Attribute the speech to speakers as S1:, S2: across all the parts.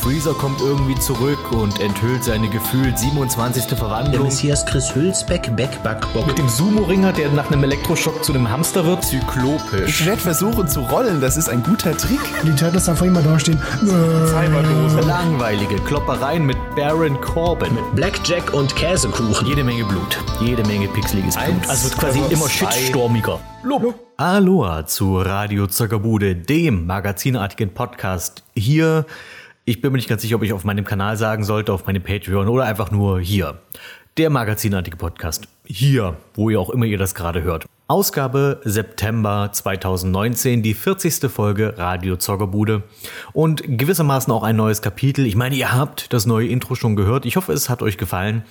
S1: Freezer kommt irgendwie zurück und enthüllt seine gefühlt 27.
S2: Der
S1: Verwandlung.
S2: Messias Chris Hülsbeck, Backbackbock.
S3: Mit dem Sumo-Ringer, der nach einem Elektroschock zu einem Hamster wird.
S1: Zyklopisch.
S4: Ich werde versuchen zu rollen, das ist ein guter Trick.
S5: Die Turtles einfach immer da stehen.
S3: Cyberdose.
S1: Langweilige Kloppereien mit Baron Corbin.
S2: Blackjack und Käsekuchen.
S1: Jede Menge Blut. Jede Menge pixeliges Blut.
S3: Eins,
S1: Also wird quasi immer
S3: zwei.
S1: shitstormiger.
S3: Lob.
S1: Aloha zu Radio Zuckerbude, dem magazinartigen Podcast hier. Ich bin mir nicht ganz sicher, ob ich auf meinem Kanal sagen sollte, auf meinem Patreon oder einfach nur hier. Der magazinartige Podcast. Hier, wo ihr auch immer ihr das gerade hört. Ausgabe September 2019, die 40. Folge Radio Zockerbude und gewissermaßen auch ein neues Kapitel. Ich meine, ihr habt das neue Intro schon gehört. Ich hoffe, es hat euch gefallen.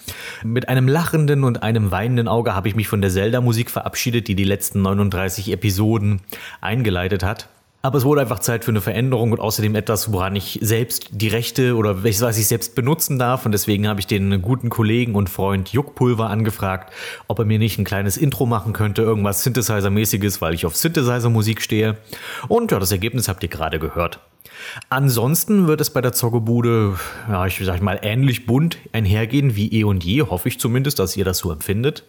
S1: Mit einem lachenden und einem weinenden Auge habe ich mich von der Zelda-Musik verabschiedet, die die letzten 39 Episoden eingeleitet hat. Aber es wurde einfach Zeit für eine Veränderung und außerdem etwas, woran ich selbst die Rechte oder was ich selbst benutzen darf. Und deswegen habe ich den guten Kollegen und Freund Juckpulver angefragt, ob er mir nicht ein kleines Intro machen könnte, irgendwas Synthesizer-mäßiges, weil ich auf Synthesizer-Musik stehe. Und ja, das Ergebnis habt ihr gerade gehört. Ansonsten wird es bei der Zockerbude, ja, ich sag mal, ähnlich bunt einhergehen wie eh und je, hoffe ich zumindest, dass ihr das so empfindet.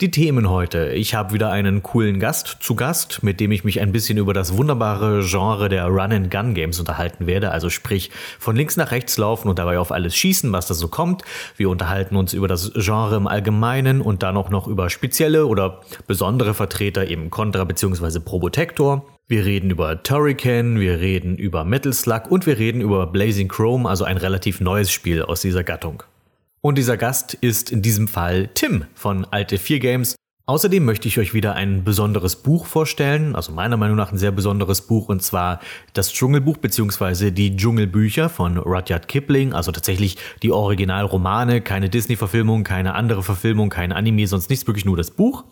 S1: Die Themen heute. Ich habe wieder einen coolen Gast zu Gast, mit dem ich mich ein bisschen über das wunderbare Genre der Run-and-Gun-Games unterhalten werde. Also sprich, von links nach rechts laufen und dabei auf alles schießen, was da so kommt. Wir unterhalten uns über das Genre im Allgemeinen und dann auch noch über spezielle oder besondere Vertreter, eben Contra bzw. Probotector. Wir reden über Turrican, wir reden über Metal Slug und wir reden über Blazing Chrome, also ein relativ neues Spiel aus dieser Gattung. Und dieser Gast ist in diesem Fall Tim von Alte 4 Games. Außerdem möchte ich euch wieder ein besonderes Buch vorstellen, also meiner Meinung nach ein sehr besonderes Buch, und zwar das Dschungelbuch bzw. die Dschungelbücher von Rudyard Kipling, also tatsächlich die Originalromane, keine Disney-Verfilmung, keine andere Verfilmung, kein Anime, sonst nichts, wirklich nur das Buch.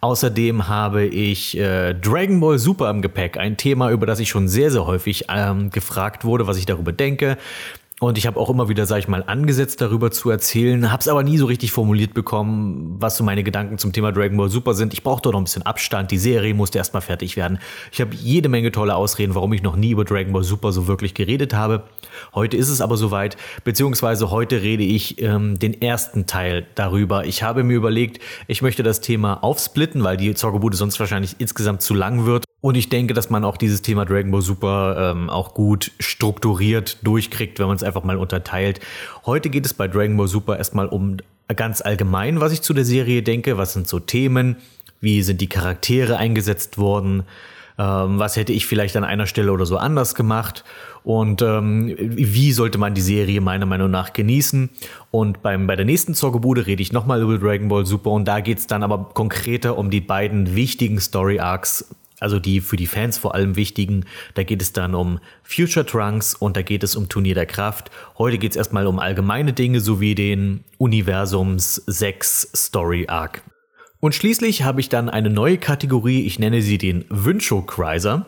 S1: Außerdem habe ich äh, Dragon Ball Super im Gepäck, ein Thema, über das ich schon sehr, sehr häufig ähm, gefragt wurde, was ich darüber denke. Und ich habe auch immer wieder, sag ich mal, angesetzt darüber zu erzählen, habe es aber nie so richtig formuliert bekommen, was so meine Gedanken zum Thema Dragon Ball Super sind. Ich brauche doch noch ein bisschen Abstand, die Serie musste erstmal fertig werden. Ich habe jede Menge tolle Ausreden, warum ich noch nie über Dragon Ball Super so wirklich geredet habe. Heute ist es aber soweit, beziehungsweise heute rede ich ähm, den ersten Teil darüber. Ich habe mir überlegt, ich möchte das Thema aufsplitten, weil die Zorgobude sonst wahrscheinlich insgesamt zu lang wird. Und ich denke, dass man auch dieses Thema Dragon Ball Super ähm, auch gut strukturiert durchkriegt, wenn man es einfach mal unterteilt. Heute geht es bei Dragon Ball Super erstmal um ganz allgemein, was ich zu der Serie denke. Was sind so Themen? Wie sind die Charaktere eingesetzt worden? Ähm, was hätte ich vielleicht an einer Stelle oder so anders gemacht? Und ähm, wie sollte man die Serie meiner Meinung nach genießen? Und beim, bei der nächsten Zorgebude rede ich nochmal über Dragon Ball Super und da geht es dann aber konkreter um die beiden wichtigen Story Arcs also die für die Fans vor allem wichtigen. Da geht es dann um Future Trunks und da geht es um Turnier der Kraft. Heute geht es erstmal um allgemeine Dinge sowie den Universums 6 Story Arc. Und schließlich habe ich dann eine neue Kategorie, ich nenne sie den Wünscho-Kreiser.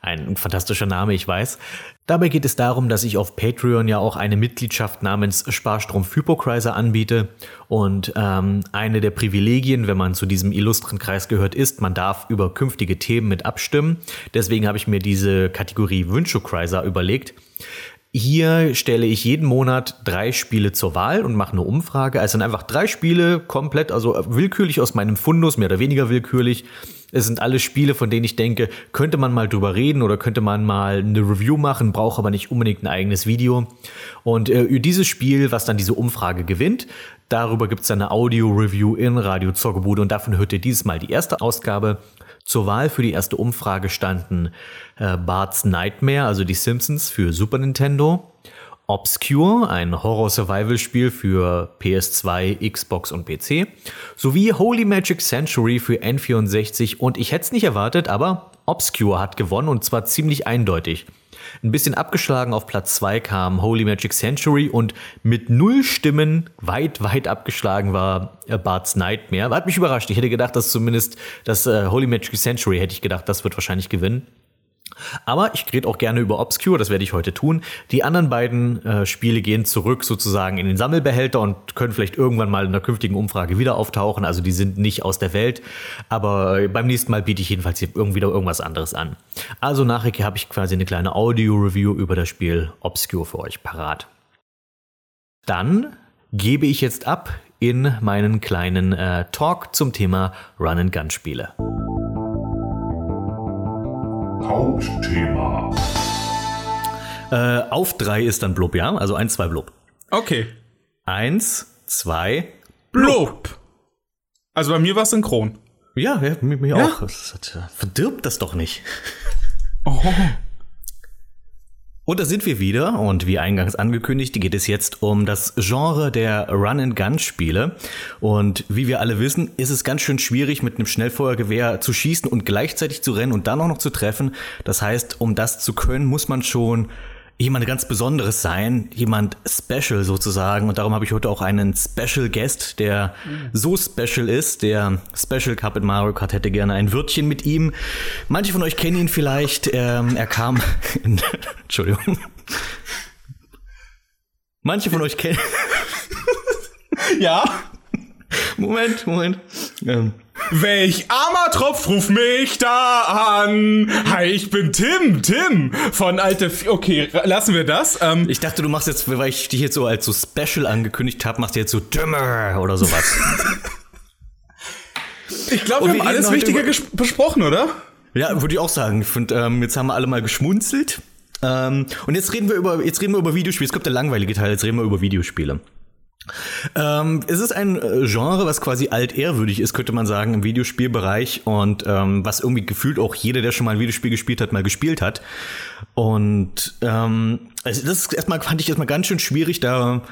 S1: Ein fantastischer Name, ich weiß. Dabei geht es darum, dass ich auf Patreon ja auch eine Mitgliedschaft namens Sparstrom Hypochraiser anbiete. Und ähm, eine der Privilegien, wenn man zu diesem illustren Kreis gehört, ist, man darf über künftige Themen mit abstimmen. Deswegen habe ich mir diese Kategorie Wünschokreiser überlegt. Hier stelle ich jeden Monat drei Spiele zur Wahl und mache eine Umfrage. Es sind einfach drei Spiele komplett, also willkürlich aus meinem Fundus, mehr oder weniger willkürlich. Es sind alle Spiele, von denen ich denke, könnte man mal drüber reden oder könnte man mal eine Review machen, braucht aber nicht unbedingt ein eigenes Video. Und äh, dieses Spiel, was dann diese Umfrage gewinnt, darüber gibt es eine Audio-Review in Radio Zockerbude und davon hört ihr dieses Mal die erste Ausgabe. Zur Wahl für die erste Umfrage standen äh, Bart's Nightmare, also die Simpsons für Super Nintendo, Obscure, ein Horror-Survival-Spiel für PS2, Xbox und PC, sowie Holy Magic Century für N64 und ich hätte es nicht erwartet, aber Obscure hat gewonnen und zwar ziemlich eindeutig. Ein bisschen abgeschlagen auf Platz 2 kam Holy Magic Century und mit null Stimmen weit, weit abgeschlagen war äh, Bart's Nightmare. Hat mich überrascht. Ich hätte gedacht, dass zumindest das äh, Holy Magic Century hätte ich gedacht, das wird wahrscheinlich gewinnen. Aber ich rede auch gerne über Obscure, das werde ich heute tun. Die anderen beiden äh, Spiele gehen zurück sozusagen in den Sammelbehälter und können vielleicht irgendwann mal in der künftigen Umfrage wieder auftauchen. Also die sind nicht aus der Welt. Aber beim nächsten Mal biete ich jedenfalls hier irgendwie wieder irgendwas anderes an. Also nachher habe ich quasi eine kleine Audio-Review über das Spiel Obscure für euch parat. Dann gebe ich jetzt ab in meinen kleinen äh, Talk zum Thema Run-and-Gun-Spiele.
S5: Hauptthema.
S1: Äh, auf drei ist dann Blub, ja? Also eins, zwei Blub.
S6: Okay.
S1: Eins, zwei.
S6: Blub. Also bei mir war es synchron.
S1: Ja, ja mir, mir
S6: Ja?
S1: auch. Das hat, äh, verdirbt das doch nicht.
S6: Oh.
S1: Und da sind wir wieder und wie eingangs angekündigt, geht es jetzt um das Genre der Run-and-Gun-Spiele. Und wie wir alle wissen, ist es ganz schön schwierig, mit einem Schnellfeuergewehr zu schießen und gleichzeitig zu rennen und dann auch noch zu treffen. Das heißt, um das zu können, muss man schon jemand ganz Besonderes sein, jemand special sozusagen. Und darum habe ich heute auch einen Special Guest, der so special ist. Der Special Cup in Mario Kart hätte gerne ein Wörtchen mit ihm. Manche von euch kennen ihn vielleicht. Ähm, er kam. Entschuldigung. Manche von euch kennen.
S6: Ja.
S1: Moment, Moment. Ähm,
S6: Welch armer Tropf ruf mich da an. Hi, ich bin Tim, Tim von Alte. F okay, lassen wir das. Ähm,
S1: ich dachte, du machst jetzt, weil ich dich jetzt so als so Special angekündigt habe, machst du jetzt so Dümmer oder sowas.
S6: ich glaube, wir
S1: wir
S6: haben alles Wichtige besprochen, oder?
S1: Ja, würde ich auch sagen. Ich find, ähm, jetzt haben wir alle mal geschmunzelt. Ähm, und jetzt reden wir über, jetzt reden wir über Videospiele. Es kommt der langweilige Teil. Jetzt reden wir über Videospiele. Ähm, es ist ein äh, Genre, was quasi altehrwürdig ist, könnte man sagen, im Videospielbereich und ähm, was irgendwie gefühlt auch jeder, der schon mal ein Videospiel gespielt hat, mal gespielt hat. Und ähm, also das ist erstmal fand ich erstmal ganz schön schwierig, da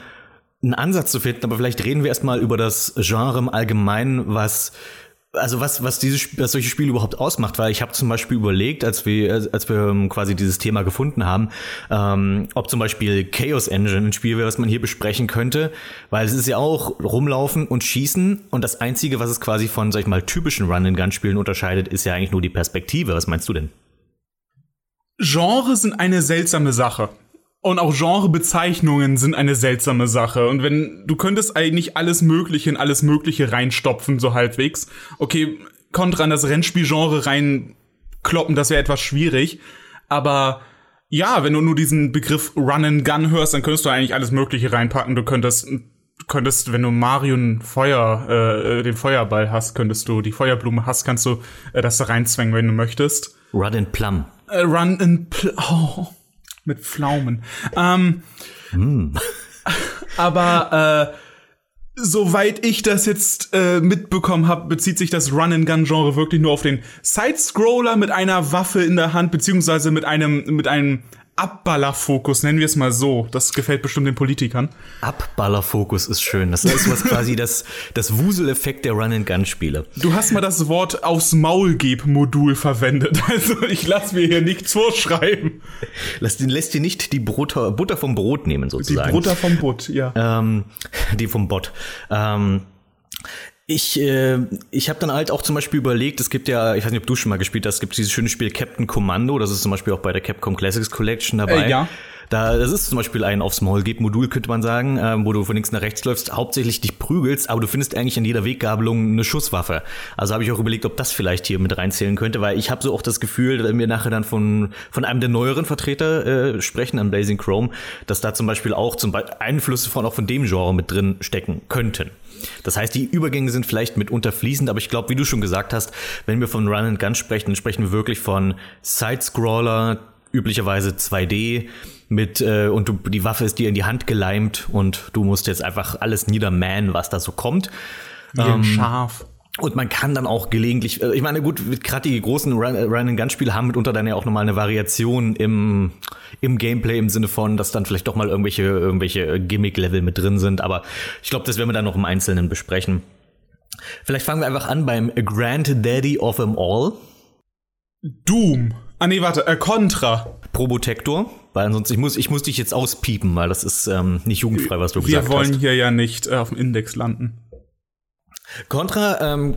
S1: einen Ansatz zu finden, aber vielleicht reden wir erstmal über das Genre im Allgemeinen, was also was was diese Sp- was solche Spiele überhaupt ausmacht, weil ich habe zum Beispiel überlegt, als wir als wir ähm, quasi dieses Thema gefunden haben, ähm, ob zum Beispiel Chaos Engine ein Spiel wäre, was man hier besprechen könnte, weil es ist ja auch rumlaufen und schießen und das einzige, was es quasi von sag ich mal typischen Run-and-Gun-Spielen unterscheidet, ist ja eigentlich nur die Perspektive. Was meinst du denn?
S6: Genre sind eine seltsame Sache. Und auch Genrebezeichnungen sind eine seltsame Sache. Und wenn du könntest eigentlich alles Mögliche in alles Mögliche reinstopfen, so halbwegs. Okay, Contra in das Rennspielgenre reinkloppen, das wäre etwas schwierig. Aber ja, wenn du nur diesen Begriff Run and Gun hörst, dann könntest du eigentlich alles Mögliche reinpacken. Du könntest, du könntest, wenn du Mario ein Feuer, äh, den Feuerball hast, könntest du die Feuerblume hast, kannst du äh, das da reinzwängen, wenn du möchtest.
S1: Run and Plum.
S6: Äh, Run in Pl oh, mit Pflaumen. Ähm, aber äh, soweit ich das jetzt äh, mitbekommen habe, bezieht sich das Run-and-Gun-Genre wirklich nur auf den Side-Scroller mit einer Waffe in der Hand, beziehungsweise mit einem, mit einem Abballerfokus, nennen wir es mal so. Das gefällt bestimmt den Politikern.
S1: Abballerfokus ist schön. Das ist was quasi das, das Wuseleffekt der Run-and-Gun-Spiele.
S6: Du hast mal das Wort aufs Maul geb Modul verwendet. Also ich lasse mir hier nichts vorschreiben.
S1: Lass, lässt dir nicht die Butter, Butter vom Brot nehmen,
S6: Die
S1: sozusagen.
S6: Butter vom Butt, ja.
S1: Ähm, die vom Bot. Ähm, ich, äh, ich habe dann halt auch zum Beispiel überlegt, es gibt ja, ich weiß nicht, ob du schon mal gespielt hast, es gibt dieses schöne Spiel Captain Commando, das ist zum Beispiel auch bei der Capcom Classics Collection dabei.
S6: Äh, ja.
S1: Da, das ist zum Beispiel ein aufs Maul geht Modul, könnte man sagen, ähm, wo du von links nach rechts läufst, hauptsächlich dich prügelst, aber du findest eigentlich an jeder Weggabelung eine Schusswaffe. Also habe ich auch überlegt, ob das vielleicht hier mit reinzählen könnte, weil ich habe so auch das Gefühl, wenn wir nachher dann von, von einem der neueren Vertreter äh, sprechen, an Blazing Chrome, dass da zum Beispiel auch zum Beispiel Einflüsse von auch von dem Genre mit drin stecken könnten. Das heißt, die Übergänge sind vielleicht mitunter fließend, aber ich glaube, wie du schon gesagt hast, wenn wir von Run and Gun sprechen, dann sprechen wir wirklich von Side-Scroller, üblicherweise 2D mit äh, und du, die Waffe ist dir in die Hand geleimt und du musst jetzt einfach alles niedermähen, was da so kommt.
S6: Wie ein Schaf.
S1: Und man kann dann auch gelegentlich, äh, ich meine, gut, gerade die großen Run-and-Gun-Spiele haben mitunter dann ja auch nochmal eine Variation im, im Gameplay im Sinne von, dass dann vielleicht doch mal irgendwelche, irgendwelche Gimmick-Level mit drin sind. Aber ich glaube, das werden wir dann noch im Einzelnen besprechen. Vielleicht fangen wir einfach an beim Granddaddy of them all,
S6: Doom. Ah nee, warte, äh, Contra.
S1: Probotector. Weil ansonsten, ich muss, ich muss dich jetzt auspiepen, weil das ist ähm, nicht jugendfrei, was du
S6: Wir
S1: gesagt
S6: wollen
S1: hast.
S6: hier ja nicht äh, auf dem Index landen.
S1: Contra, ähm,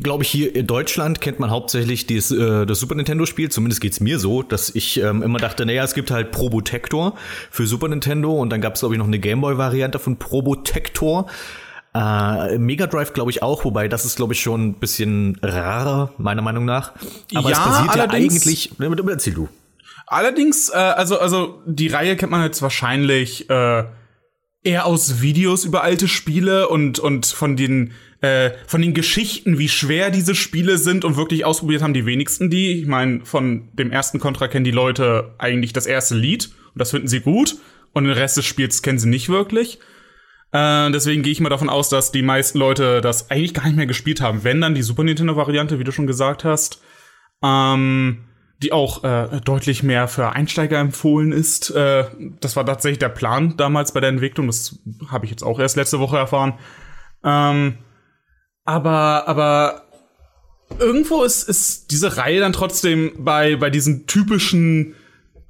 S1: glaube ich, hier in Deutschland kennt man hauptsächlich dieses, äh, das Super Nintendo-Spiel. Zumindest geht's mir so, dass ich ähm, immer dachte, naja, es gibt halt Probotector für Super Nintendo und dann gab's glaube ich, noch eine Gameboy-Variante von Probotector. Äh, Mega Drive glaube ich auch, wobei das ist glaube ich schon ein bisschen rarer, meiner Meinung nach. Aber
S6: Ja,
S1: es basiert ja
S6: allerdings-
S1: eigentlich. Erzähl du.
S6: Allerdings, äh, also, also die Reihe kennt man jetzt wahrscheinlich äh, eher aus Videos über alte Spiele und, und von den äh, von den Geschichten, wie schwer diese Spiele sind und wirklich ausprobiert haben die wenigsten die. Ich meine, von dem ersten Contra kennen die Leute eigentlich das erste Lied und das finden sie gut und den Rest des Spiels kennen sie nicht wirklich. Äh, deswegen gehe ich mal davon aus, dass die meisten Leute das eigentlich gar nicht mehr gespielt haben. Wenn dann die Super Nintendo-Variante, wie du schon gesagt hast, ähm, die auch äh, deutlich mehr für Einsteiger empfohlen ist. Äh, das war tatsächlich der Plan damals bei der Entwicklung. Das habe ich jetzt auch erst letzte Woche erfahren. Ähm, aber, aber irgendwo ist, ist diese Reihe dann trotzdem bei, bei diesen typischen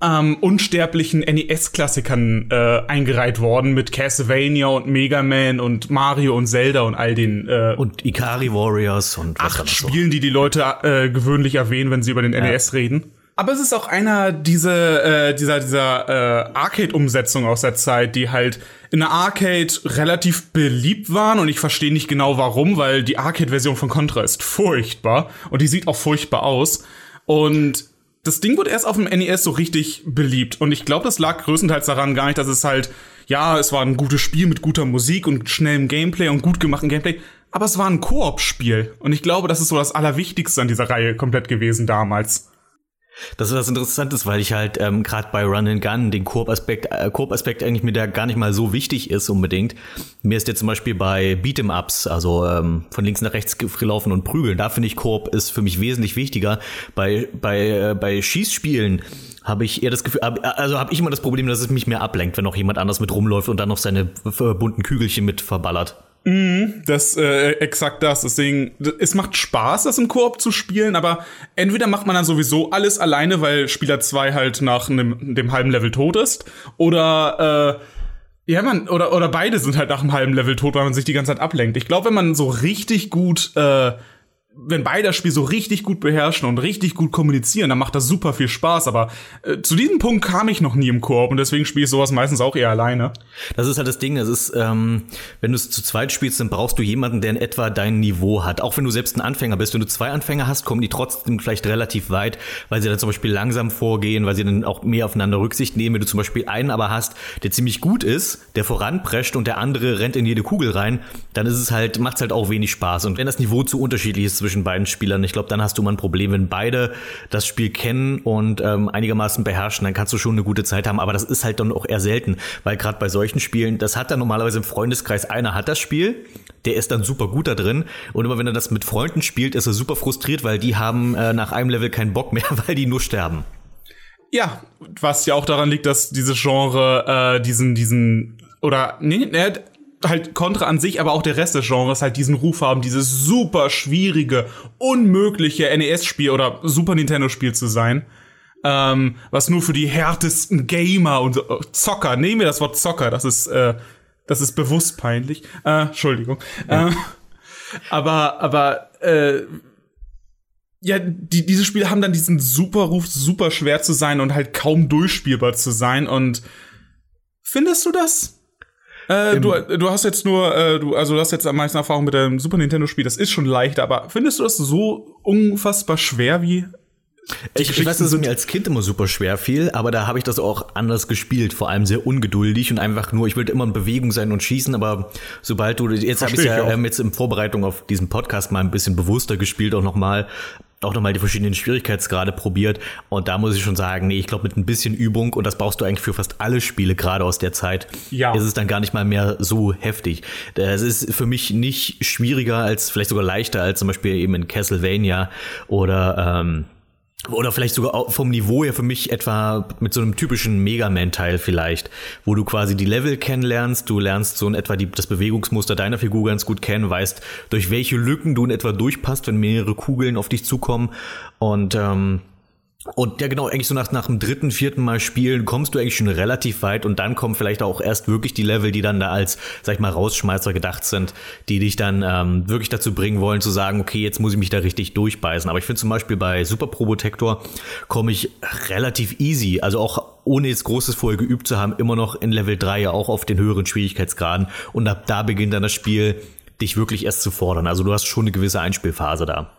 S6: ähm, unsterblichen NES-Klassikern äh, eingereiht worden mit Castlevania und Mega Man und Mario und Zelda und all den äh,
S1: Und Ikari Warriors und was
S6: acht
S1: so?
S6: Spielen, die die Leute äh, gewöhnlich erwähnen, wenn sie über den NES reden. Aber es ist auch einer dieser äh, dieser dieser äh, Arcade-Umsetzungen aus der Zeit, die halt in der Arcade relativ beliebt waren und ich verstehe nicht genau warum, weil die Arcade-Version von Contra ist furchtbar und die sieht auch furchtbar aus und das Ding wurde erst auf dem NES so richtig beliebt und ich glaube, das lag größtenteils daran gar nicht, dass es halt ja, es war ein gutes Spiel mit guter Musik und schnellem Gameplay und gut gemachten Gameplay, aber es war ein Koop-Spiel und ich glaube, das ist so das Allerwichtigste an dieser Reihe komplett gewesen damals.
S1: Das ist was Interessantes, weil ich halt ähm, gerade bei Run and Gun den Koop-Aspekt äh, Koop-Aspekt eigentlich mir da gar nicht mal so wichtig ist unbedingt. Mir ist jetzt zum Beispiel bei Beat'em Ups, also ähm, von links nach rechts gelaufen und prügeln, da finde ich Koop ist für mich wesentlich wichtiger. Bei bei äh, bei Schießspielen habe ich eher das Gefühl, hab, also habe ich immer das Problem, dass es mich mehr ablenkt, wenn noch jemand anders mit rumläuft und dann noch seine äh, bunten Kügelchen mit verballert.
S6: Das, äh, exakt das. Deswegen, es macht Spaß, das im Koop zu spielen, aber entweder macht man dann sowieso alles alleine, weil Spieler 2 halt nach einem, dem halben Level tot ist, oder, äh, ja, man, oder, oder beide sind halt nach einem halben Level tot, weil man sich die ganze Zeit ablenkt. Ich glaube, wenn man so richtig gut, äh, wenn beide das Spiel so richtig gut beherrschen und richtig gut kommunizieren, dann macht das super viel Spaß. Aber äh, zu diesem Punkt kam ich noch nie im Koop und deswegen spiele ich sowas meistens auch eher alleine.
S1: Das ist halt das Ding, das ist, ähm, wenn du es zu zweit spielst, dann brauchst du jemanden, der in etwa dein Niveau hat. Auch wenn du selbst ein Anfänger bist, wenn du zwei Anfänger hast, kommen die trotzdem vielleicht relativ weit, weil sie dann zum Beispiel langsam vorgehen, weil sie dann auch mehr aufeinander Rücksicht nehmen. Wenn du zum Beispiel einen aber hast, der ziemlich gut ist, der voranprescht und der andere rennt in jede Kugel rein, dann ist es halt, macht's halt auch wenig Spaß. Und wenn das Niveau zu unterschiedlich ist zwischen beiden Spielern, ich glaube, dann hast du mal ein Problem, wenn beide das Spiel kennen und ähm, einigermaßen beherrschen, dann kannst du schon eine gute Zeit haben. Aber das ist halt dann auch eher selten, weil gerade bei solchen Spielen, das hat dann normalerweise im Freundeskreis einer hat das Spiel, der ist dann super gut da drin und immer wenn er das mit Freunden spielt, ist er super frustriert, weil die haben äh, nach einem Level keinen Bock mehr, weil die nur sterben.
S6: Ja, was ja auch daran liegt, dass dieses Genre äh, diesen, diesen, oder, nee, halt Contra an sich, aber auch der Rest des Genres halt diesen Ruf haben, dieses super schwierige, unmögliche NES-Spiel oder Super Nintendo-Spiel zu sein. Ähm, was nur für die härtesten Gamer und äh, Zocker, nehmen wir das Wort Zocker, das ist, äh, das ist bewusst peinlich. Äh, Entschuldigung. Äh, aber, aber, äh, ja, die, diese Spiele haben dann diesen super Ruf, super schwer zu sein und halt kaum durchspielbar zu sein. Und findest du das? Äh, du, du hast jetzt nur, äh, du, also du hast jetzt am meisten Erfahrung mit dem Super Nintendo-Spiel, das ist schon leichter, aber findest du das so unfassbar schwer wie
S1: Ich, ich weiß, dass es mir als Kind immer super schwer fiel, aber da habe ich das auch anders gespielt, vor allem sehr ungeduldig und einfach nur, ich wollte immer in Bewegung sein und schießen, aber sobald du, jetzt habe ich ja
S6: auch.
S1: ähm, jetzt in Vorbereitung auf diesen Podcast mal ein bisschen bewusster gespielt, auch nochmal auch nochmal die verschiedenen Schwierigkeitsgrade probiert und da muss ich schon sagen, nee, ich glaube mit ein bisschen Übung und das brauchst du eigentlich für fast alle Spiele gerade aus der Zeit,
S6: Ja.
S1: ist es dann gar nicht mal mehr so heftig. Das ist für mich nicht schwieriger als, vielleicht sogar leichter als zum Beispiel eben in Castlevania oder ähm, oder vielleicht sogar vom Niveau her für mich etwa mit so einem typischen Mega Man-Teil vielleicht, wo du quasi die Level kennenlernst, du lernst so in etwa die, das Bewegungsmuster deiner Figur ganz gut kennen, weißt, durch welche Lücken du in etwa durchpasst, wenn mehrere Kugeln auf dich zukommen. Und ähm, Und ja, genau, eigentlich so nach, nach dem dritten, vierten Mal spielen kommst du eigentlich schon relativ weit und dann kommen vielleicht auch erst wirklich die Level, die dann da als, sag ich mal, Rausschmeißer gedacht sind, die dich dann ähm, wirklich dazu bringen wollen, zu sagen, okay, jetzt muss ich mich da richtig durchbeißen. Aber ich finde zum Beispiel bei Super Probotector komme ich relativ easy, also auch ohne jetzt Großes vorher geübt zu haben, immer noch in Level 3, auch auf den höheren Schwierigkeitsgraden. Und ab da beginnt dann das Spiel, dich wirklich erst zu fordern. Also du hast schon eine gewisse Einspielphase da.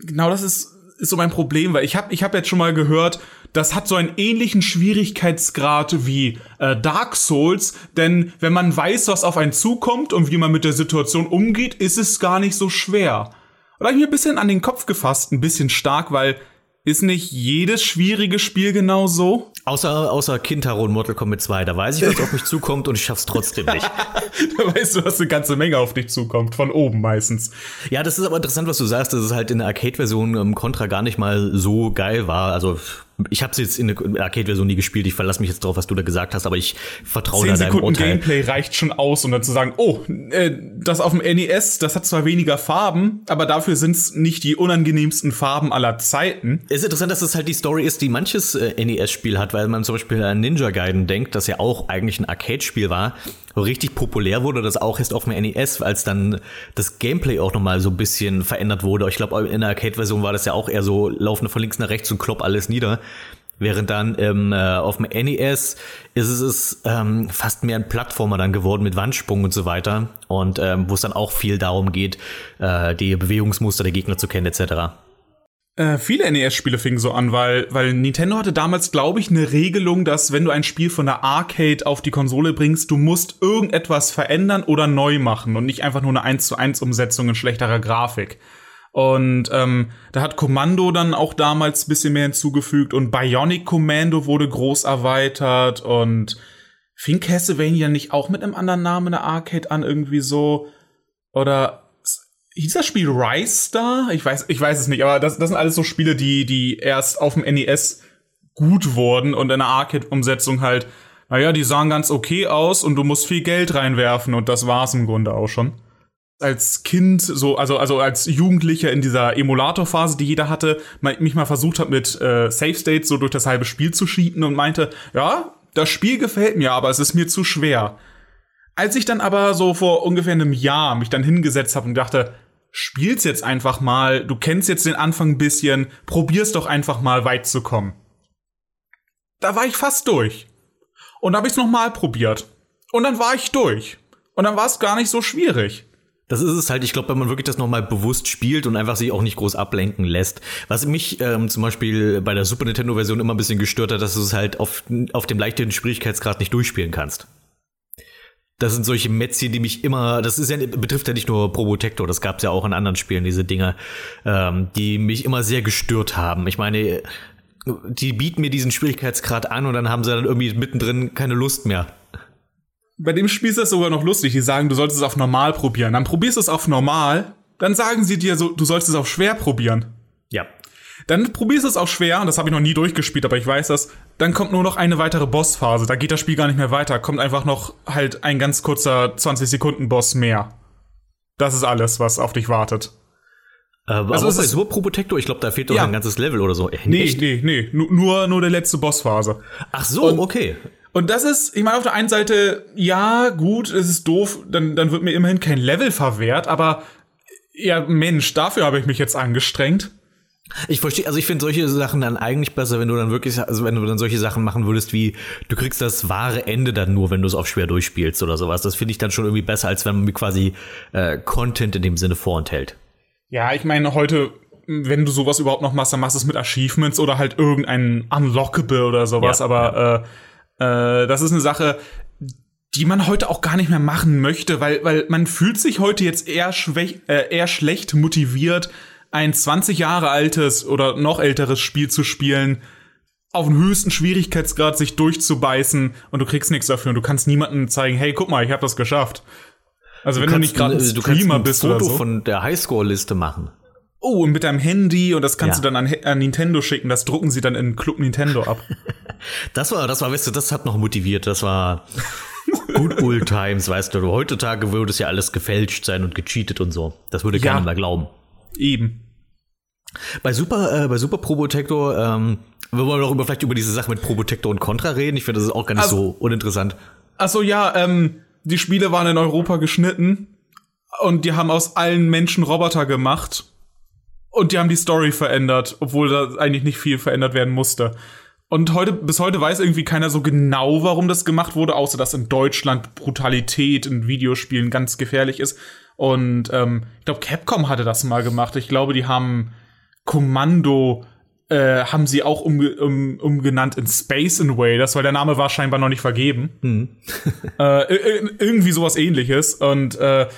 S6: Genau das ist ist so mein Problem, weil ich habe ich hab jetzt schon mal gehört, das hat so einen ähnlichen Schwierigkeitsgrad wie äh, Dark Souls, denn wenn man weiß, was auf einen zukommt und wie man mit der Situation umgeht, ist es gar nicht so schwer. Und da habe ich mir ein bisschen an den Kopf gefasst, ein bisschen stark, weil ist nicht jedes schwierige Spiel genau so?
S1: Außer, außer Kintaro und Mortal Kombat 2, da weiß ich, was auf mich zukommt und ich schaff's trotzdem nicht.
S6: da weißt du, dass eine ganze Menge auf dich zukommt, von oben meistens.
S1: Ja, das ist aber interessant, was du sagst, dass es halt in der Arcade-Version im Contra gar nicht mal so geil war. Also ich habe jetzt in der Arcade-Version nie gespielt. Ich verlasse mich jetzt drauf, was du da gesagt hast, aber ich vertraue da deinem
S6: Sekunden
S1: Urteil.
S6: Gameplay reicht schon aus, um dann zu sagen, oh, äh, das auf dem NES, das hat zwar weniger Farben, aber dafür sind's nicht die unangenehmsten Farben aller Zeiten.
S1: Es ist interessant, dass es halt die Story ist, die manches äh, NES-Spiel hat, weil man zum Beispiel an Ninja Gaiden denkt, das ja auch eigentlich ein Arcade-Spiel war, richtig populär wurde, das auch erst auf dem NES, als dann das Gameplay auch nochmal so ein bisschen verändert wurde. Ich glaube, in der Arcade-Version war das ja auch eher so, laufen von links nach rechts und klopp alles nieder. Während dann ähm, äh, auf dem NES ist es ähm, fast mehr ein Plattformer dann geworden mit Wandsprung und so weiter. Und ähm, wo es dann auch viel darum geht, äh, die Bewegungsmuster der Gegner zu kennen etc.
S6: Äh, viele NES-Spiele fingen so an, weil, weil Nintendo hatte damals, glaube ich, eine Regelung, dass wenn du ein Spiel von der Arcade auf die Konsole bringst, du musst irgendetwas verändern oder neu machen und nicht einfach nur eine 1 zu 1 Umsetzung in schlechterer Grafik. Und ähm, da hat Kommando dann auch damals bisschen mehr hinzugefügt und Bionic Commando wurde groß erweitert und fing Castlevania nicht auch mit einem anderen Namen in der Arcade an, irgendwie so? Oder hieß das Spiel Rise Star? Ich weiß, ich weiß es nicht, aber das, das sind alles so Spiele, die, die erst auf dem NES gut wurden und in der Arcade-Umsetzung halt, naja, die sahen ganz okay aus und du musst viel Geld reinwerfen und das war's im Grunde auch schon. Als Kind, so, also, also als Jugendlicher in dieser Emulator-Phase, die jeder hatte, mich mal versucht hat, mit äh, Safe States so durch das halbe Spiel zu schieben und meinte, ja, das Spiel gefällt mir, aber es ist mir zu schwer. Als ich dann aber so vor ungefähr einem Jahr mich dann hingesetzt habe und dachte, spiel's jetzt einfach mal, du kennst jetzt den Anfang ein bisschen, probier's doch einfach mal weit zu kommen. Da war ich fast durch. Und dann habe ich's nochmal probiert. Und dann war ich durch. Und dann war es gar nicht so schwierig.
S1: Das ist es halt, ich glaube, wenn man wirklich das nochmal bewusst spielt und einfach sich auch nicht groß ablenken lässt. Was mich ähm, zum Beispiel bei der Super Nintendo-Version immer ein bisschen gestört hat, dass du es halt auf, auf dem leichten Schwierigkeitsgrad nicht durchspielen kannst. Das sind solche Mätzchen, die mich immer, das ist ja, betrifft ja nicht nur Probotector, das gab es ja auch in anderen Spielen, diese Dinger, ähm, die mich immer sehr gestört haben. Ich meine, die bieten mir diesen Schwierigkeitsgrad an und dann haben sie dann irgendwie mittendrin keine Lust mehr.
S6: Bei dem Spiel ist das sogar noch lustig. Die sagen, du solltest es auf normal probieren. Dann probierst du es auf normal, dann sagen sie dir so, du sollst es auf schwer probieren. Dann probierst du es auf schwer, und das habe ich noch nie durchgespielt, aber ich weiß das. Dann kommt nur noch eine weitere Bossphase. Da geht das Spiel gar nicht mehr weiter. Kommt einfach noch halt ein ganz kurzer 20 Sekunden Boss mehr. Das ist alles, was auf dich wartet.
S1: Aber also ist bei Super Probotector, ich glaube, da fehlt doch ja. ein ganzes Level oder so.
S6: Äh, nee, echt? nee, nee, nur, nur der letzte Bossphase.
S1: Ach so, und, okay.
S6: Und das ist, ich meine, auf der einen Seite, ja, gut, es ist doof, dann, dann wird mir immerhin kein Level verwehrt, aber ja, Mensch, dafür habe ich mich jetzt angestrengt.
S1: Ich verstehe, also ich finde solche Sachen dann eigentlich besser, wenn du dann wirklich, also wenn du dann solche Sachen machen würdest, wie du kriegst das wahre Ende dann nur, wenn du es auf schwer durchspielst oder sowas. Das finde ich dann schon irgendwie besser, als wenn man mir quasi äh, Content in dem Sinne vorenthält.
S6: Ja, ich meine, heute, wenn du sowas überhaupt noch machst, dann machst du es mit Achievements oder halt irgendein Unlockable oder sowas, ja, aber ja. Äh, äh, das ist eine Sache, die man heute auch gar nicht mehr machen möchte, weil, weil man fühlt sich heute jetzt eher, schwäch, äh, eher schlecht motiviert, ein 20 Jahre altes oder noch älteres Spiel zu spielen, auf den höchsten Schwierigkeitsgrad sich durchzubeißen und du kriegst nichts dafür und du kannst niemandem zeigen, hey, guck mal, ich habe das geschafft. Also du wenn du nicht gerade ein Streamer
S1: ein
S6: bist
S1: Foto
S6: oder so.
S1: von der Highscore-Liste machen.
S6: Oh, und mit deinem Handy und das kannst ja. du dann an, an, Nintendo schicken, das drucken sie dann in Club Nintendo ab.
S1: das war, das war, weißt du, das hat noch motiviert, das war Good old times, weißt du. Heutzutage würde es ja alles gefälscht sein und gecheatet und so. Das würde ja. keiner mehr glauben.
S6: Eben.
S1: Bei Super, äh, bei Super Probotector, ähm, wir wollen doch über, vielleicht über diese Sache mit Probotector und Contra reden. Ich finde, das ist auch gar nicht
S6: Also-
S1: so uninteressant.
S6: Achso, ja, ähm, die Spiele waren in Europa geschnitten und die haben aus allen Menschen Roboter gemacht und die haben die Story verändert, obwohl da eigentlich nicht viel verändert werden musste. Und heute, bis heute weiß irgendwie keiner so genau, warum das gemacht wurde, außer dass in Deutschland Brutalität in Videospielen ganz gefährlich ist. Und ähm, ich glaube, Capcom hatte das mal gemacht. Ich glaube, die haben Kommando äh, haben sie auch umge um, umgenannt in Space Invaders, weil der Name war scheinbar noch nicht vergeben. äh, ir- irgendwie sowas ähnliches. Und äh,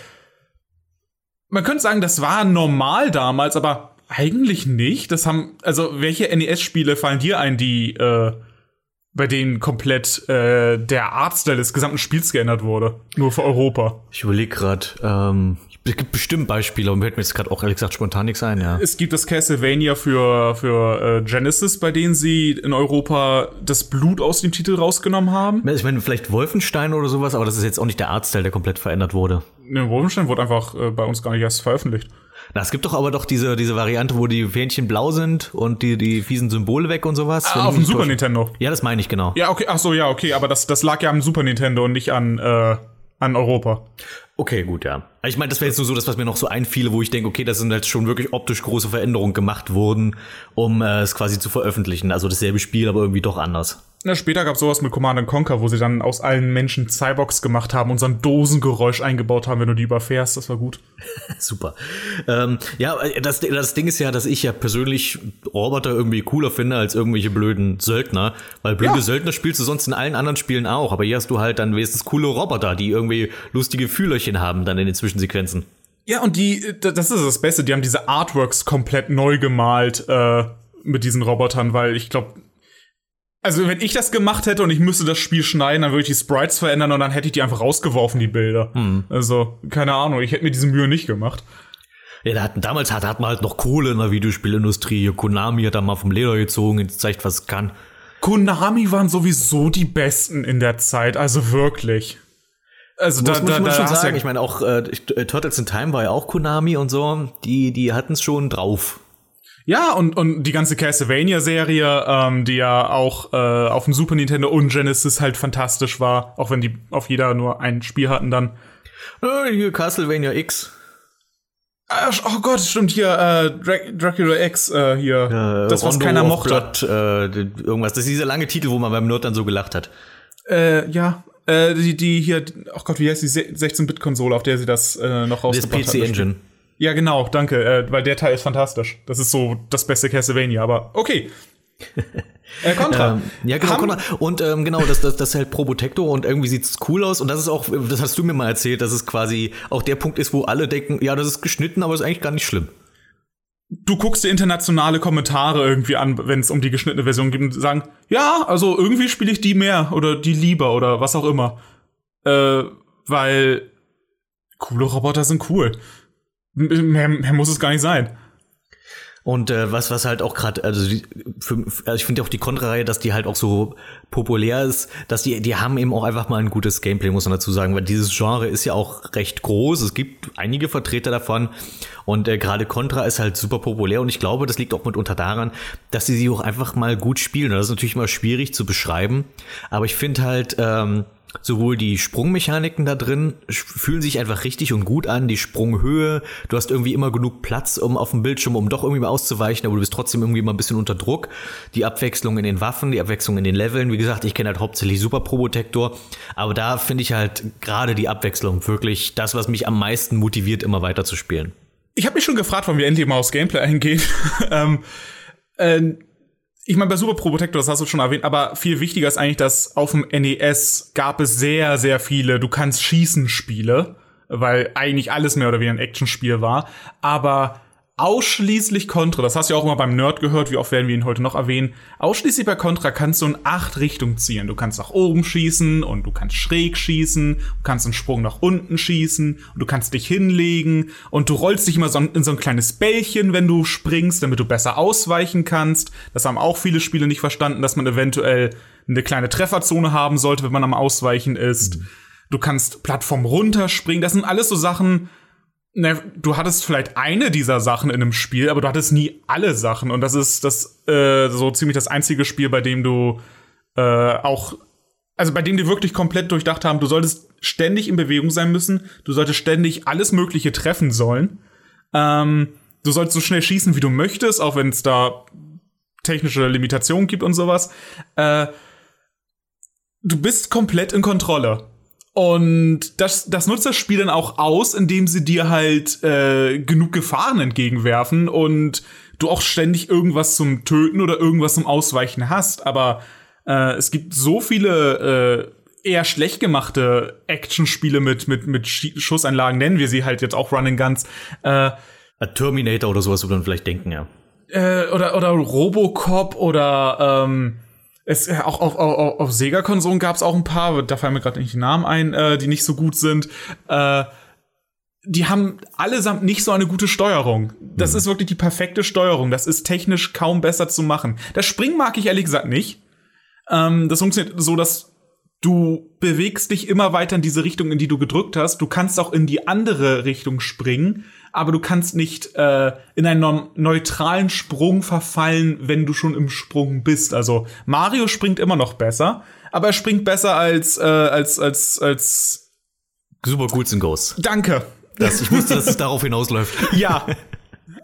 S6: man könnte sagen, das war normal damals, aber eigentlich nicht. Das haben, also welche NES-Spiele fallen dir ein, die äh, bei denen komplett äh, der Artstyle des gesamten Spiels geändert wurde? Nur für Europa.
S1: Ich überlege gerade, ähm, es gibt bestimmt Beispiele, und mir fällt mir jetzt gerade auch ehrlich gesagt spontan nichts ein, ja.
S6: Es gibt das Castlevania für, für äh, Genesis, bei denen sie in Europa das Blut aus dem Titel rausgenommen haben.
S1: Ich meine, vielleicht Wolfenstein oder sowas, aber das ist jetzt auch nicht der Artstyle, der komplett verändert wurde.
S6: Ne, Wolfenstein wurde einfach äh, bei uns gar nicht erst veröffentlicht.
S1: Na, es gibt doch aber doch diese, diese Variante, wo die Fähnchen blau sind und die, die fiesen Symbole weg und sowas.
S6: Ah, auf dem Super. Nintendo.
S1: Ja, das meine ich genau.
S6: Ja, okay, ach so, ja, okay, aber das, das lag ja am Super Nintendo und nicht an, äh, an Europa.
S1: Okay, gut, ja. Ich meine, das wäre jetzt nur so das, was mir noch so einfiele, wo ich denke, okay, das sind jetzt schon wirklich optisch große Veränderungen gemacht worden, um äh, es quasi zu veröffentlichen. Also dasselbe Spiel, aber irgendwie doch anders.
S6: Na, später gab es sowas mit Command Conquer, wo sie dann aus allen Menschen Cyborgs gemacht haben und so ein Dosengeräusch eingebaut haben, wenn du die überfährst. Das war gut.
S1: Super. Ähm, ja, das, das Ding ist ja, dass ich ja persönlich Roboter irgendwie cooler finde als irgendwelche blöden Söldner. Weil blöde
S6: Ja.
S1: Söldner spielst du sonst in allen anderen Spielen auch. Aber hier hast du halt dann wenigstens coole Roboter, die irgendwie lustige Fühlerchen haben dann in den Zwischensequenzen.
S6: Ja, und die, äh, das ist das Beste, die haben diese Artworks komplett neu gemalt äh, mit diesen Robotern, weil ich glaube, also wenn ich das gemacht hätte und ich müsste das Spiel schneiden, dann würde ich die Sprites verändern und dann hätte ich die einfach rausgeworfen, die Bilder. Also, keine Ahnung, ich hätte mir diese Mühe nicht gemacht.
S1: Ja, da hatten, damals hat, hat man halt noch Kohle in der Videospielindustrie. Konami hat da mal vom Leder gezogen und zeigt, was es kann.
S6: Konami waren sowieso die Besten in der Zeit, also wirklich. Also
S1: Muss,
S6: da,
S1: muss
S6: da,
S1: man
S6: da
S1: schon
S6: hast
S1: sagen.
S6: ja,
S1: Ich meine, auch äh, Turtles in Time war ja auch Konami und so. Die, die hatten es schon drauf.
S6: Ja, und, und die ganze Castlevania-Serie, ähm, die ja auch äh, auf dem Super Nintendo und Genesis halt fantastisch war, auch wenn die auf jeder nur ein Spiel hatten dann.
S1: Äh, hier Castlevania X.
S6: Ah, Oh Gott, stimmt hier, äh, Dra Dracula X äh, hier.
S1: Äh,
S6: das, was
S1: Rondo
S6: keiner mochte.
S1: Blood, äh, irgendwas. Das ist dieser lange Titel, wo man beim Nerd dann so gelacht hat.
S6: Äh, ja. Äh, die, die hier, oh Gott, wie heißt die Se- 16-Bit-Konsole, auf der sie das äh, noch rausgebracht
S1: PC
S6: hat? das Spiel? Ja, genau, danke, äh, weil der Teil ist fantastisch. Das ist so das beste Castlevania, aber okay. äh, Contra.
S1: Ähm, ja, genau. Contra. Und ähm, genau, das, das, das hält Probotector und irgendwie sieht's cool aus. Und das ist auch, das hast du mir mal erzählt, dass es quasi auch der Punkt ist, wo alle denken, ja, das ist geschnitten, aber ist eigentlich gar nicht schlimm.
S6: Du guckst dir internationale Kommentare irgendwie an, wenn es um die geschnittene Version geht und sagen, ja, also irgendwie spiele ich die mehr oder die lieber oder was auch immer. Äh, weil coole Roboter sind cool. Mehr, mehr muss es gar nicht sein.
S1: Und äh, was, was halt auch gerade, also, für, also ich finde auch die Contra-Reihe, dass die halt auch so populär ist, dass die, die haben eben auch einfach mal ein gutes Gameplay, muss man dazu sagen, weil dieses Genre ist ja auch recht groß. Es gibt einige Vertreter davon und äh, gerade Contra ist halt super populär und ich glaube, das liegt auch mitunter daran, dass sie sie auch einfach mal gut spielen. Das ist natürlich immer schwierig zu beschreiben, aber ich finde halt, ähm, sowohl die Sprungmechaniken da drin fühlen sich einfach richtig und gut an, die Sprunghöhe, du hast irgendwie immer genug Platz um auf dem Bildschirm, um doch irgendwie mal auszuweichen, aber du bist trotzdem irgendwie mal ein bisschen unter Druck. Die Abwechslung in den Waffen, die Abwechslung in den Leveln, wie gesagt, ich kenne halt hauptsächlich Super Probotector, aber da finde ich halt gerade die Abwechslung wirklich das, was mich am meisten motiviert, immer weiter zu spielen.
S6: Ich habe mich schon gefragt, wann wir endlich mal aufs Gameplay eingehen. ähm, äh, ich meine, bei Super Probotector, das hast du schon erwähnt, aber viel wichtiger ist eigentlich, dass auf dem NES gab es sehr, sehr viele Du kannst schießen Spiele, weil eigentlich alles mehr oder weniger ein Actionspiel war. Aber ausschließlich Contra, das hast du ja auch immer beim Nerd gehört, wie oft werden wir ihn heute noch erwähnen. Ausschließlich bei Contra kannst du in acht Richtungen ziehen. Du kannst nach oben schießen und du kannst schräg schießen, du kannst einen Sprung nach unten schießen und du kannst dich hinlegen und du rollst dich immer so in so ein kleines Bällchen, wenn du springst, damit du besser ausweichen kannst. Das haben auch viele Spiele nicht verstanden, dass man eventuell eine kleine Trefferzone haben sollte, wenn man am Ausweichen ist. Du kannst Plattform runterspringen. Das sind alles so Sachen, na, du hattest vielleicht eine dieser Sachen in einem Spiel, aber du hattest nie alle Sachen. Und das ist das äh, so ziemlich das einzige Spiel, bei dem du äh, auch, also bei dem die wirklich komplett durchdacht haben, du solltest ständig in Bewegung sein müssen, du solltest ständig alles Mögliche treffen sollen. Ähm, du sollst so schnell schießen, wie du möchtest, auch wenn es da technische Limitationen gibt und sowas. Äh, du bist komplett in Kontrolle. Und das, das nutzt das Spiel dann auch aus, indem sie dir halt äh, genug Gefahren entgegenwerfen und du auch ständig irgendwas zum Töten oder irgendwas zum Ausweichen hast. Aber äh, es gibt so viele äh, eher schlecht gemachte Actionspiele mit, mit, mit Schussanlagen, nennen wir sie halt jetzt auch Running Guns. Äh,
S1: Terminator oder sowas würde man vielleicht denken, ja.
S6: Äh, oder, oder Robocop oder ähm, es, äh, auch auf, auf, auf Sega-Konsolen gab es auch ein paar, da fallen mir gerade nicht die Namen ein, äh, die nicht so gut sind. Äh, die haben allesamt nicht so eine gute Steuerung. Das mhm. ist wirklich die perfekte Steuerung. Das ist technisch kaum besser zu machen. Das Springen mag ich ehrlich gesagt nicht. Ähm, das funktioniert so, dass du bewegst dich immer weiter in diese Richtung, in die du gedrückt hast. Du kannst auch in die andere Richtung springen, aber du kannst nicht äh, in einen neutralen Sprung verfallen, wenn du schon im Sprung bist. Also Mario springt immer noch besser, aber er springt besser als äh, als als als
S1: Super Ghouls and Ghosts.
S6: Danke.
S1: Das, ich wusste, dass es darauf hinausläuft.
S6: Ja.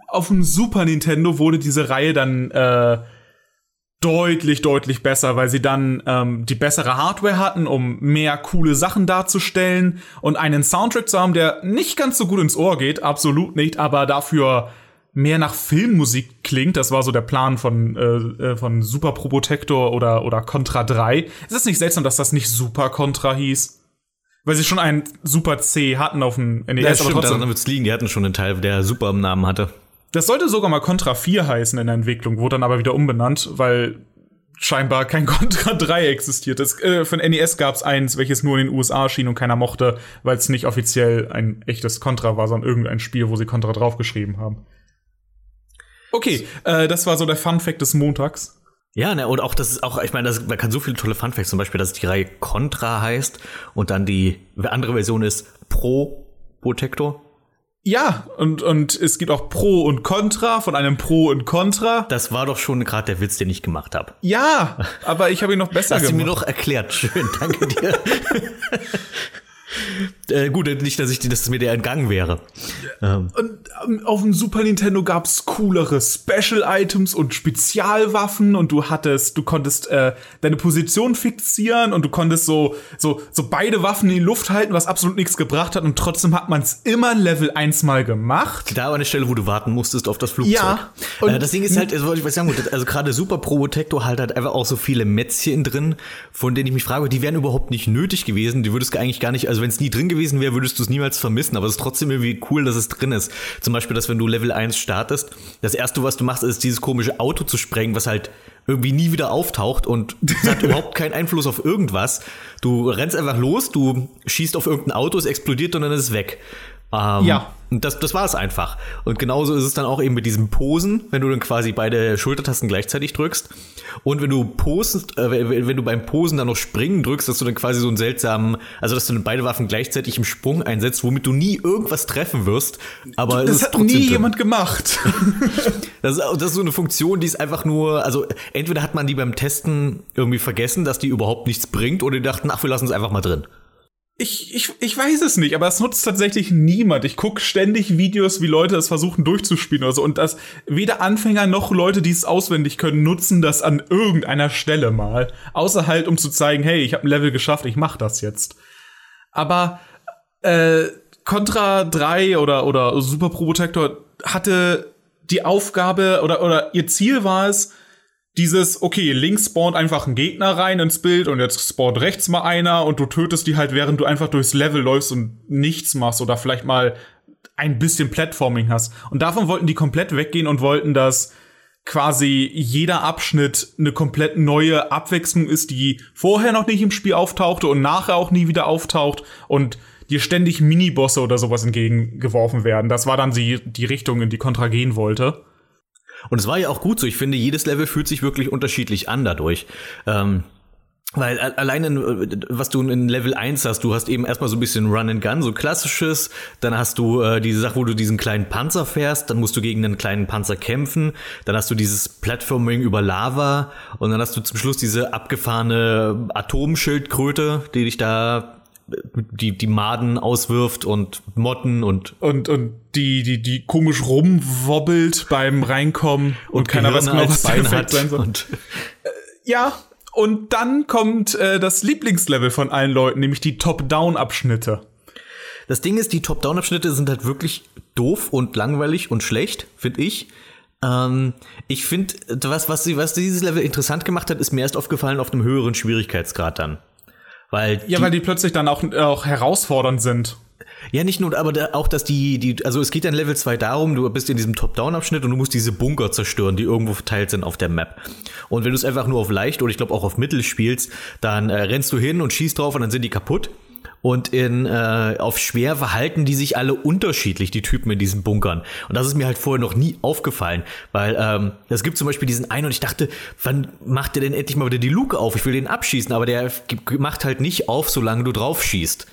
S6: Auf dem Super Nintendo wurde diese Reihe dann äh, deutlich, deutlich besser, weil sie dann ähm, die bessere Hardware hatten, um mehr coole Sachen darzustellen und einen Soundtrack zu haben, der nicht ganz so gut ins Ohr geht, absolut nicht, aber dafür mehr nach Filmmusik klingt. Das war so der Plan von, äh, äh von Super Probotector oder, oder Contra 3. Ist es nicht seltsam, dass das nicht Super Contra hieß? Weil sie schon einen Super C hatten auf dem NES,
S1: ja, stimmt, aber trotzdem. wird's liegen. Die hatten schon einen Teil, der Super im Namen hatte.
S6: Das sollte sogar mal Contra 4 heißen in der Entwicklung, wurde dann aber wieder umbenannt, weil scheinbar kein Contra 3 existiert. Es, äh, von NES gab es eins, welches nur in den USA erschien und keiner mochte, weil es nicht offiziell ein echtes Contra war, sondern irgendein Spiel, wo sie Contra draufgeschrieben haben. Okay, äh, das war so der Fun Fact des Montags.
S1: Ja, ne, und auch das ist auch, ich meine, das, man kann so viele tolle Fun Facts, zum Beispiel, dass die Reihe Contra heißt und dann die andere Version ist Pro Protector.
S6: Ja, und, und es gibt auch Pro und Contra von einem Pro und Contra.
S1: Das war doch schon gerade der Witz, den ich gemacht habe.
S6: Ja, aber ich habe ihn noch besser
S1: Hast
S6: gemacht.
S1: Hast du mir noch erklärt. Schön, danke dir. Äh, gut, nicht, dass ich dass es mir der entgangen wäre.
S6: Ähm. Und ähm, auf dem Super Nintendo gab's coolere Special Items und Spezialwaffen und du hattest, du konntest äh, deine Position fixieren und du konntest so, so, so beide Waffen in die Luft halten, was absolut nichts gebracht hat und trotzdem hat man es immer Level 1 mal gemacht.
S1: Da war eine Stelle, wo du warten musstest auf das Flugzeug. Ja. Äh, das Ding ist halt, also, ich weiß sagen, also gerade Super Probotector halt hat einfach auch so viele Mätzchen drin, von denen ich mich frage, die wären überhaupt nicht nötig gewesen. Die würdest du eigentlich gar nicht, also wenn es nie drin gewesen wäre, würdest du es niemals vermissen, aber es ist trotzdem irgendwie cool, dass es drin ist. Zum Beispiel, dass wenn du Level 1 startest, das erste, was du machst, ist dieses komische Auto zu sprengen, was halt irgendwie nie wieder auftaucht und hat überhaupt keinen Einfluss auf irgendwas. Du rennst einfach los, du schießt auf irgendein Auto, es explodiert und dann ist es weg. Ähm, ja. Und das, das war es einfach. Und genauso ist es dann auch eben mit diesem Posen, wenn du dann quasi beide Schultertasten gleichzeitig drückst. Und wenn du posest, äh, wenn du beim Posen dann noch springen drückst, dass du dann quasi so einen seltsamen, also dass du dann beide Waffen gleichzeitig im Sprung einsetzt, womit du nie irgendwas treffen wirst. Aber
S6: das hat nie drin. jemand gemacht.
S1: das, ist, das ist so eine Funktion, die ist einfach nur, also entweder hat man die beim Testen irgendwie vergessen, dass die überhaupt nichts bringt, oder die dachten, ach, wir lassen es einfach mal drin.
S6: Ich, ich, ich weiß es nicht, aber es nutzt tatsächlich niemand. Ich gucke ständig Videos, wie Leute es versuchen durchzuspielen oder so. Und das weder Anfänger noch Leute, die es auswendig können, nutzen das an irgendeiner Stelle mal. Außer halt, um zu zeigen, hey, ich habe ein Level geschafft, ich mach das jetzt. Aber äh, Contra 3 oder, oder Super Pro Protector hatte die Aufgabe oder, oder ihr Ziel war es, dieses, okay, links spawnt einfach ein Gegner rein ins Bild und jetzt spawnt rechts mal einer und du tötest die halt, während du einfach durchs Level läufst und nichts machst oder vielleicht mal ein bisschen Platforming hast. Und davon wollten die komplett weggehen und wollten, dass quasi jeder Abschnitt eine komplett neue Abwechslung ist, die vorher noch nicht im Spiel auftauchte und nachher auch nie wieder auftaucht und dir ständig Minibosse oder sowas entgegengeworfen werden. Das war dann die, die Richtung, in die Contra gehen wollte.
S1: Und es war ja auch gut so. Ich finde, jedes Level fühlt sich wirklich unterschiedlich an dadurch. Ähm, Weil a- allein, in, was du in Level 1 hast, du hast eben erstmal so ein bisschen Run and Gun, so klassisches. Dann hast du äh, diese Sache, wo du diesen kleinen Panzer fährst. Dann musst du gegen einen kleinen Panzer kämpfen. Dann hast du dieses Platforming über Lava. Und dann hast du zum Schluss diese abgefahrene Atomschildkröte, die dich da die, die Maden auswirft und Motten und
S6: Und, und die, die, die komisch rumwobbelt beim Reinkommen und, keiner weiß genau, was
S1: Bein hat.
S6: sein soll.
S1: Und
S6: Ja, und dann kommt äh, das Lieblingslevel von allen Leuten, nämlich die Top-Down-Abschnitte.
S1: Das Ding ist, die Top-Down-Abschnitte sind halt wirklich doof und langweilig und schlecht, finde ich. Ähm, ich finde, was, was, sie- was dieses Level interessant gemacht hat, ist mir erst aufgefallen auf einem höheren Schwierigkeitsgrad dann. Weil
S6: Ja,
S1: die,
S6: weil die plötzlich dann auch, auch herausfordernd sind.
S1: ja nicht nur, aber da, auch, dass die, die, also es geht in Level 2 darum, du bist in diesem Top-Down-Abschnitt und du musst diese Bunker zerstören, die irgendwo verteilt sind auf der Map. Und wenn du es einfach nur auf leicht oder ich glaube auch auf Mittel spielst, dann äh, rennst du hin und schießt drauf und dann sind die kaputt. Und in äh, auf schwer verhalten die sich alle unterschiedlich, die Typen in diesen Bunkern. Und das ist mir halt vorher noch nie aufgefallen, weil ähm, es gibt zum Beispiel diesen einen und ich dachte, wann macht der denn endlich mal wieder die Luke auf? Ich will den abschießen, aber der macht halt nicht auf, solange du drauf schießt.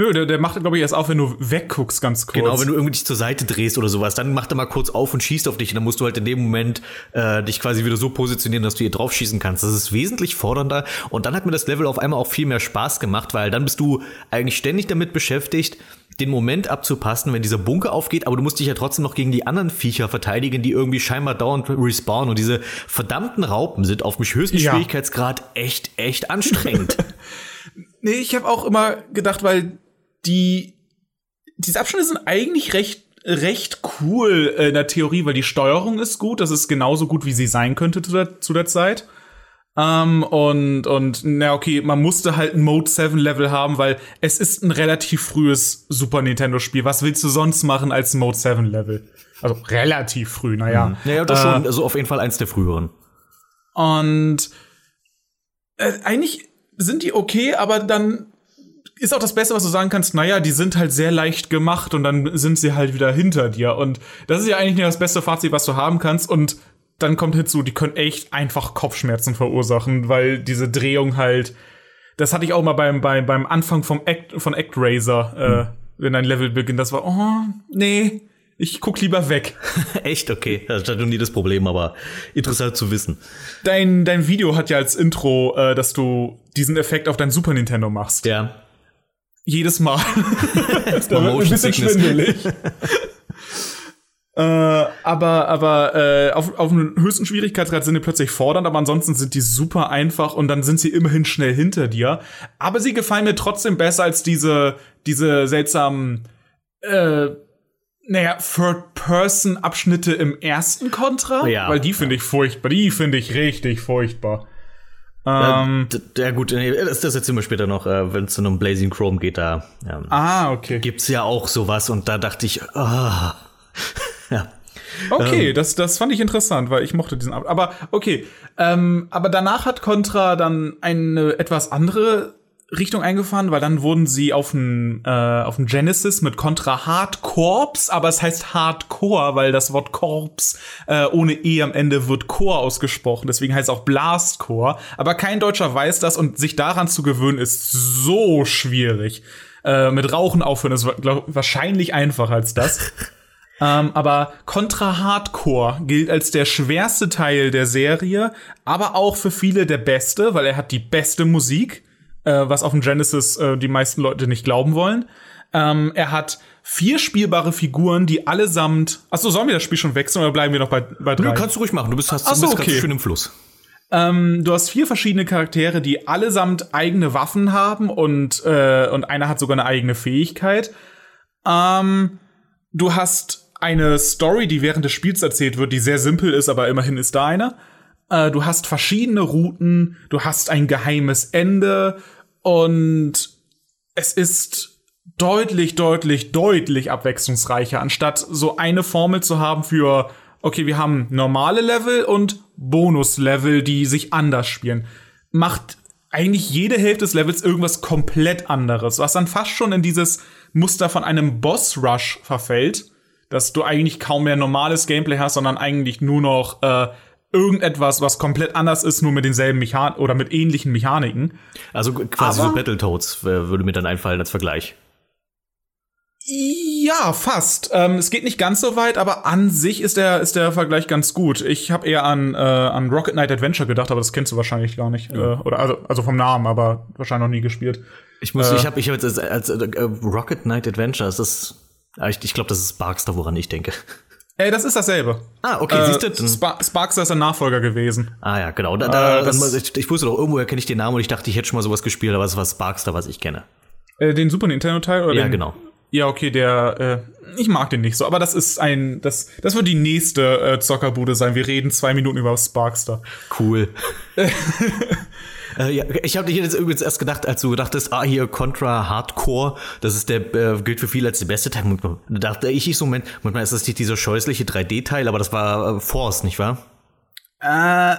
S6: Nö, der, der macht, glaube ich, erst auf, wenn du wegguckst, ganz kurz.
S1: Genau, wenn du irgendwie dich zur Seite drehst oder sowas, dann macht er mal kurz auf und schießt auf dich und dann musst du halt in dem Moment äh, dich quasi wieder so positionieren, dass du hier drauf schießen kannst. Das ist wesentlich fordernder und dann hat mir das Level auf einmal auch viel mehr Spaß gemacht, weil dann bist du eigentlich ständig damit beschäftigt, den Moment abzupassen, wenn dieser Bunker aufgeht, aber du musst dich ja trotzdem noch gegen die anderen Viecher verteidigen, die irgendwie scheinbar dauernd respawnen und diese verdammten Raupen sind auf dem höchsten
S6: Ja.
S1: Schwierigkeitsgrad echt, echt anstrengend.
S6: Nee, ich habe auch immer gedacht, weil die diese Abschnitte sind eigentlich recht recht cool äh, in der Theorie, weil die Steuerung ist gut, das ist genauso gut, wie sie sein könnte zu der, zu der Zeit. Ähm, und und na okay, man musste halt ein Mode 7 Level haben, weil es ist ein relativ frühes Super Nintendo Spiel. Was willst du sonst machen als ein Mode 7 Level? Also relativ früh, naja.
S1: naja, das schon, also auf jeden Fall eins der früheren.
S6: Und äh, eigentlich sind die okay, aber dann ist auch das Beste, was du sagen kannst, naja, die sind halt sehr leicht gemacht und dann sind sie halt wieder hinter dir. Und das ist ja eigentlich nicht das beste Fazit, was du haben kannst. Und dann kommt hinzu, die können echt einfach Kopfschmerzen verursachen, weil diese Drehung halt. Das hatte ich auch mal beim, beim, beim Anfang vom Act, von ActRaiser, äh, wenn ein Level beginnt. Das war, oh, nee, ich guck lieber weg.
S1: Echt, okay. Das noch nie das Problem, aber interessant zu wissen.
S6: Dein, dein Video hat ja als Intro, äh, dass du diesen Effekt auf dein Super Nintendo machst.
S1: Ja.
S6: Jedes Mal. das
S1: war Motion Sickness.
S6: äh, aber aber äh, auf, auf einem höchsten Schwierigkeitsgrad sind die plötzlich fordernd, aber ansonsten sind die super einfach und dann sind sie immerhin schnell hinter dir. Aber sie gefallen mir trotzdem besser als diese, diese seltsamen, äh, naja, Third-Person-Abschnitte im ersten Contra.
S1: Ja,
S6: weil die finde ich furchtbar. Die finde ich richtig furchtbar. Ähm,
S1: Ja gut, das, das erzählen wir später noch, äh, wenn es zu einem Blazing Chrome geht, da ähm,
S6: ah, okay.
S1: gibt's ja auch sowas und da dachte ich, ah, ja.
S6: Okay, das, das fand ich interessant, weil ich mochte diesen Ab Aber okay, ähm, aber danach hat Contra dann eine etwas andere Richtung eingefahren, weil dann wurden sie auf dem äh, auf dem Genesis mit Contra Hard Corps, aber es heißt Hardcore, weil das Wort Corps äh, ohne e am Ende wird Core ausgesprochen, deswegen heißt es auch Blast Core. Aber kein Deutscher weiß das und sich daran zu gewöhnen ist so schwierig. Äh, mit Rauchen aufhören ist glaub, wahrscheinlich einfacher als das. Ähm, aber Contra Hardcore gilt als der schwerste Teil der Serie, aber auch für viele der beste, weil er hat die beste Musik, äh, was auf dem Genesis äh, die meisten Leute nicht glauben wollen. Ähm, er hat vier spielbare Figuren, die allesamt. Achso, sollen wir das Spiel schon wechseln oder bleiben wir noch bei, bei drei?
S1: Du kannst du ruhig machen, du bist, hast,
S6: Ach
S1: du
S6: so,
S1: bist ganz
S6: okay.
S1: schön im Fluss.
S6: Ähm, du hast vier verschiedene Charaktere, die allesamt eigene Waffen haben und, äh, und einer hat sogar eine eigene Fähigkeit. Ähm, du hast eine Story, die während des Spiels erzählt wird, die sehr simpel ist, aber immerhin ist da eine. Äh, du hast verschiedene Routen, du hast ein geheimes Ende und es ist deutlich, deutlich, deutlich abwechslungsreicher, anstatt so eine Formel zu haben für, okay, wir haben normale Level und Bonuslevel, die sich anders spielen. Macht eigentlich jede Hälfte des Levels irgendwas komplett anderes, was dann fast schon in dieses Muster von einem Boss-Rush verfällt, dass du eigentlich kaum mehr normales Gameplay hast, sondern eigentlich nur noch äh, irgendetwas, was komplett anders ist, nur mit denselben Mechan oder mit ähnlichen Mechaniken.
S1: Also quasi
S6: Aber-
S1: so Battletoads würde mir dann einfallen als Vergleich.
S6: Ja, fast. Ähm, es geht nicht ganz so weit, aber an sich ist der, ist der Vergleich ganz gut. Ich habe eher an, äh, an Rocket Knight Adventure gedacht, aber das kennst du wahrscheinlich gar nicht. Äh, oder also, also vom Namen, aber wahrscheinlich noch nie gespielt.
S1: Ich muss,
S6: Äh.
S1: ich habe, ich habe jetzt als, als äh, Rocket Knight Adventure, ist das, ich, ich glaube, das ist Sparkster, woran ich denke.
S6: Ey, das ist dasselbe.
S1: Ah, okay,
S6: Äh,
S1: siehst du?
S6: Spa Sparkster ist ein Nachfolger gewesen.
S1: Ah ja, genau. Da, da,
S6: Äh,
S1: ich, ich wusste doch, irgendwoher kenne ich den Namen und ich dachte, ich hätte schon mal sowas gespielt, aber es war Sparkster, was ich kenne.
S6: Äh, den Super Nintendo Teil oder
S1: Ja,
S6: den,
S1: genau.
S6: Ja, okay, der, äh, ich mag den nicht so, aber das ist ein, das, das wird die nächste äh, Zockerbude sein. Wir reden zwei Minuten über Sparkster.
S1: Cool. äh, ja, ich habe dir jetzt übrigens erst gedacht, als du dachtest, ah, hier Contra Hardcore, das ist der, äh, gilt für viele als der beste Teil. Da dachte ich, ich so, Moment, manchmal ist das nicht dieser scheußliche 3D-Teil, aber das war äh, Force, nicht wahr?
S6: Äh,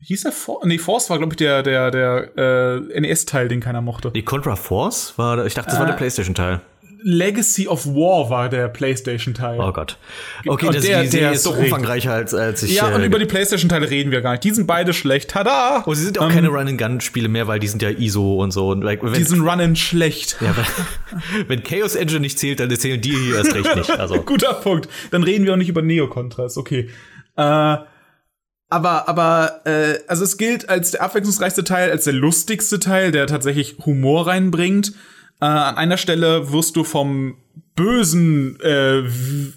S6: hieß der For Nee, Force war, glaube ich, der, der, der äh, NES-Teil, den keiner mochte.
S1: Die Contra Force war, ich dachte, das war
S6: Äh.
S1: der PlayStation-Teil.
S6: Legacy of War war der PlayStation-Teil.
S1: Oh Gott. Okay,
S6: Und
S1: das
S6: der-
S1: die
S6: der
S1: ist
S6: richtig-
S1: umfangreicher als, als ich.
S6: Ja, und
S1: äh,
S6: über die PlayStation-Teile reden wir gar nicht. Die sind beide schlecht. Tada!
S1: oh, sie sind auch keine Run-and-Gun-Spiele mehr, weil die sind ja ISO und so. Und like, wenn,
S6: Die sind Run-In schlecht.
S1: ja, wenn, wenn Chaos Engine nicht zählt, dann zählen die hier erst recht nicht. Also.
S6: Guter Punkt. Dann reden wir auch nicht über Neo-Contras. Okay. Äh, aber, aber, äh, also es gilt als der abwechslungsreichste Teil, als der lustigste Teil, der tatsächlich Humor reinbringt. Äh, an einer Stelle wirst du vom bösen äh,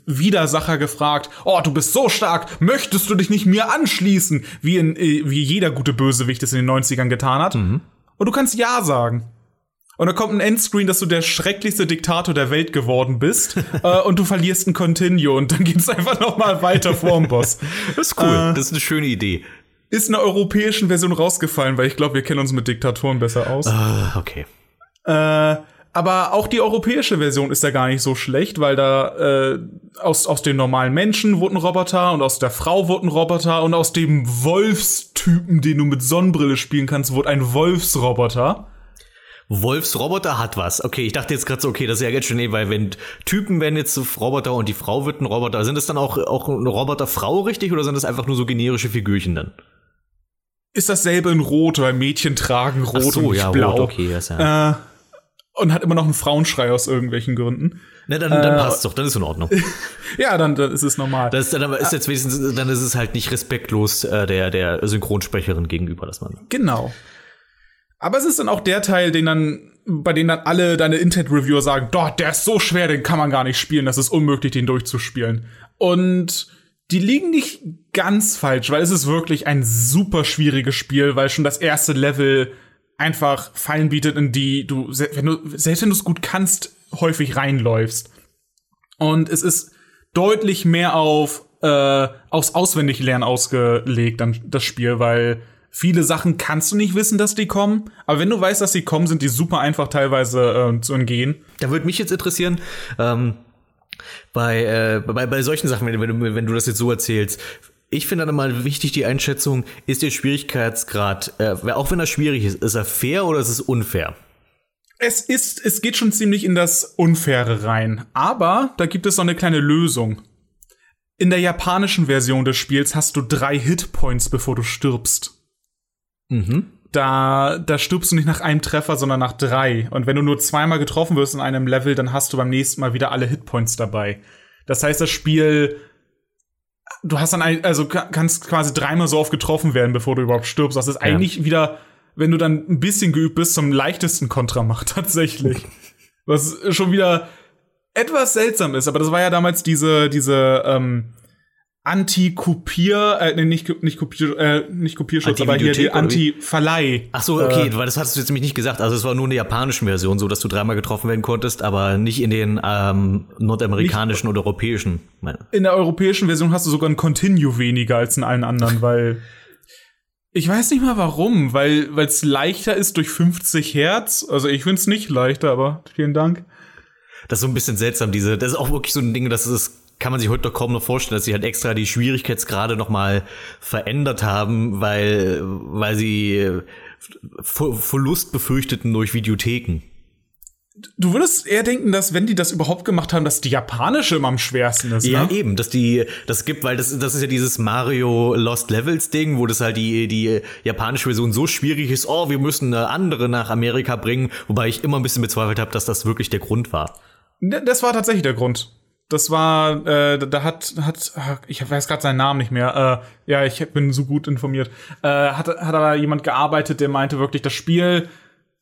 S6: Widersacher gefragt, oh, du bist so stark, möchtest du dich nicht mir anschließen, wie, in, äh, wie jeder gute Bösewicht es in den 90ern getan hat. Und du kannst Ja sagen. Und dann kommt ein Endscreen, dass du der schrecklichste Diktator der Welt geworden bist äh, und du verlierst ein Continue und dann geht's einfach noch mal weiter vorm Boss.
S1: Das ist cool. das ist eine schöne Idee.
S6: Ist in der europäischen Version rausgefallen, weil ich glaube, wir kennen uns mit Diktatoren besser aus.
S1: Ah, okay.
S6: Äh, aber auch die europäische Version ist ja gar nicht so schlecht, weil da äh, aus, aus dem normalen Menschen wurde ein Roboter und aus der Frau wurde ein Roboter und aus dem Wolfstypen, den du mit Sonnenbrille spielen kannst, wurde ein Wolfsroboter.
S1: Wolfsroboter hat was. Okay, ich dachte jetzt gerade so, okay, das ist ja jetzt schon eh, weil wenn Typen werden jetzt Roboter und die Frau wird ein Roboter, sind es dann auch, auch eine Roboterfrau richtig oder sind das einfach nur so generische Figürchen dann?
S6: Ist dasselbe in Rot, weil Mädchen tragen Rot
S1: so,
S6: und nicht
S1: ja,
S6: blau.
S1: rot, okay, das ist ja.
S6: Äh, und hat immer noch einen Frauenschrei aus irgendwelchen Gründen.
S1: Na, dann, dann
S6: äh,
S1: passt doch, dann ist in Ordnung.
S6: Ja, dann, dann ist es normal.
S1: Das dann aber ist jetzt wenigstens, dann ist es halt nicht respektlos äh, der, der Synchronsprecherin gegenüber, dass man.
S6: Genau. Aber es ist dann auch der Teil, den dann, bei dem dann alle deine Internet-Reviewer sagen, dort, der ist so schwer, den kann man gar nicht spielen, das ist unmöglich, den durchzuspielen. Und die liegen nicht ganz falsch, weil es ist wirklich ein super schwieriges Spiel, weil schon das erste Level einfach Fallen bietet, in die du, wenn du, selbst wenn du es gut kannst, häufig reinläufst. Und es ist deutlich mehr auf äh, aufs Auswendiglernen ausgelegt, dann das Spiel, weil viele Sachen kannst du nicht wissen, dass die kommen. Aber wenn du weißt, dass sie kommen, sind die super einfach teilweise äh, zu entgehen.
S1: Da würde mich jetzt interessieren, ähm, bei, äh, bei, bei solchen Sachen, wenn, wenn, wenn du das jetzt so erzählst, ich finde dann mal wichtig die Einschätzung, ist der Schwierigkeitsgrad, äh, auch wenn er schwierig ist, ist er fair oder ist es unfair?
S6: Es ist, es geht schon ziemlich in das Unfaire rein. Aber da gibt es noch eine kleine Lösung. In der japanischen Version des Spiels hast du drei Hitpoints, bevor du stirbst.
S1: Mhm.
S6: Da, da stirbst du nicht nach einem Treffer, sondern nach drei. Und wenn du nur zweimal getroffen wirst in einem Level, dann hast du beim nächsten Mal wieder alle Hitpoints dabei. Das heißt, das Spiel, du hast dann, ein, also ka- kannst quasi dreimal so oft getroffen werden, bevor du überhaupt stirbst. Das ist eigentlich wieder, wenn du dann ein bisschen geübt bist, zum leichtesten Kontra macht, tatsächlich. Was schon wieder etwas seltsam ist, aber das war ja damals diese, diese, ähm, Anti-Kopier, äh, nee, nicht, nicht Kopier, äh, nicht Kopierschutz, aber hier die? Anti-Verleih.
S1: Ach so, okay, weil das hattest du jetzt nämlich nicht gesagt. Also es war nur in der japanischen Version so, dass du dreimal getroffen werden konntest, aber nicht in den ähm, nordamerikanischen oder europäischen. Meine-
S6: In der europäischen Version hast du sogar ein Continue weniger als in allen anderen, weil ich weiß nicht mal warum, weil weil es leichter ist durch 50 Hertz. Also ich find's nicht leichter, aber vielen Dank.
S1: Das ist so ein bisschen seltsam, diese, das ist auch wirklich so ein Ding, das ist, kann man sich heute doch kaum noch vorstellen, dass sie halt extra die Schwierigkeitsgrade noch mal verändert haben, weil, weil sie äh, Ver- Verlust befürchteten durch Videotheken.
S6: Du würdest eher denken, dass wenn die das überhaupt gemacht haben, dass die japanische immer am schwersten ist.
S1: Ja,
S6: ne?
S1: eben, dass die, das gibt, weil das, das ist ja dieses Mario Lost Levels Ding, wo das halt die, die japanische Version so schwierig ist, oh, wir müssen eine andere nach Amerika bringen, wobei ich immer ein bisschen bezweifelt habe, dass das wirklich der Grund war.
S6: Ne, Das war tatsächlich der Grund. Das war, äh, da hat, hat, ich weiß gerade seinen Namen nicht mehr. Äh, ja, ich bin so gut informiert. Äh, hat, hat aber jemand gearbeitet, der meinte wirklich, das Spiel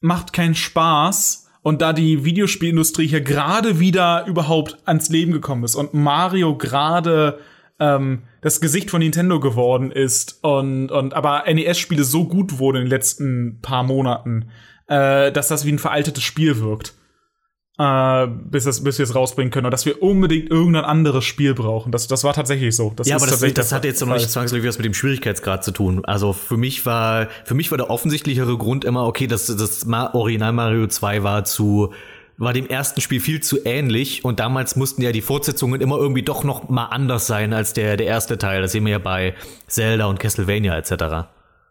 S6: macht keinen Spaß. Und da die Videospielindustrie hier gerade wieder überhaupt ans Leben gekommen ist und Mario gerade ähm, das Gesicht von Nintendo geworden ist und, und aber NES-Spiele so gut wurden in den letzten paar Monaten, äh, dass das wie ein veraltetes Spiel wirkt äh, bis, das, bis wir es rausbringen können und dass wir unbedingt irgendein anderes Spiel brauchen. Das, das war tatsächlich so. Das
S1: ja, aber das, das hat jetzt noch nicht zwangsläufig was mit dem Schwierigkeitsgrad zu tun. Also für mich war, für mich war der offensichtlichere Grund immer, okay, das, das Original Mario 2 war zu, war dem ersten Spiel viel zu ähnlich und damals mussten ja die Fortsetzungen immer irgendwie doch noch mal anders sein als der, der erste Teil. Das sehen wir ja bei Zelda und Castlevania etc.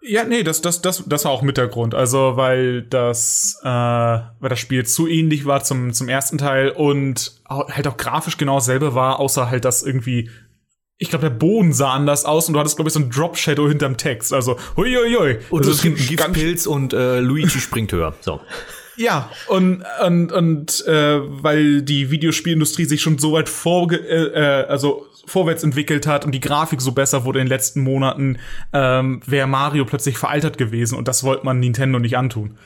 S6: Ja, nee, das, das, das, das war auch mit der Grund. Also, weil das, äh, weil das Spiel zu ähnlich war zum, zum ersten Teil und halt auch grafisch genau dasselbe war, außer halt, dass irgendwie, ich glaube, der Boden sah anders aus und du hattest, glaube ich, so ein Drop-Shadow hinterm Text. Also, huiuiui.
S1: Und
S6: also,
S1: es gibt
S6: ganz-
S1: Giftpilz und äh, Luigi springt höher. So.
S6: Ja, und, und, und äh, weil die Videospielindustrie sich schon so weit vorge äh, äh, also vorwärts entwickelt hat und die Grafik so besser wurde in den letzten Monaten, ähm, wäre Mario plötzlich veraltert gewesen und das wollte man Nintendo nicht antun.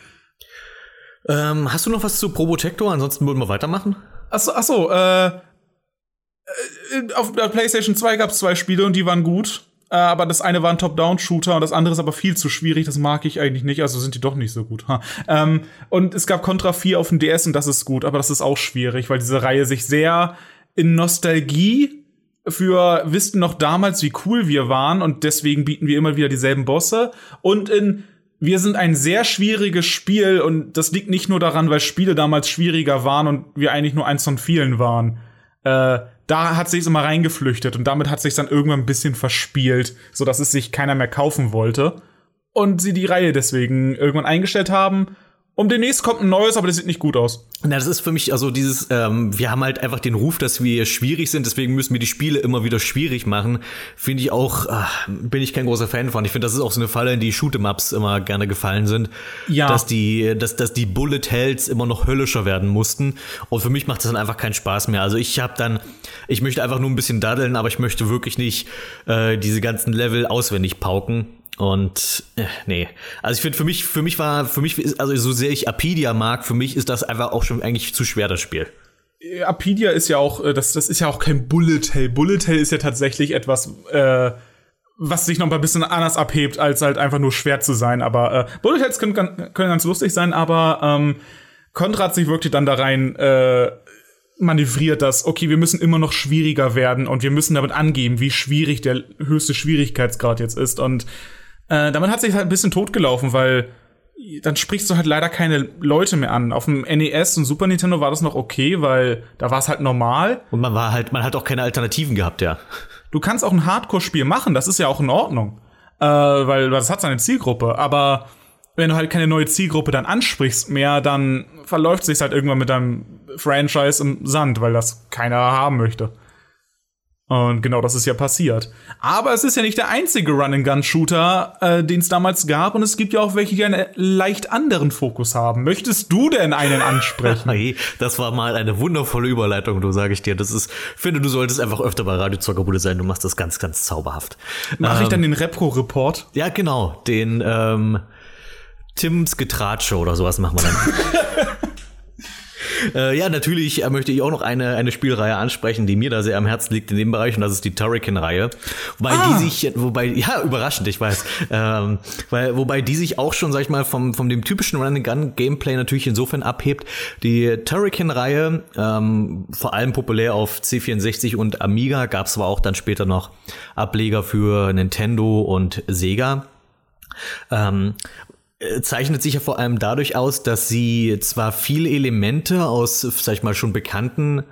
S1: Ähm, hast du noch was zu Probotector? Ansonsten würden wir weitermachen.
S6: Achso, achso, äh, äh, auf der PlayStation 2 gab es zwei Spiele und die waren gut. Äh, aber das eine war ein Top-Down-Shooter und das andere ist aber viel zu schwierig. Das mag ich eigentlich nicht. Also sind die doch nicht so gut. Ha. Ähm, und es gab Contra 4 auf dem DS und das ist gut, aber das ist auch schwierig, weil diese Reihe sich sehr in Nostalgie für wissen noch damals, wie cool wir waren und deswegen bieten wir immer wieder dieselben Bosse und in wir sind ein sehr schwieriges Spiel und das liegt nicht nur daran, weil Spiele damals schwieriger waren und wir eigentlich nur eins von vielen waren. Äh, da hat sich's immer reingeflüchtet und damit hat sich's dann irgendwann ein bisschen verspielt, so dass es sich keiner mehr kaufen wollte und sie die Reihe deswegen irgendwann eingestellt haben. Und demnächst kommt ein neues, aber das sieht nicht gut aus.
S1: Na, das ist für mich also dieses, ähm, wir haben halt einfach den Ruf, dass wir schwierig sind, deswegen müssen wir die Spiele immer wieder schwierig machen. Finde ich auch, ach, bin ich kein großer Fan von. Ich finde, das ist auch so eine Falle, in die Shoot'em-Ups immer gerne gefallen sind.
S6: Ja.
S1: Dass die, dass, dass die Bullet Hells immer noch höllischer werden mussten. Und für mich macht das dann einfach keinen Spaß mehr. Also ich habe dann, ich möchte einfach nur ein bisschen daddeln, aber ich möchte wirklich nicht äh, diese ganzen Level auswendig pauken. Und äh, nee, also ich finde für mich für mich war für mich ist, also so sehr ich Apidia mag, für mich ist das einfach auch schon eigentlich zu schwer das Spiel.
S6: Apidia ist ja auch, äh, das, das ist ja auch kein Bullet Hell. Bullet Hell ist ja tatsächlich etwas, äh, was sich noch ein bisschen anders abhebt, als halt einfach nur schwer zu sein. Aber äh, Bullet Hells können, können ganz lustig sein, aber ähm, Contra hat sich wirklich dann da rein äh, manövriert, dass, okay, wir müssen immer noch schwieriger werden und wir müssen damit angeben, wie schwierig der höchste Schwierigkeitsgrad jetzt ist. Und äh, damit hat sich halt ein bisschen totgelaufen, weil dann sprichst du halt leider keine Leute mehr an. Auf dem NES und Super Nintendo war das noch okay, weil da war es halt normal.
S1: Und man war halt, man hat auch keine Alternativen gehabt, ja.
S6: Du kannst auch ein Hardcore-Spiel machen, das ist ja auch in Ordnung. Äh, weil das hat seine Zielgruppe. Aber wenn du halt keine neue Zielgruppe dann ansprichst mehr, dann verläuft sich halt irgendwann mit deinem Franchise im Sand, weil das keiner haben möchte. Und genau das ist ja passiert. Aber es ist ja nicht der einzige Run-and-Gun-Shooter, äh, den es damals gab. Und es gibt ja auch welche, die einen leicht anderen Fokus haben. Möchtest du denn einen ansprechen?
S1: Hey, das war mal eine wundervolle Überleitung, du sage ich dir. Das ist, ich finde, du solltest einfach öfter bei Radio Zockerbude sein. Du machst das ganz, ganz zauberhaft.
S6: Mache ich dann den Repro-Report?
S1: Ja, genau. Den ähm, Tims Getratsche oder sowas machen wir dann. äh, ja, natürlich äh, möchte ich auch noch eine, eine Spielreihe ansprechen, die mir da sehr am Herzen liegt in dem Bereich, und das ist die Turrican-Reihe. Wobei die sich, wobei, ja, überraschend, ich weiß. Ähm, weil, wobei die sich auch schon, sag ich mal, vom, vom dem typischen Run-and-Gun-Gameplay natürlich insofern abhebt. Die Turrican-Reihe, ähm, vor allem populär auf C64 und Amiga, gab es aber auch dann später noch Ableger für Nintendo und Sega. Ähm, äh, zeichnet sich ja vor allem dadurch aus, dass sie zwar viele Elemente aus, sag ich mal, schon bekannten äh,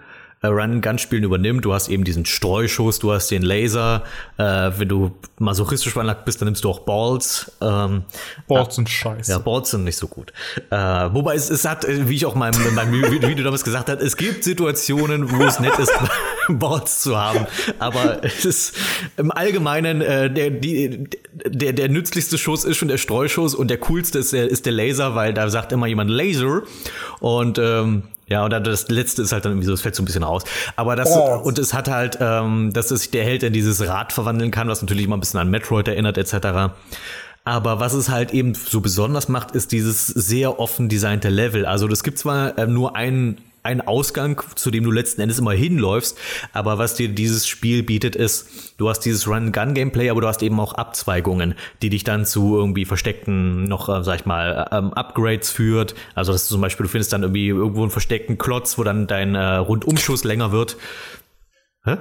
S1: Run-Gun-Spielen übernimmt. Du hast eben diesen Streuschuss, du hast den Laser. Äh, wenn du masochistisch veranlagt bist, dann nimmst du auch Balls. Ähm,
S6: Balls sind scheiße.
S1: ja, Boards sind nicht so gut. Äh, wobei es, es hat, äh, wie ich auch in meinem, in meinem Video damals gesagt habe, es gibt Situationen, wo es nett ist, Boards zu haben. Aber es ist im Allgemeinen äh, der, die, der, der nützlichste Schuss ist schon der Streuschuss und der coolste ist der, ist der Laser, weil da sagt immer jemand Laser. Und ähm, ja, und dann das letzte ist halt dann irgendwie so, es fällt so ein bisschen aus. Aber das, und es hat halt, ähm, dass es sich der Held in dieses Rad verwandeln kann, was natürlich immer ein bisschen an Metroid erinnert, etc. Aber was es halt eben so besonders macht, ist dieses sehr offen designte Level. Also es gibt zwar äh, nur einen einen Ausgang, zu dem du letzten Endes immer hinläufst, aber was dir dieses Spiel bietet, ist, du hast dieses Run-Gun-Gameplay, aber du hast eben auch Abzweigungen, die dich dann zu irgendwie versteckten, noch, äh, sag ich mal, ähm, Upgrades führt. Also dass du zum Beispiel, du findest dann irgendwie irgendwo einen versteckten Klotz, wo dann dein äh, Rundumschuss länger wird. Hä?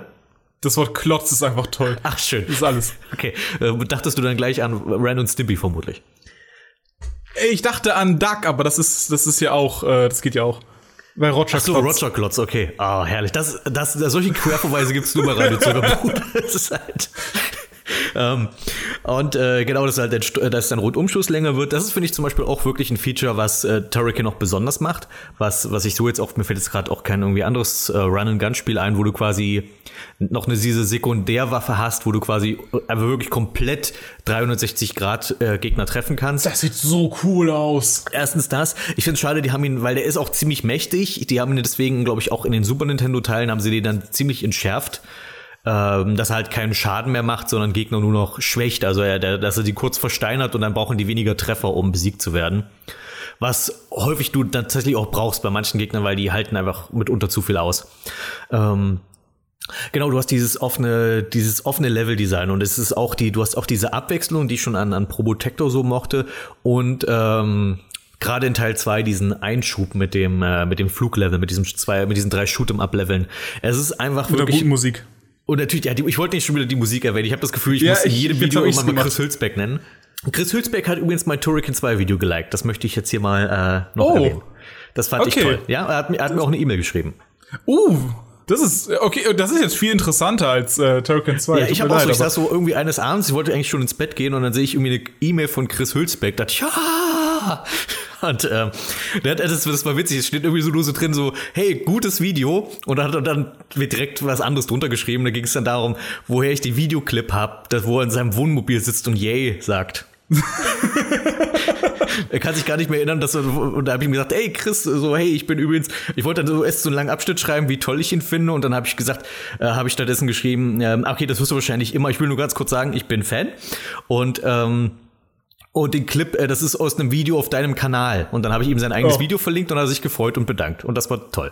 S6: Das Wort Klotz ist einfach toll.
S1: Ach, schön.
S6: Das ist alles.
S1: Okay, äh, dachtest du dann gleich an Ren und Stimpy vermutlich?
S6: Ich dachte an Duck, aber das ist, das ist ja auch, äh, das geht ja auch. Bei Roger
S1: Ach so,
S6: Klotz.
S1: Roger Klotz, okay. Ah, herrlich. Das, das, solche Querverweise gibt's nur bei Radio Zuckerbrot. das ist halt. ähm, und äh, genau, dass halt St- dass dann Rundumschuss länger wird. Das ist, finde ich, zum Beispiel auch wirklich ein Feature, was äh, Turrican noch besonders macht. Was, was ich so jetzt auch, mir fällt jetzt gerade auch kein irgendwie anderes äh, Run-and-Gun-Spiel ein, wo du quasi noch eine diese Sekundärwaffe hast, wo du quasi äh, wirklich komplett 360 Grad äh, Gegner treffen kannst.
S6: Das sieht so cool aus.
S1: Erstens das. Ich finde es schade, die haben ihn, weil der ist auch ziemlich mächtig. Die haben ihn deswegen, glaube ich, auch in den Super Nintendo-Teilen haben sie den dann ziemlich entschärft. Ähm, dass er halt keinen Schaden mehr macht, sondern Gegner nur noch schwächt. Also er, der, dass er die kurz versteinert und dann brauchen die weniger Treffer, um besiegt zu werden. Was häufig du tatsächlich auch brauchst bei manchen Gegnern, weil die halten einfach mitunter zu viel aus. Ähm, Genau, du hast dieses offene, dieses offene Level-Design und es ist auch die, du hast auch diese Abwechslung, die ich schon an, an Probotector so mochte und ähm, gerade in Teil 2 diesen Einschub mit dem, äh, mit dem Fluglevel, mit diesem zwei, mit diesen drei Shoot'em-Up-Leveln. Es ist einfach
S6: Mit der
S1: wirklich
S6: guten Musik.
S1: Und natürlich, ja, die, ich wollte nicht schon wieder die Musik erwähnen. Ich habe das Gefühl, ich
S6: Ja,
S1: muss in
S6: ich-
S1: jedem Video irgendwann mal. Chris Hülsbeck nennen. Chris Hülsbeck hat übrigens mein Turrican 2 Video geliked. Das möchte ich jetzt hier mal äh, noch
S6: Oh.
S1: erwähnen. Das fand ich
S6: Okay.
S1: toll. Ja, er hat, mir- er hat mir auch eine E-Mail geschrieben.
S6: Uh, das ist, okay, das ist jetzt viel interessanter als äh, Turrican 2.
S1: Ja, ich habe auch so, ich saß so irgendwie eines Abends, ich wollte eigentlich schon ins Bett gehen und dann sehe ich irgendwie eine E-Mail von Chris Hülsbeck, dachte ich, ja! Und ähm, der hat, das, das war witzig, es steht irgendwie so nur so drin, so, hey, gutes Video. Und dann hat er dann wird direkt was anderes drunter geschrieben. Da ging es dann darum, woher ich die Videoclip hab, das, wo er in seinem Wohnmobil sitzt und yay sagt. er kann sich gar nicht mehr erinnern, dass er, und da habe ich ihm gesagt, ey Chris, so hey, ich bin übrigens, ich wollte dann so erst so einen langen Abschnitt schreiben, wie toll ich ihn finde, und dann habe ich gesagt, äh, habe ich stattdessen geschrieben, ähm, okay, das wirst du wahrscheinlich immer. Ich will nur ganz kurz sagen, ich bin Fan und ähm, und den Clip, äh, das ist aus einem Video auf deinem Kanal. Und dann habe ich ihm sein eigenes
S6: Oh.
S1: Video verlinkt und er hat sich gefreut und bedankt. Und das war toll.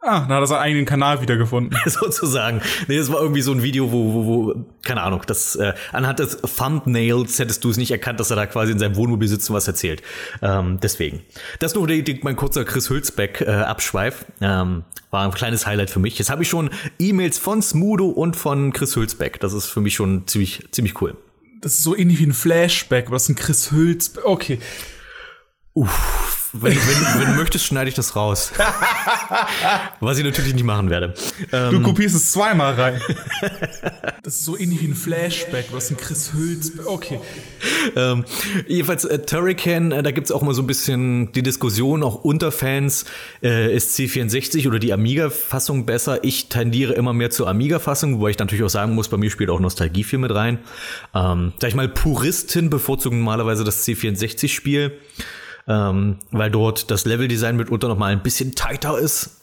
S6: Ah, dann hat er seinen eigenen Kanal wiedergefunden.
S1: sozusagen. Nee, das war irgendwie so ein Video, wo, wo, wo keine Ahnung, das äh, anhand des Thumbnails hättest du es nicht erkannt, dass er da quasi in seinem Wohnmobil sitzt und was erzählt. Ähm, deswegen. Das nur die, die, mein kurzer Chris Hülsbeck äh, Abschweif. Ähm, war ein kleines Highlight für mich. Jetzt habe ich schon E-Mails von Smudo und von Chris Hülsbeck. Das ist für mich schon ziemlich, ziemlich cool.
S6: Das ist so ähnlich wie ein Flashback, aber das ist ein Chris Hülsbeck. Okay.
S1: Wenn, wenn, wenn du möchtest, schneide ich das raus. Was ich natürlich nicht machen werde. Ähm,
S6: Du kopierst es zweimal rein. Das ist so ähnlich wie ein Flashback, ist ein Chris Hülsbeck. Okay.
S1: Ähm, jedenfalls äh, Turrican, äh, da gibt's auch mal so ein bisschen die Diskussion, auch unter Fans, äh, ist C64 oder die Amiga-Fassung besser? Ich tendiere immer mehr zur Amiga-Fassung, wobei ich natürlich auch sagen muss, bei mir spielt auch Nostalgie viel mit rein. Ähm, sag ich mal, Puristen bevorzugen normalerweise das C64-Spiel, ähm, weil dort das Leveldesign mitunter noch mal ein bisschen tighter ist.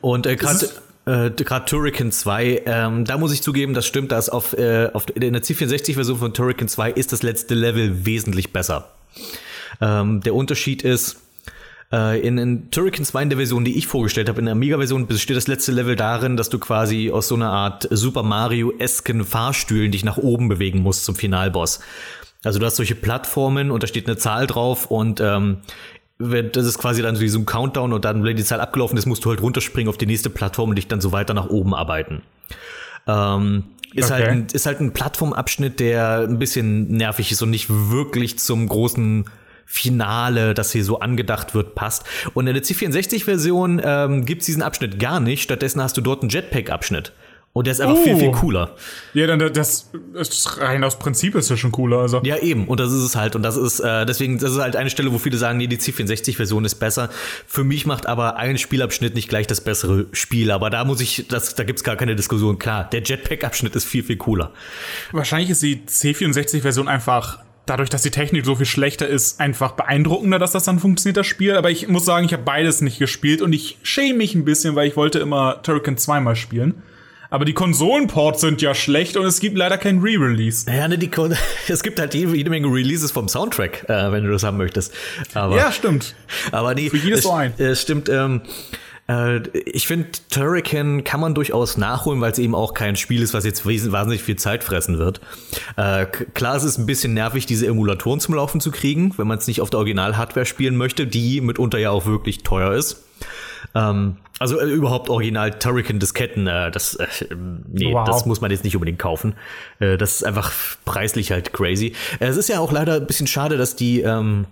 S1: Und äh, gerade äh, gerade Turrican 2, ähm, da muss ich zugeben, das stimmt, dass auf, äh, auf in der C64-Version von Turrican 2 ist das letzte Level wesentlich besser. Ähm, der Unterschied ist, äh, in, in Turrican 2 in der Version, die ich vorgestellt habe, in der Amiga-Version besteht das letzte Level darin, dass du quasi aus so einer Art Super Mario-esken Fahrstühlen dich nach oben bewegen musst zum Finalboss. Also du hast solche Plattformen und da steht eine Zahl drauf und ähm, das ist quasi dann so wie so ein Countdown und dann, wenn die Zahl abgelaufen ist, musst du halt runterspringen auf die nächste Plattform und dich dann so weiter nach oben arbeiten. Ähm, ist,
S6: Okay.
S1: halt ein, ist halt ein Plattformabschnitt, der ein bisschen nervig ist und nicht wirklich zum großen Finale, das hier so angedacht wird, passt. Und in der C64-Version ähm, gibt's diesen Abschnitt gar nicht. Stattdessen hast du dort einen Jetpack-Abschnitt. Und der ist einfach viel, viel
S6: Oh.
S1: cooler.
S6: Ja, dann das, das rein aus Prinzip ist ja schon cooler. Also.
S1: Ja, eben. Und das ist es halt. Und das ist, äh, deswegen, das ist halt eine Stelle, wo viele sagen, nee, die C64-Version ist besser. Für mich macht aber ein Spielabschnitt nicht gleich das bessere Spiel. Aber da muss ich, das, da gibt's gar keine Diskussion. Klar, der Jetpack-Abschnitt ist viel, viel cooler.
S6: Wahrscheinlich ist die C64-Version einfach, dadurch, dass die Technik so viel schlechter ist, einfach beeindruckender, dass das dann funktioniert, das Spiel. Aber ich muss sagen, ich habe beides nicht gespielt und ich schäme mich ein bisschen, weil ich wollte immer Turrican zweimal spielen. Aber die Konsolenports sind ja schlecht und es gibt leider kein Re-Release.
S1: Naja, ne, die, Kon- es gibt halt jede, jede Menge Releases vom Soundtrack, äh, wenn du das haben möchtest. Aber,
S6: Ja, stimmt.
S1: aber nee,
S6: Für jedes
S1: es,
S6: so ein.
S1: Es stimmt, ähm, äh, ich finde, Turrican kann man durchaus nachholen, weil es eben auch kein Spiel ist, was jetzt wahnsinnig viel Zeit fressen wird. Äh, klar, es ist ein bisschen nervig, diese Emulatoren zum Laufen zu kriegen, wenn man es nicht auf der Original-Hardware spielen möchte, die mitunter ja auch wirklich teuer ist. Ähm, also äh, überhaupt original Turrican-Disketten, äh, das, äh, nee,
S6: Wow.
S1: das muss man jetzt nicht unbedingt kaufen. Äh, das ist einfach preislich halt crazy. Äh, es ist ja auch leider ein bisschen schade, dass die, ähm,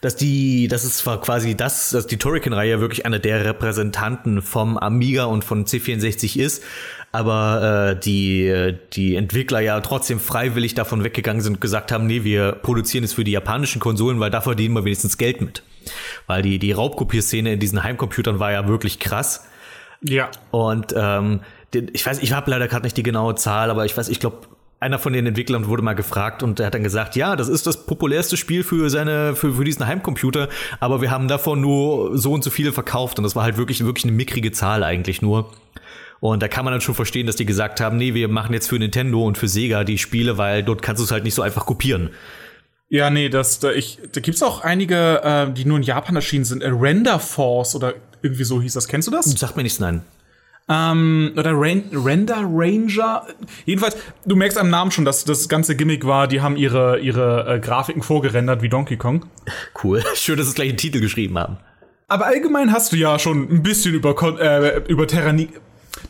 S1: dass die, das ist zwar quasi das, dass die Turrican-Reihe wirklich einer der Repräsentanten vom Amiga und von C64 ist, aber äh, die, die Entwickler ja trotzdem freiwillig davon weggegangen sind und gesagt haben, nee, wir produzieren es für die japanischen Konsolen, weil da verdienen wir wenigstens Geld mit. Weil die, die Raubkopierszene in diesen Heimcomputern war ja wirklich krass.
S6: Ja.
S1: Und ähm, ich weiß, ich habe leider gerade nicht die genaue Zahl, aber ich weiß, ich glaube, einer von den Entwicklern wurde mal gefragt und er hat dann gesagt, ja, das ist das populärste Spiel für seine, für, für diesen Heimcomputer, aber wir haben davon nur so und so viele verkauft und das war halt wirklich, wirklich eine mickrige Zahl eigentlich nur. Und da kann man dann schon verstehen, dass die gesagt haben, nee, wir machen jetzt für Nintendo und für Sega die Spiele, weil dort kannst du es halt nicht so einfach kopieren.
S6: Ja, nee, das, da, ich, da gibt's auch einige, äh, die nur in Japan erschienen sind. Äh, Render Force oder irgendwie so hieß das. Kennst du das?
S1: Sag mir nichts, nein.
S6: Ähm, oder Ren Render Ranger. Jedenfalls, du merkst am Namen schon, dass das ganze Gimmick war, die haben ihre, ihre äh, Grafiken vorgerendert wie Donkey Kong.
S1: Cool. Schön, dass sie gleich einen Titel geschrieben haben.
S6: Aber allgemein hast du ja schon ein bisschen über, Kon äh, über Terrani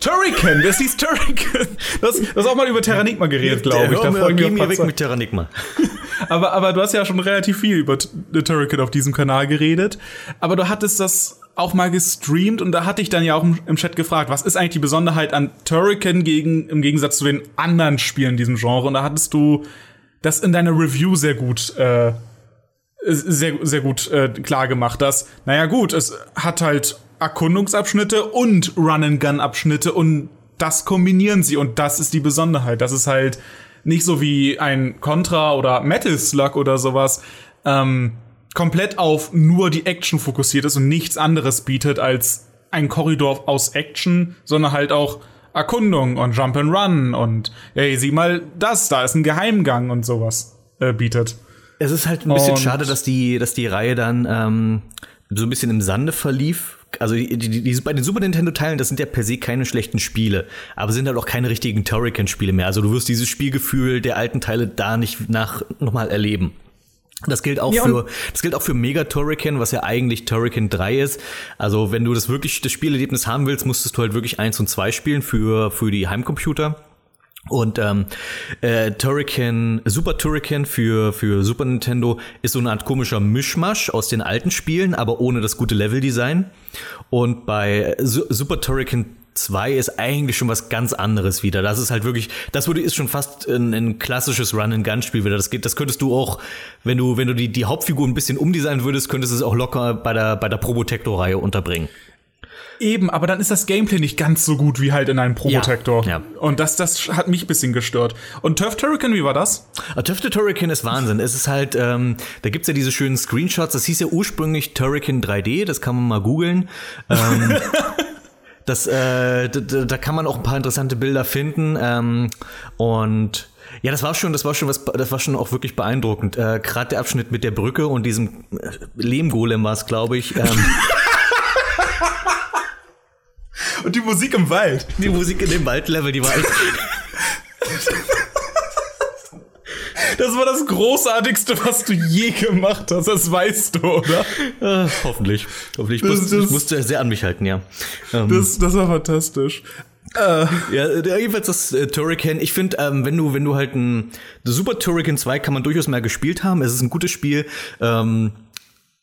S6: Turrican, das hieß Turrican. Das, das auch mal über Terranigma geredet, glaube ich. Da wir
S1: mir
S6: ein
S1: weg mit Terranigma.
S6: Aber, aber du hast ja schon relativ viel über Turrican auf diesem Kanal geredet. Aber du hattest das auch mal gestreamt und da hatte ich dann ja auch im, Chat gefragt, was ist eigentlich die Besonderheit an Turrican gegen, im Gegensatz zu den anderen Spielen in diesem Genre? Und da hattest du das in deiner Review sehr gut, äh, sehr, sehr gut äh, klar gemacht, dass, naja gut, es hat halt Erkundungsabschnitte und Run-and-Gun-Abschnitte und das kombinieren sie und das ist die Besonderheit. Das ist halt nicht so wie ein Contra oder Metal Slug oder sowas, ähm, komplett auf nur die Action fokussiert ist und nichts anderes bietet als ein Korridor aus Action, sondern halt auch Erkundung und Jump and Run und hey, sieh mal das, da ist ein Geheimgang und sowas äh, bietet.
S1: Es ist halt ein bisschen
S6: Und-
S1: schade, dass die, dass die Reihe dann ähm, so ein bisschen im Sande verlief. Also die, die, die, bei den Super Nintendo-Teilen, das sind ja per se keine schlechten Spiele, aber sind halt auch keine richtigen Turrican-Spiele mehr. Also du wirst dieses Spielgefühl der alten Teile da nicht nach nochmal erleben. Das gilt auch
S6: Ja,
S1: für, das gilt auch für Mega Turrican, was ja eigentlich Turrican 3 ist. Also wenn du das wirklich, das Spielerlebnis haben willst, musstest du halt wirklich eins und zwei spielen für, für die Heimcomputer. Und ähm, äh, Turrican, Super Turrican für, für Super Nintendo ist so eine Art komischer Mischmasch aus den alten Spielen, aber ohne das gute Leveldesign. Und bei Su Super Turrican 2 ist eigentlich schon was ganz anderes wieder. Das ist halt wirklich, das würde ist schon fast ein, ein klassisches Run-and-Gun-Spiel wieder. Das geht, das könntest du auch, wenn du, wenn du die, die Hauptfigur ein bisschen umdesignen würdest, könntest du es auch locker bei der, bei der Probotector-Reihe unterbringen.
S6: Eben, aber dann ist das Gameplay nicht ganz so gut wie halt in einem Probotector.
S1: Ja, ja.
S6: Und das, das hat mich ein bisschen gestört. Und Turf Turrican, wie war das?
S1: A Töfte Turrican ist Wahnsinn. Es ist halt, ähm, da gibt's ja diese schönen Screenshots. Das hieß ja ursprünglich Turrican 3D, das kann man mal googeln. Ähm, das, äh, da, da kann man auch ein paar interessante Bilder finden. Ähm, und ja, das war schon, das war schon was, das war schon auch wirklich beeindruckend. Äh, Gerade der Abschnitt mit der Brücke und diesem äh, Lehmgolem war es, glaube ich. Ähm,
S6: Und die Musik im Wald.
S1: die Musik in dem Waldlevel, die war echt.
S6: Das war das Großartigste, was du je gemacht hast. Das weißt du, oder?
S1: Äh, hoffentlich. Hoffentlich. Ich
S6: Das-
S1: musste, ich musste sehr an mich halten, ja. Ähm,
S6: Das, das war fantastisch.
S1: Ja, der- jedenfalls das äh, Turrican. Ich finde, ähm, wenn du, wenn du halt ein Super Turrican 2 kann man durchaus mal gespielt haben. Es ist ein gutes Spiel. Ähm,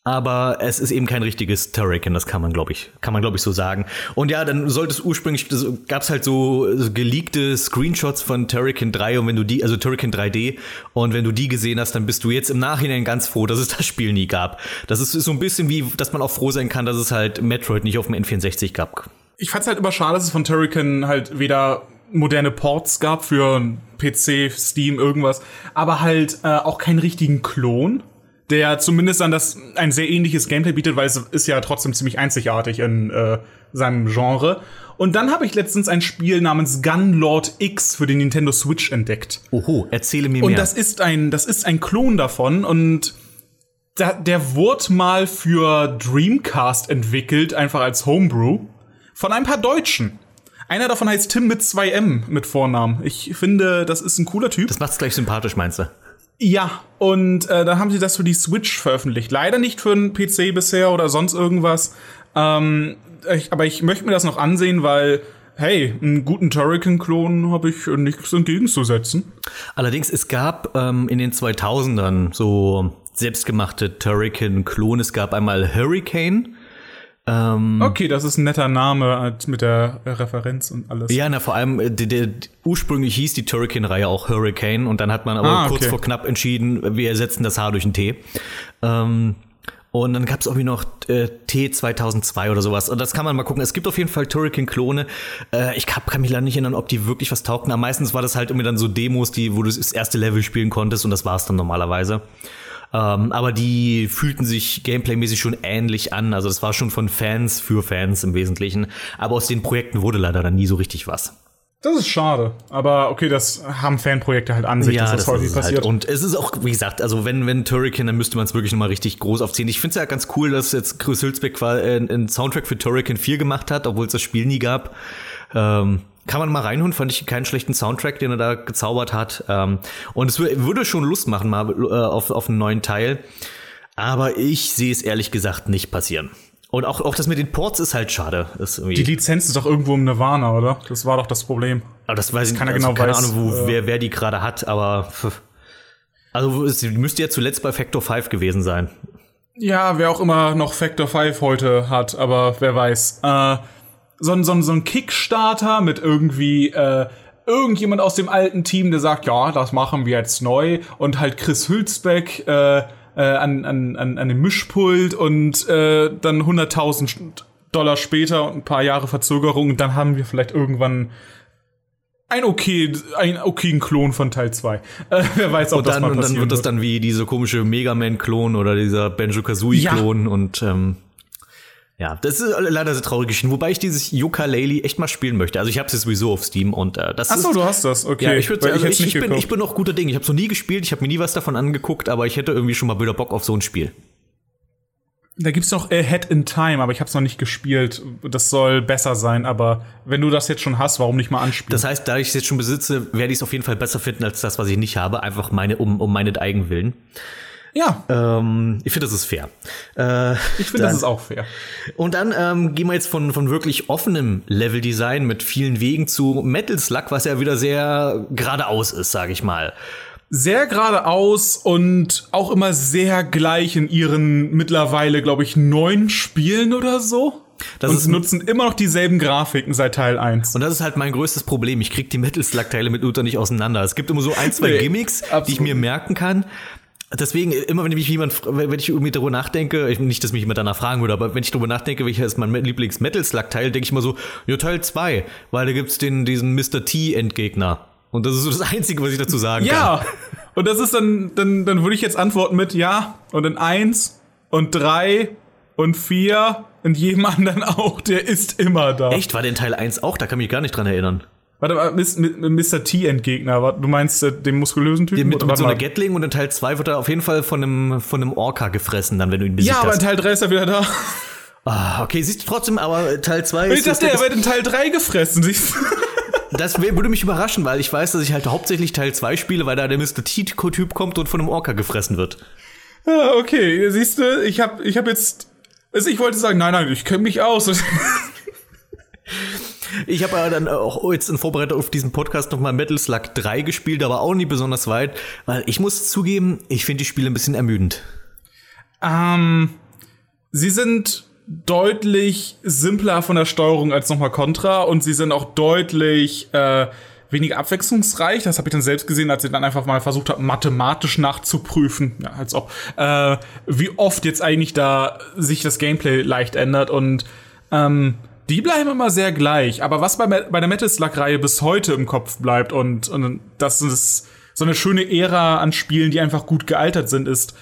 S1: aber es ist eben kein richtiges Turrican, das kann man, glaube ich, kann man, glaube ich, so sagen. Und ja, dann sollte es ursprünglich, das gab's halt so, so geleakte Screenshots von Turrican 3 und wenn du die, also Turrican 3D, und wenn du die gesehen hast, dann bist du jetzt im Nachhinein ganz froh, dass es das Spiel nie gab. Das ist so ein bisschen wie, dass man auch froh sein kann, dass es halt Metroid nicht auf dem N64 gab.
S6: Ich fand's halt immer schade, dass es von Turrican halt weder moderne Ports gab für PC, Steam, irgendwas, aber halt äh, auch keinen richtigen Klon, der zumindest dann das ein sehr ähnliches Gameplay bietet, weil es ist ja trotzdem ziemlich einzigartig in äh, seinem Genre. Und dann habe ich letztens ein Spiel namens Gunlord X für den Nintendo Switch entdeckt.
S1: Oho, erzähle mir
S6: Und
S1: mehr.
S6: das ist ein, das ist ein Klon davon und da, der wurde mal für Dreamcast entwickelt, einfach als Homebrew, von ein paar Deutschen. Einer davon heißt Tim mit 2M mit Vornamen. Ich finde, das ist ein cooler Typ.
S1: das macht's gleich sympathisch, meinst du?
S6: Ja, und äh, dann haben sie das für die Switch veröffentlicht. Leider nicht für einen PC bisher oder sonst irgendwas. Ähm, ich, aber ich möchte mir das noch ansehen, weil, hey, einen guten Turrican-Klon habe ich nichts entgegenzusetzen.
S1: Allerdings, es gab ähm, in den 2000ern so selbstgemachte Turrican-Klone. Es gab einmal Hurricane. Ähm,
S6: Okay, das ist ein netter Name mit der äh, Referenz und alles.
S1: Ja, na, vor allem, äh, der, der, ursprünglich hieß die Turrican-Reihe auch Hurricane und dann hat man aber
S6: Ah,
S1: kurz
S6: okay.
S1: vor knapp entschieden, wir ersetzen das H durch ein T. Ähm, und dann gab es irgendwie noch äh, T 2002 oder sowas. Und das kann man mal gucken. Es gibt auf jeden Fall Turrican-Klone. Äh, ich hab, kann mich leider nicht erinnern, ob die wirklich was taugten. Aber meistens war das halt irgendwie dann so Demos, die, wo du das erste Level spielen konntest und das war's dann normalerweise. Ähm, aber die fühlten sich gameplaymäßig schon ähnlich an. Also das war schon von Fans für Fans im Wesentlichen. Aber aus den Projekten wurde leider dann nie so richtig was.
S6: Das ist schade. Aber okay, das haben Fanprojekte halt an sich, dass das, häufig
S1: es
S6: passiert.
S1: Halt. Und es ist auch, wie gesagt, also wenn, wenn Turrican, dann müsste man es wirklich nochmal richtig groß aufziehen. Ich finde es ja ganz cool, dass jetzt Chris Hülsbeck quasi einen Soundtrack für Turrican 4 gemacht hat, obwohl es das Spiel nie gab. Ähm, kann man mal reinholen, fand ich keinen schlechten Soundtrack, den er da gezaubert hat. Ähm, und es wür- würde schon Lust machen, mal äh, auf, auf einen neuen Teil. Aber ich sehe es ehrlich gesagt nicht passieren. Und auch, auch das mit den Ports ist halt schade. Ist
S6: die Lizenz ist doch irgendwo im Nirvana, oder? Das war doch das Problem.
S1: aber das weiß ich
S6: keiner
S1: also
S6: genau
S1: keine
S6: weiß,
S1: Ahnung, wo,
S6: äh,
S1: wer, wer die gerade hat, aber also es müsste ja zuletzt bei Factor 5 gewesen sein.
S6: Ja, wer auch immer noch Factor 5 heute hat, aber wer weiß. Äh, so, ein- so, ein- so ein Kickstarter mit irgendwie äh, irgendjemand aus dem alten Team, der sagt, ja, das machen wir jetzt neu. Und halt Chris Hülsbeck äh, äh, an, an, an, an dem Mischpult und äh, dann 100.000 Dollar später und ein paar Jahre Verzögerung. Und dann haben wir vielleicht irgendwann ein okay, ein okayen Klon von Teil 2. Äh, wer weiß, ob
S1: Und
S6: das
S1: dann,
S6: mal
S1: und dann
S6: passieren
S1: wird das dann wie diese komische Mega Man-Klon oder dieser Banjo-Kazooie-Klon und ähm, ja, das ist leider sehr traurig geschehen. Wobei ich dieses Yooka-Laylee echt mal spielen möchte. Also ich habe es sowieso auf Steam und äh, das
S6: Ach so,
S1: ist
S6: du hast das, okay.
S1: ja, ich, würd, also
S6: hätt's
S1: ich, ich, bin, ich bin noch guter Ding. Ich habe es noch nie gespielt, ich habe mir nie was davon angeguckt, aber ich hätte irgendwie schon mal wieder Bock auf so ein Spiel.
S6: Da gibt's noch Ahead in Time, aber ich habe es noch nicht gespielt. Das soll besser sein, aber wenn du das jetzt schon hast, warum nicht mal anspielen?
S1: Das heißt, da ich es jetzt schon besitze, werde ich es auf jeden Fall besser finden als das, was ich nicht habe. Einfach meine, um, um meineteigen Willen.
S6: Ja,
S1: Ähm, ich finde, das ist fair. Äh,
S6: ich finde, das ist auch fair.
S1: Und dann ähm, gehen wir jetzt von, von wirklich offenem Leveldesign mit vielen Wegen zu Metal Slug, was ja wieder sehr geradeaus ist, sage ich mal.
S6: Sehr geradeaus und auch immer sehr gleich in ihren mittlerweile, glaube ich, neun Spielen oder so.
S1: Das
S6: und nutzen immer noch dieselben Grafiken seit Teil 1.
S1: Und das ist halt mein größtes Problem. Ich krieg die Metal Slug-Teile mitunter nicht auseinander. Es gibt immer so ein, zwei
S6: Nee,
S1: Gimmicks, die
S6: absolut
S1: ich mir merken kann. Deswegen, immer wenn mich jemand, wenn ich irgendwie darüber nachdenke, ich, nicht, dass mich jemand danach fragen würde, aber wenn ich darüber nachdenke, welcher ist mein Lieblings-Metal-Slug-Teil, denke ich immer so, ja, Teil 2, weil da gibt's den, diesen Mr. T-Endgegner. Und das ist so das Einzige, was ich dazu sagen kann.
S6: Ja, und das ist dann, dann, dann würde ich jetzt antworten mit ja und in eins und drei und vier und jedem anderen auch, der ist immer da.
S1: Echt, war der in Teil 1 auch? Da kann ich mich gar nicht dran erinnern.
S6: Warte mal, Mr. T-Endgegner, wa- du meinst äh, den muskulösen Typen?
S1: Mit, mit so einer. Gatling und in Teil 2 wird er auf jeden Fall von einem, von einem Orca gefressen, dann, wenn du ihn besiegt
S6: ja, aber in. Teil 3 ist er wieder da.
S1: Ah, okay, siehst du trotzdem, aber Teil 2
S6: Ich
S1: ist.
S6: dachte, er wird in Teil 3 gefressen. siehst du?
S1: Das würde mich überraschen, weil ich weiß, dass ich halt hauptsächlich Teil 2 spiele, weil da der Mr. T-Typ kommt und von einem Orca gefressen wird.
S6: Ja, okay, siehst du, ich hab, ich hab jetzt. Also ich wollte sagen, nein, nein, ich kenne mich aus.
S1: Ich habe aber dann auch jetzt in Vorbereitung auf diesen Podcast nochmal Metal Slug 3 gespielt, aber auch nie besonders weit, weil ich muss zugeben, ich finde die Spiele ein bisschen ermüdend.
S6: Ähm, sie sind deutlich simpler von der Steuerung als nochmal Contra und sie sind auch deutlich äh, weniger abwechslungsreich. Das habe ich dann selbst gesehen, als ich dann einfach mal versucht habe, mathematisch nachzuprüfen, ja, als ob, äh, wie oft jetzt eigentlich da sich das Gameplay leicht ändert und ähm, die bleiben immer sehr gleich. Aber was bei, bei der Metal Slug-Reihe bis heute im Kopf bleibt und, und das ist so eine schöne Ära an Spielen, die einfach gut gealtert sind, ist,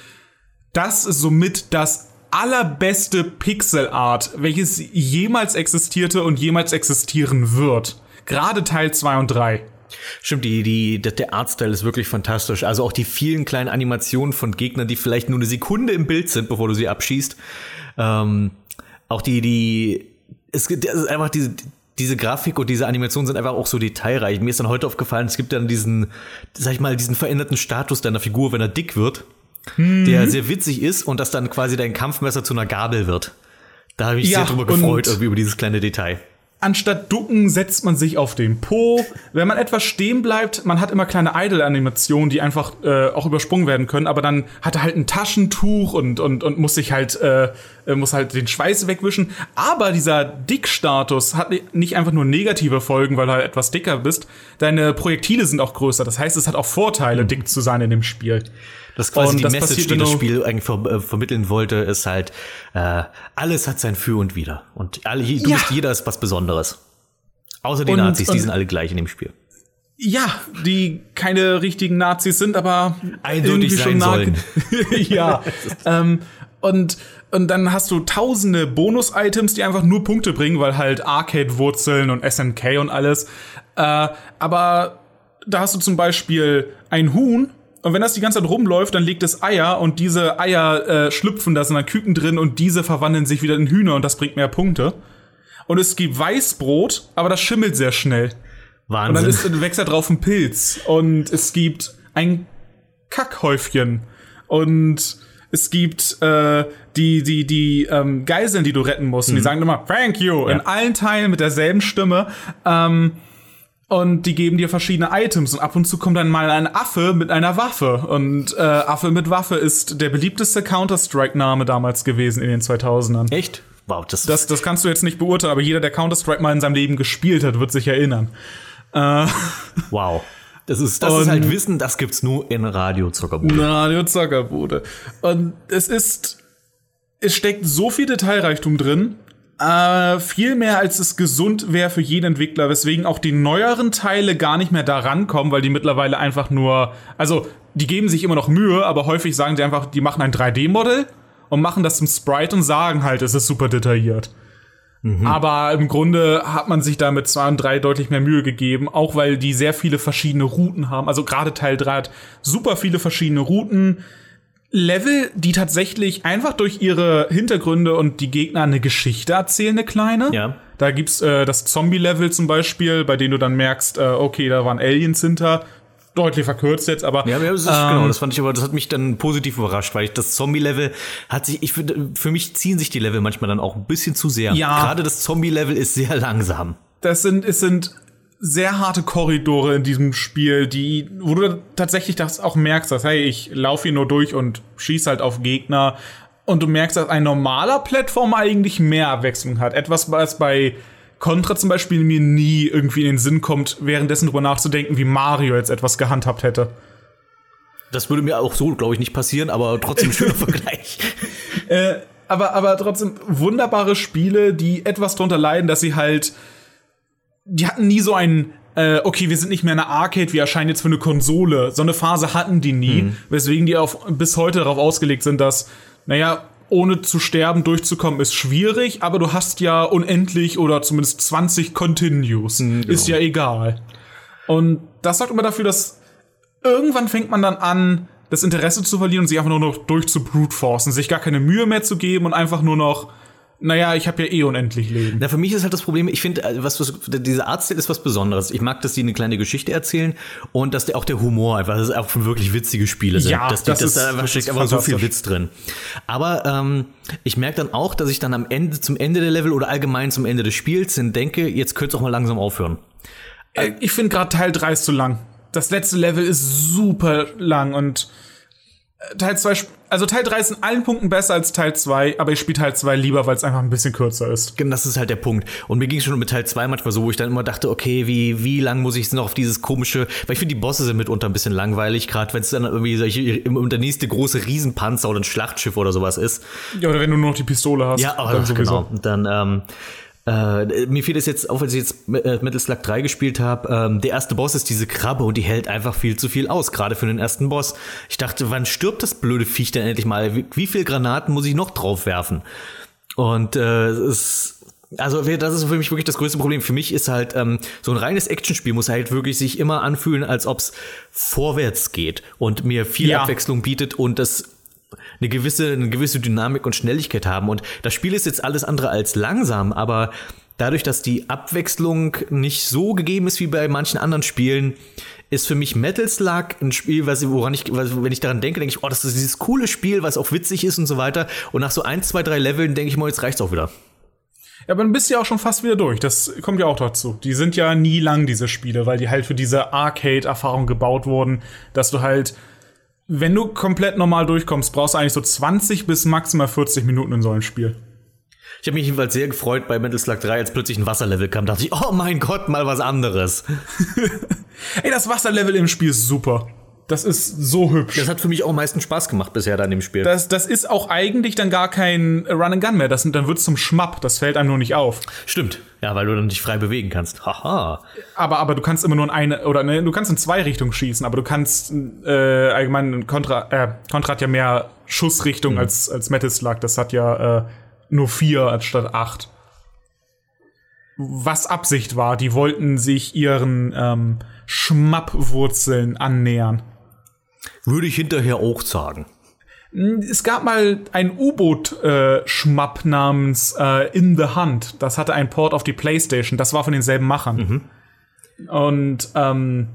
S6: das ist somit das allerbeste Pixel Art, welches jemals existierte und jemals existieren wird. Gerade Teil 2 und 3.
S1: Stimmt, die, die, der Artstyle ist wirklich fantastisch. Also auch die vielen kleinen Animationen von Gegnern, die vielleicht nur eine Sekunde im Bild sind, bevor du sie abschießt. Ähm, auch die, die, es gibt es ist einfach diese, diese Grafik und diese Animationen sind einfach auch so detailreich. Mir ist dann heute aufgefallen, es gibt dann diesen, sag ich mal, diesen veränderten Status deiner Figur, wenn er dick wird, mhm. der sehr witzig ist und dass dann quasi dein Kampfmesser zu einer Gabel wird. Da habe ich
S6: Ja,
S1: sehr drüber gefreut, irgendwie über dieses kleine Detail.
S6: Anstatt ducken setzt man sich auf den Po. Wenn man etwas stehen bleibt, man hat immer kleine Idle-Animationen, die einfach äh, auch übersprungen werden können, aber dann hat er halt ein Taschentuch und, und, und muss sich halt, äh, äh, muss halt den Schweiß wegwischen. Aber dieser Dickstatus hat nicht einfach nur negative Folgen, weil du halt etwas dicker bist. Deine Projektile sind auch größer. Das heißt, es hat auch Vorteile, dick zu sein in dem Spiel.
S1: Das ist quasi
S6: Und
S1: die
S6: das
S1: Message, die das Spiel eigentlich ver äh, vermitteln wollte, ist halt, äh, alles hat sein Für und Wider. Und alle, du
S6: Ja.
S1: bist, jeder ist was Besonderes. Außer die
S6: Und-
S1: Nazis, die sind alle gleich in dem Spiel.
S6: Ja, die keine richtigen Nazis sind, aber
S1: Eindeutig sein sollen.
S6: ja. ähm, und, und dann hast du tausende Bonus-Items, die einfach nur Punkte bringen, weil halt Arcade-Wurzeln und SNK und alles. Äh, aber da hast du zum Beispiel ein Huhn. Und wenn das die ganze Zeit rumläuft, dann legt es Eier und diese Eier äh, schlüpfen, da sind dann Küken drin und diese verwandeln sich wieder in Hühner und das bringt mehr Punkte. Und es gibt Weißbrot, aber das schimmelt sehr schnell. Und dann
S1: Wahnsinn.
S6: ist, wächst da drauf ein Pilz. Und es gibt ein Kackhäufchen. Und es gibt äh, die, die, die ähm, Geiseln, die du retten musst. Und die sagen immer, thank you, in allen Teilen mit derselben Stimme. Ähm, und die geben dir verschiedene Items. Und ab und zu kommt dann mal ein Affe mit einer Waffe. Und äh, Affe mit Waffe ist der beliebteste Counter-Strike-Name damals gewesen in den 2000ern.
S1: Echt? Wow, das,
S6: Das, das kannst du jetzt nicht beurteilen, aber jeder, der Counter-Strike mal in seinem Leben gespielt hat, wird sich erinnern.
S1: wow. Das ist, das ist halt Wissen, das gibt's nur in Radio Zuckerbude.
S6: Radio Zuckerbude. Und es ist, es steckt so viel Detailreichtum drin, äh, viel mehr als es gesund wäre für jeden Entwickler, weswegen auch die neueren Teile gar nicht mehr da rankommen, weil die mittlerweile einfach nur, also die geben sich immer noch Mühe, aber häufig sagen die einfach, die machen ein 3D-Modell und machen das zum Sprite und sagen halt, es ist super detailliert. Aber im Grunde hat man sich da mit 2 und 3 deutlich mehr Mühe gegeben, auch weil die sehr viele verschiedene Routen haben. Also gerade Teil 3 hat super viele verschiedene Routen. Level, die tatsächlich einfach durch ihre Hintergründe und die Gegner eine Geschichte erzählen, eine kleine.
S1: Ja.
S6: Da gibt's äh, das Zombie-Level zum Beispiel, bei dem du dann merkst, äh, okay, da waren Aliens hinter. Deutlich verkürzt jetzt, aber
S1: Ja, das ist,
S6: ähm,
S1: genau, das fand ich aber, das hat mich dann positiv überrascht, weil ich das Zombie-Level hat sich, ich finde, für mich ziehen sich die Level manchmal dann auch ein bisschen zu sehr.
S6: Ja.
S1: Gerade das Zombie-Level ist sehr langsam.
S6: das sind, es sind sehr harte Korridore in diesem Spiel, die, wo du tatsächlich das auch merkst, dass, hey, ich laufe hier nur durch und schieß halt auf Gegner. Und du merkst, dass ein normaler Plattform eigentlich mehr Abwechslung hat. Etwas, was bei Contra zum Beispiel mir nie irgendwie in den Sinn kommt, währenddessen drüber nachzudenken, wie Mario jetzt etwas gehandhabt hätte.
S1: Das würde mir auch so, glaube ich, nicht passieren, aber trotzdem schöner Vergleich.
S6: aber, aber trotzdem wunderbare Spiele, die etwas drunter leiden, dass sie halt, die hatten nie so ein, äh, okay, wir sind nicht mehr eine Arcade, wir erscheinen jetzt für eine Konsole. So eine Phase hatten die nie, weswegen die auf, bis heute darauf ausgelegt sind, dass, naja, ohne zu sterben durchzukommen ist schwierig, aber du hast ja unendlich oder zumindest 20 Continues. Ist ja egal. Und das sorgt immer dafür, dass irgendwann fängt man dann an, das Interesse zu verlieren und sich einfach nur noch durch zu brute forcen, sich gar keine Mühe mehr zu geben und einfach nur noch Naja, ich habe ja eh unendlich Leben.
S1: Na, für mich ist halt das Problem, ich finde, äh, was, was diese Artstyle ist was Besonderes. Ich mag, dass die eine kleine Geschichte erzählen und dass der auch der Humor einfach, dass es auch wirklich witzige Spiele sind.
S6: Ja,
S1: dass die,
S6: das
S1: dass
S6: ist-
S1: da einfach
S6: das
S1: steckt einfach so viel. Witz drin. Aber ähm, ich merke dann auch, dass ich dann am Ende, zum Ende der Level oder allgemein zum Ende des Spiels hin denke, jetzt könnte es auch mal langsam aufhören.
S6: Äh, Ich finde gerade Teil 3 ist zu lang. Das letzte Level ist super lang und Teil 2, also Teil 3 ist in allen Punkten besser als Teil 2, aber ich spiele Teil 2 lieber, weil es einfach ein bisschen kürzer ist.
S1: Genau, Das ist halt der Punkt. Und mir ging es schon mit Teil 2 manchmal so, wo ich dann immer dachte, okay, wie, wie lang muss ich noch auf dieses komische, weil ich finde, die Bosse sind mitunter ein bisschen langweilig, gerade wenn es dann irgendwie solche, immer der nächste große Riesenpanzer oder ein Schlachtschiff oder sowas ist.
S6: Ja, oder wenn du nur noch die Pistole hast.
S1: Ja, aber
S6: dann sowieso.
S1: genau. Dann, ähm, äh, mir fiel es jetzt, auch als ich jetzt äh, Metal Slug 3 gespielt habe, ähm, der erste Boss ist diese Krabbe und die hält einfach viel zu viel aus, gerade für den ersten Boss. Ich dachte, wann stirbt das blöde Viech denn endlich mal? Wie, wie viel Granaten muss ich noch drauf werfen? Und äh, es also das ist für mich wirklich das größte Problem. Für mich ist halt ähm, so ein reines Actionspiel muss halt wirklich sich immer anfühlen, als ob es vorwärts geht und mir viel
S6: Ja.
S1: Abwechslung bietet und das eine gewisse, eine gewisse Dynamik und Schnelligkeit haben. Und das Spiel ist jetzt alles andere als langsam, aber dadurch, dass die Abwechslung nicht so gegeben ist wie bei manchen anderen Spielen, ist für mich Metal Slug ein Spiel, was, woran ich, was, wenn ich daran denke, denke ich, oh, das ist dieses coole Spiel, was auch witzig ist und so weiter. Und nach so ein, zwei, drei Leveln denke ich mal, jetzt reicht's auch wieder.
S6: Ja, aber dann bist du ja auch schon fast wieder durch. Das kommt ja auch dazu. Die sind ja nie lang, diese Spiele, weil die halt für diese Arcade-Erfahrung gebaut wurden, dass du halt, wenn du komplett normal durchkommst, brauchst du eigentlich so 20 bis maximal 40 Minuten in so ein Spiel.
S1: Ich habe mich jedenfalls sehr gefreut bei Metal Slug 3, als plötzlich ein Wasserlevel kam. dachte ich, oh mein Gott, mal was anderes.
S6: Ey, das Wasserlevel im Spiel ist super. Das ist so hübsch.
S1: Das hat für mich auch am meisten Spaß gemacht bisher dann im Spiel.
S6: Das, das ist auch eigentlich dann gar kein Run and Gun mehr. Das, dann wird's zum Schmapp. Das fällt einem nur nicht auf.
S1: Stimmt. Ja, weil du dann dich frei bewegen kannst. Haha.
S6: Aber, aber du kannst immer nur in eine, oder ne, du kannst in zwei Richtungen schießen, aber du kannst äh, allgemein Contra, äh, Contra hat ja mehr Schussrichtung als, als Metal Slug. Das hat ja äh, nur vier anstatt acht. Was Absicht war, die wollten sich ihren ähm, Schmappwurzeln annähern.
S1: Würde ich hinterher auch sagen.
S6: Es gab mal ein U-Boot-Schmapp namens äh, In the Hunt. Das hatte einen Port auf die PlayStation. Das war von denselben Machern. Und ähm,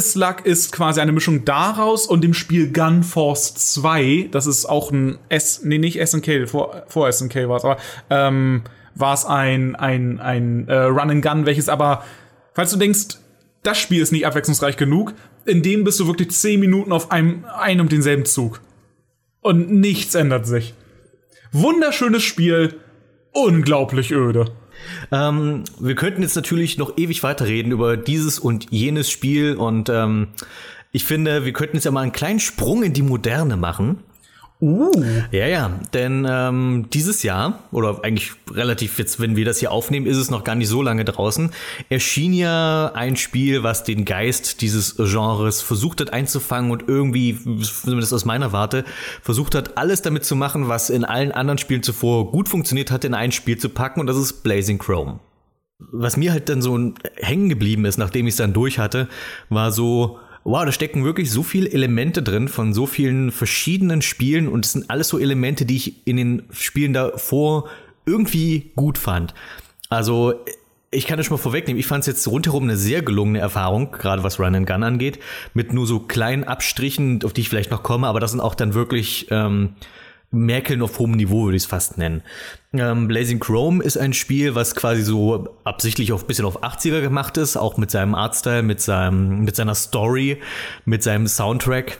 S6: Slug ist quasi eine Mischung daraus und dem Spiel Gun Force 2. Das ist auch ein S, nee, nicht SNK, vor, vor SNK war es, aber ähm, war es ein, ein, ein äh, Run and Gun, welches aber, falls du denkst, das Spiel ist nicht abwechslungsreich genug, in dem bist du wirklich 10 Minuten auf einem, einem und denselben Zug. Und nichts ändert sich. Wunderschönes Spiel, unglaublich öde.
S1: Ähm, wir könnten jetzt natürlich noch ewig weiterreden über dieses und jenes Spiel und ähm, ich finde, wir könnten jetzt ja mal einen kleinen Sprung in die Moderne machen.
S6: Uh.
S1: Ja, ja, denn ähm, dieses Jahr, oder eigentlich relativ jetzt, wenn wir das hier aufnehmen, ist es noch gar nicht so lange draußen, erschien ja ein Spiel, was den Geist dieses Genres versucht hat einzufangen und irgendwie, zumindest aus meiner Warte, versucht hat, alles damit zu machen, was in allen anderen Spielen zuvor gut funktioniert hat, in ein Spiel zu packen und das ist Blazing Chrome. Was mir halt dann so hängen geblieben ist, nachdem ich es dann durch hatte, war so, wow, da stecken wirklich so viele Elemente drin von so vielen verschiedenen Spielen und es sind alles so Elemente, die ich in den Spielen davor irgendwie gut fand. Also ich kann das schon mal vorwegnehmen, ich fand es jetzt rundherum eine sehr gelungene Erfahrung, gerade was Run and Gun angeht, mit nur so kleinen Abstrichen, auf die ich vielleicht noch komme, aber das sind auch dann wirklich ähm, Merkeln auf hohem Niveau, würde ich es fast nennen. Ähm, Blazing Chrome ist ein Spiel, was quasi so absichtlich auf bisschen auf 80er gemacht ist, auch mit seinem Artstyle, mit seinem, mit seiner Story, mit seinem Soundtrack.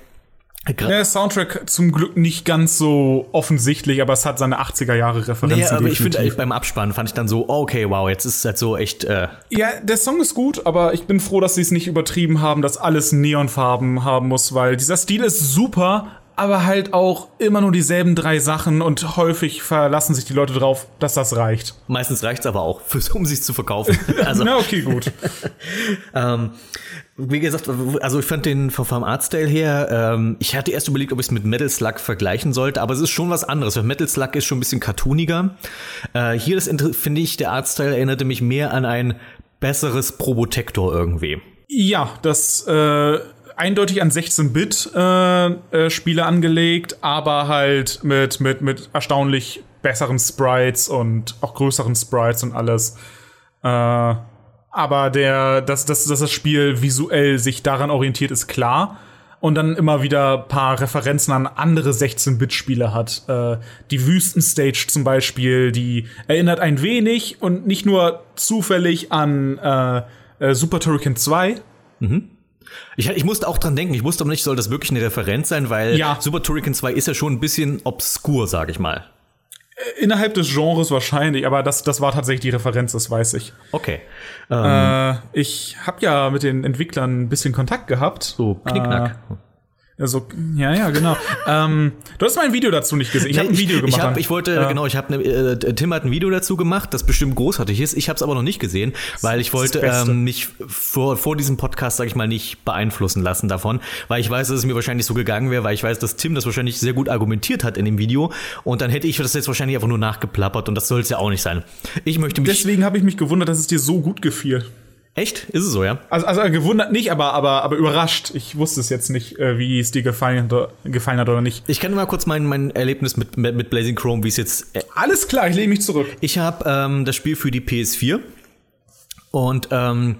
S1: Gra-
S6: Der Soundtrack zum Glück nicht ganz so offensichtlich, aber es hat seine 80er Jahre Referenzen.
S1: Nee, aber ich finde,
S6: definitiv.
S1: beim Abspann fand ich dann so, oh, okay, wow, jetzt ist es halt so echt, äh,
S6: Ja, der Song ist gut, aber ich bin froh, dass sie es nicht übertrieben haben, dass alles Neonfarben haben muss, weil dieser Stil ist super, aber halt auch immer nur dieselben drei Sachen und häufig verlassen sich die Leute drauf, dass das reicht.
S1: meistens reicht's aber auch, fürs, um sich zu verkaufen. Also,
S6: Na, okay, gut.
S1: Ähm, wie gesagt, also ich fand den vom Artstyle her, ähm, ich hatte erst überlegt, ob ich es mit Metal Slug vergleichen sollte, aber es ist schon was anderes, weil Metal Slug ist schon ein bisschen cartooniger. Äh, hier das finde ich, der Artstyle erinnerte mich mehr an ein besseres Probotector irgendwie.
S6: Ja, das äh, eindeutig an 16-Bit äh, äh, angelegt, aber halt mit, mit, mit erstaunlich besseren Sprites und auch größeren Sprites und alles. Äh, aber der, dass, dass, dass das Spiel visuell sich daran orientiert, ist klar. Und dann immer wieder paar Referenzen an andere 16-Bit-Spiele hat. Äh, die Wüstenstage zum Beispiel, die erinnert ein wenig und nicht nur zufällig an äh, äh, Super Turrican 2.
S1: Ich, ich musste auch dran denken, ich wusste aber nicht, soll das wirklich eine Referenz sein, weil
S6: Ja.
S1: Super Turrican 2 ist ja schon ein bisschen obskur, sag ich mal.
S6: Innerhalb des Genres wahrscheinlich, aber das, das war tatsächlich die Referenz, das weiß ich.
S1: Okay.
S6: Äh, ich habe ja mit den Entwicklern ein bisschen Kontakt gehabt.
S1: So, knickknack.
S6: Also, ja, ja, genau. ähm, du hast mein Video dazu nicht gesehen. Ich habe ein Video gemacht.
S1: Ich, hab, ich wollte,
S6: Ja.
S1: genau, ich habe, äh, Tim hat ein Video dazu gemacht, das bestimmt großartig ist. Ich habe es aber noch nicht gesehen, weil ich wollte ähm, mich vor, vor diesem Podcast, sag ich mal, nicht beeinflussen lassen davon, weil ich weiß, dass es mir wahrscheinlich so gegangen wäre, weil ich weiß, dass Tim das wahrscheinlich sehr gut argumentiert hat in dem Video und dann hätte ich das jetzt wahrscheinlich einfach nur nachgeplappert und das soll es ja auch nicht sein. Ich möchte mich.
S6: Deswegen habe ich mich gewundert, dass es dir so gut gefiel.
S1: Echt? Ist es so, ja?
S6: Also, also gewundert nicht, aber, aber, aber überrascht. Ich wusste es jetzt nicht, äh, wie es dir gefallen, hat- gefallen hat oder nicht.
S1: Ich kann mal kurz mein, mein Erlebnis mit, mit, mit Blazing Chrome, wie es jetzt. Äh,
S6: Alles klar, ich lehne mich zurück.
S1: ich habe ähm, das Spiel für die PS4 und ähm,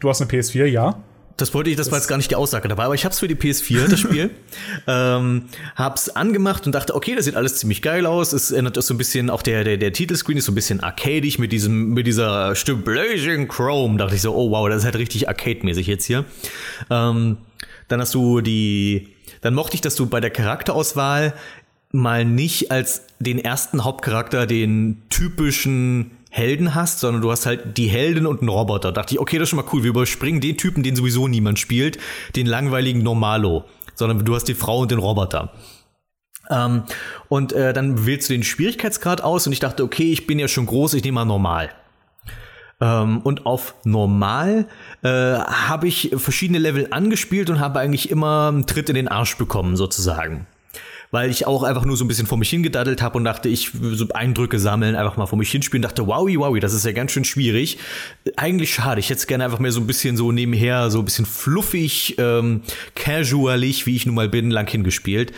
S6: Du hast eine PS4, ja.
S1: Das wollte ich, das, war jetzt gar nicht die Aussage dabei, aber ich hab's für die PS4, das Spiel. ähm, hab's angemacht und dachte, okay, das sieht alles ziemlich geil aus. Es erinnert das so ein bisschen, auch der, der, der Titelscreen ist so ein bisschen arcadisch mit diesem, mit dieser Stimme Blazing Chrome. Dachte ich so, oh wow, das ist halt richtig arcade-mäßig jetzt hier. Ähm, dann hast du die, dann mochte ich, dass du bei der Charakterauswahl mal nicht als den ersten Hauptcharakter den typischen Helden hast, sondern du hast halt die Heldin und einen Roboter. Dachte ich, okay, das ist schon mal cool. Wir überspringen den Typen, den sowieso niemand spielt, den langweiligen Normalo, sondern du hast die Frau und den Roboter. Ähm, und äh, dann wählst du den Schwierigkeitsgrad aus und ich dachte, okay, ich bin ja schon groß, ich nehme mal normal. Ähm, und auf normal äh, habe ich verschiedene Level angespielt und habe eigentlich immer einen Tritt in den Arsch bekommen, sozusagen. Weil ich auch einfach nur so ein bisschen vor mich hingedaddelt habe und dachte, ich so Eindrücke sammeln, einfach mal vor mich hinspielen. Dachte, wowi, wowi, das ist ja ganz schön schwierig. Eigentlich schade. Ich hätte es gerne einfach mehr so ein bisschen so nebenher, so ein bisschen fluffig, ähm, casualig, wie ich nun mal bin, lang hingespielt.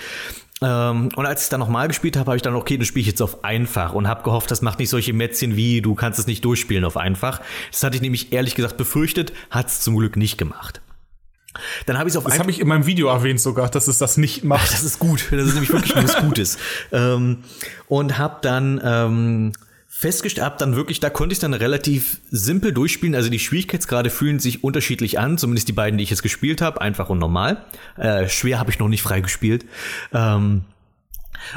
S1: Ähm, und als ich dann nochmal gespielt habe, habe ich dann, okay, dann spiele ich jetzt auf einfach und habe gehofft, das macht nicht solche Mätzchen wie, du kannst es nicht durchspielen auf einfach. Das hatte ich nämlich ehrlich gesagt befürchtet, hat es zum Glück nicht gemacht. Dann habe ich es auf
S6: Das habe ich in meinem Video erwähnt sogar, dass es das nicht macht.
S1: Das ist gut. Das ist nämlich wirklich was Gutes. Ähm, und habe dann ähm, festgestellt, hab dann wirklich, da konnte ich dann relativ simpel durchspielen. Also die Schwierigkeitsgrade fühlen sich unterschiedlich an, zumindest die beiden, die ich jetzt gespielt habe, einfach und normal. Äh, schwer habe ich noch nicht freigespielt. Ähm,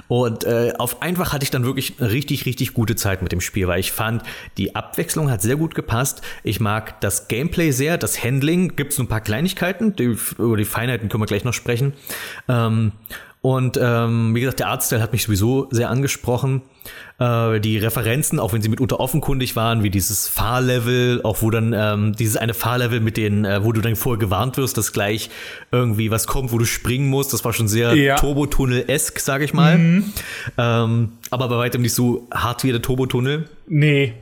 S1: und äh, auf einfach hatte ich dann wirklich richtig, richtig gute Zeit mit dem Spiel, weil ich fand, die Abwechslung hat sehr gut gepasst. Ich mag das Gameplay sehr, das Handling, gibt es ein paar Kleinigkeiten, die, über die Feinheiten können wir gleich noch sprechen. Ähm, und ähm, wie gesagt, der Artstyle hat mich sowieso sehr angesprochen. Äh, die Referenzen, auch wenn sie mitunter offenkundig waren, wie dieses Fahrlevel, auch wo dann ähm, dieses eine Fahrlevel mit den, äh, wo du dann vorher gewarnt wirst, dass gleich irgendwie was kommt, wo du springen musst. Das war schon sehr
S6: Ja.
S1: Turbotunnel-esk, sag ich mal. Ähm, aber bei weitem nicht so hart wie der Turbotunnel.
S6: Nee.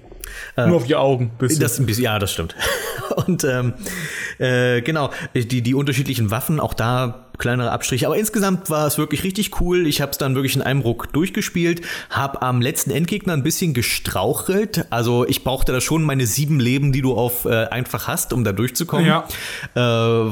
S6: Nur auf die Augen. Bisschen.
S1: Das ein bisschen, ja, das stimmt. Und ähm, äh, genau, die, die unterschiedlichen Waffen, auch da kleinere Abstriche. Aber insgesamt war es wirklich richtig cool. Ich habe es dann wirklich in einem Ruck durchgespielt, habe am letzten Endgegner ein bisschen gestrauchelt. Also ich brauchte da schon meine sieben Leben, die du auf äh, einfach hast, um da durchzukommen.
S6: Ja.
S1: Äh,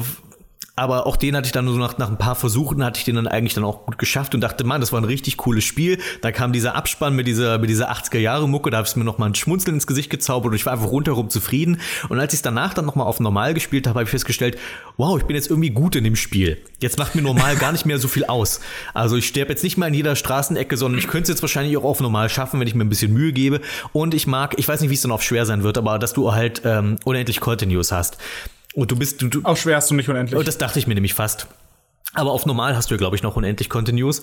S1: aber auch den hatte ich dann so nach, nach ein paar Versuchen hatte ich den dann eigentlich dann auch gut geschafft und dachte, Mann, das war ein richtig cooles Spiel. Da kam dieser Abspann mit dieser, mit dieser 80er Jahre Mucke, da habe ich mir noch mal ein Schmunzeln ins Gesicht gezaubert und ich war einfach rundherum zufrieden. Und als ich es danach dann noch mal auf normal gespielt habe, habe ich festgestellt, wow, ich bin jetzt irgendwie gut in dem Spiel. Jetzt macht mir normal gar nicht mehr so viel aus. Also ich sterbe jetzt nicht mal in jeder Straßenecke, sondern ich könnte es jetzt wahrscheinlich auch auf normal schaffen, wenn ich mir ein bisschen Mühe gebe. Und ich mag, ich weiß nicht, wie es dann auf schwer sein wird, aber dass du halt ähm, unendlich Continues hast. Und du bist, du, du,
S6: Auch schwer hast du nicht unendlich.
S1: und das dachte ich mir nämlich fast. Aber auf normal hast du ja, glaube ich, noch unendlich Continues.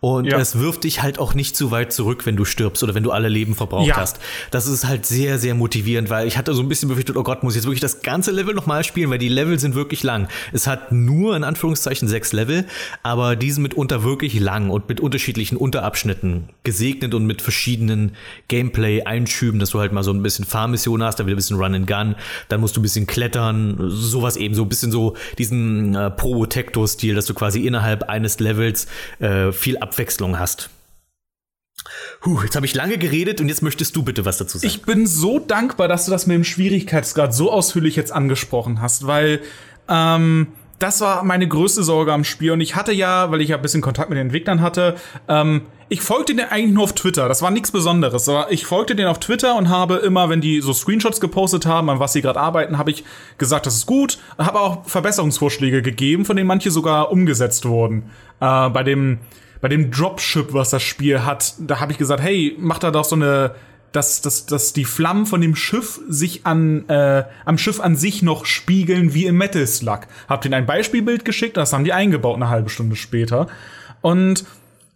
S1: Und
S6: Ja.
S1: es wirft dich halt auch nicht zu weit zurück, wenn du stirbst oder wenn du alle Leben verbraucht
S6: Ja.
S1: hast. Das ist halt sehr, sehr motivierend, weil ich hatte so ein bisschen befürchtet, oh Gott, muss ich jetzt wirklich das ganze Level nochmal spielen, weil die Level sind wirklich lang. Es hat nur in Anführungszeichen sechs Level, aber die sind mitunter wirklich lang und mit unterschiedlichen Unterabschnitten gesegnet und mit verschiedenen Gameplay-Einschüben, dass du halt mal so ein bisschen Fahrmissionen hast, dann wieder ein bisschen Run and Gun, dann musst du ein bisschen klettern, sowas eben, so ein bisschen so diesen äh, Probotector-Stil, dass du quasi innerhalb eines Levels äh, viel Abwechslung hast. Puh, jetzt habe ich lange geredet und jetzt möchtest du bitte was dazu sagen.
S6: Ich bin so dankbar, dass du das mit dem Schwierigkeitsgrad so ausführlich jetzt angesprochen hast, weil ähm, das war meine größte Sorge am Spiel. Und ich hatte ja, weil ich ja ein bisschen Kontakt mit den Entwicklern hatte, ähm, ich folgte denen eigentlich nur auf Twitter. Das war nichts Besonderes. Aber ich folgte denen auf Twitter und habe immer, wenn die so Screenshots gepostet haben, an was sie gerade arbeiten, habe ich gesagt, das ist gut. Habe auch Verbesserungsvorschläge gegeben, von denen manche sogar umgesetzt wurden. Äh, bei dem bei dem Dropship, was das Spiel hat, da habe ich gesagt, hey, mach da doch so eine dass, dass, dass die Flammen von dem Schiff sich an äh, am Schiff an sich noch spiegeln wie im Metal Slug. Hab denen ein Beispielbild geschickt, das haben die eingebaut eine halbe Stunde später. Und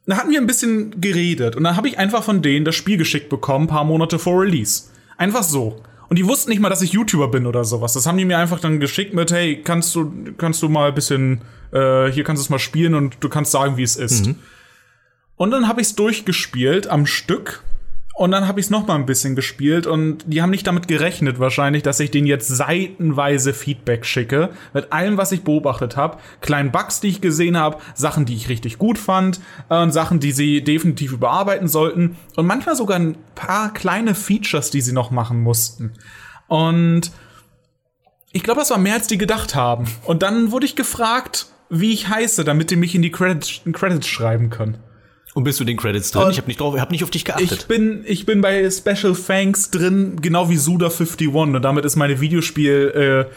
S6: da hatten wir ein bisschen geredet und dann habe ich einfach von denen das Spiel geschickt bekommen, paar Monate vor Release. Einfach so. Und die wussten nicht mal, dass ich YouTuber bin oder sowas. Das haben die mir einfach dann geschickt mit, hey, kannst du, kannst du mal ein bisschen, äh, hier kannst du es mal spielen und du kannst sagen, wie es ist.
S1: Mhm.
S6: Und dann habe ich es durchgespielt am Stück. Und dann habe ich es noch mal ein bisschen gespielt und die haben nicht damit gerechnet wahrscheinlich, dass ich denen jetzt seitenweise Feedback schicke mit allem, was ich beobachtet habe, kleinen Bugs, die ich gesehen habe, Sachen, die ich richtig gut fand, äh, Sachen, die sie definitiv überarbeiten sollten und manchmal sogar ein paar kleine Features, die sie noch machen mussten. Und ich glaube, das war mehr als die gedacht haben. Und dann wurde ich gefragt, wie ich heiße, damit die mich in die Credits, Credits schreiben können.
S1: Und bist du den Credits drin?
S6: Und
S1: ich habe nicht drauf, hab nicht auf dich geachtet.
S6: Ich bin, ich bin bei Special Thanks drin, genau wie Suda51 und damit ist meine Videospiel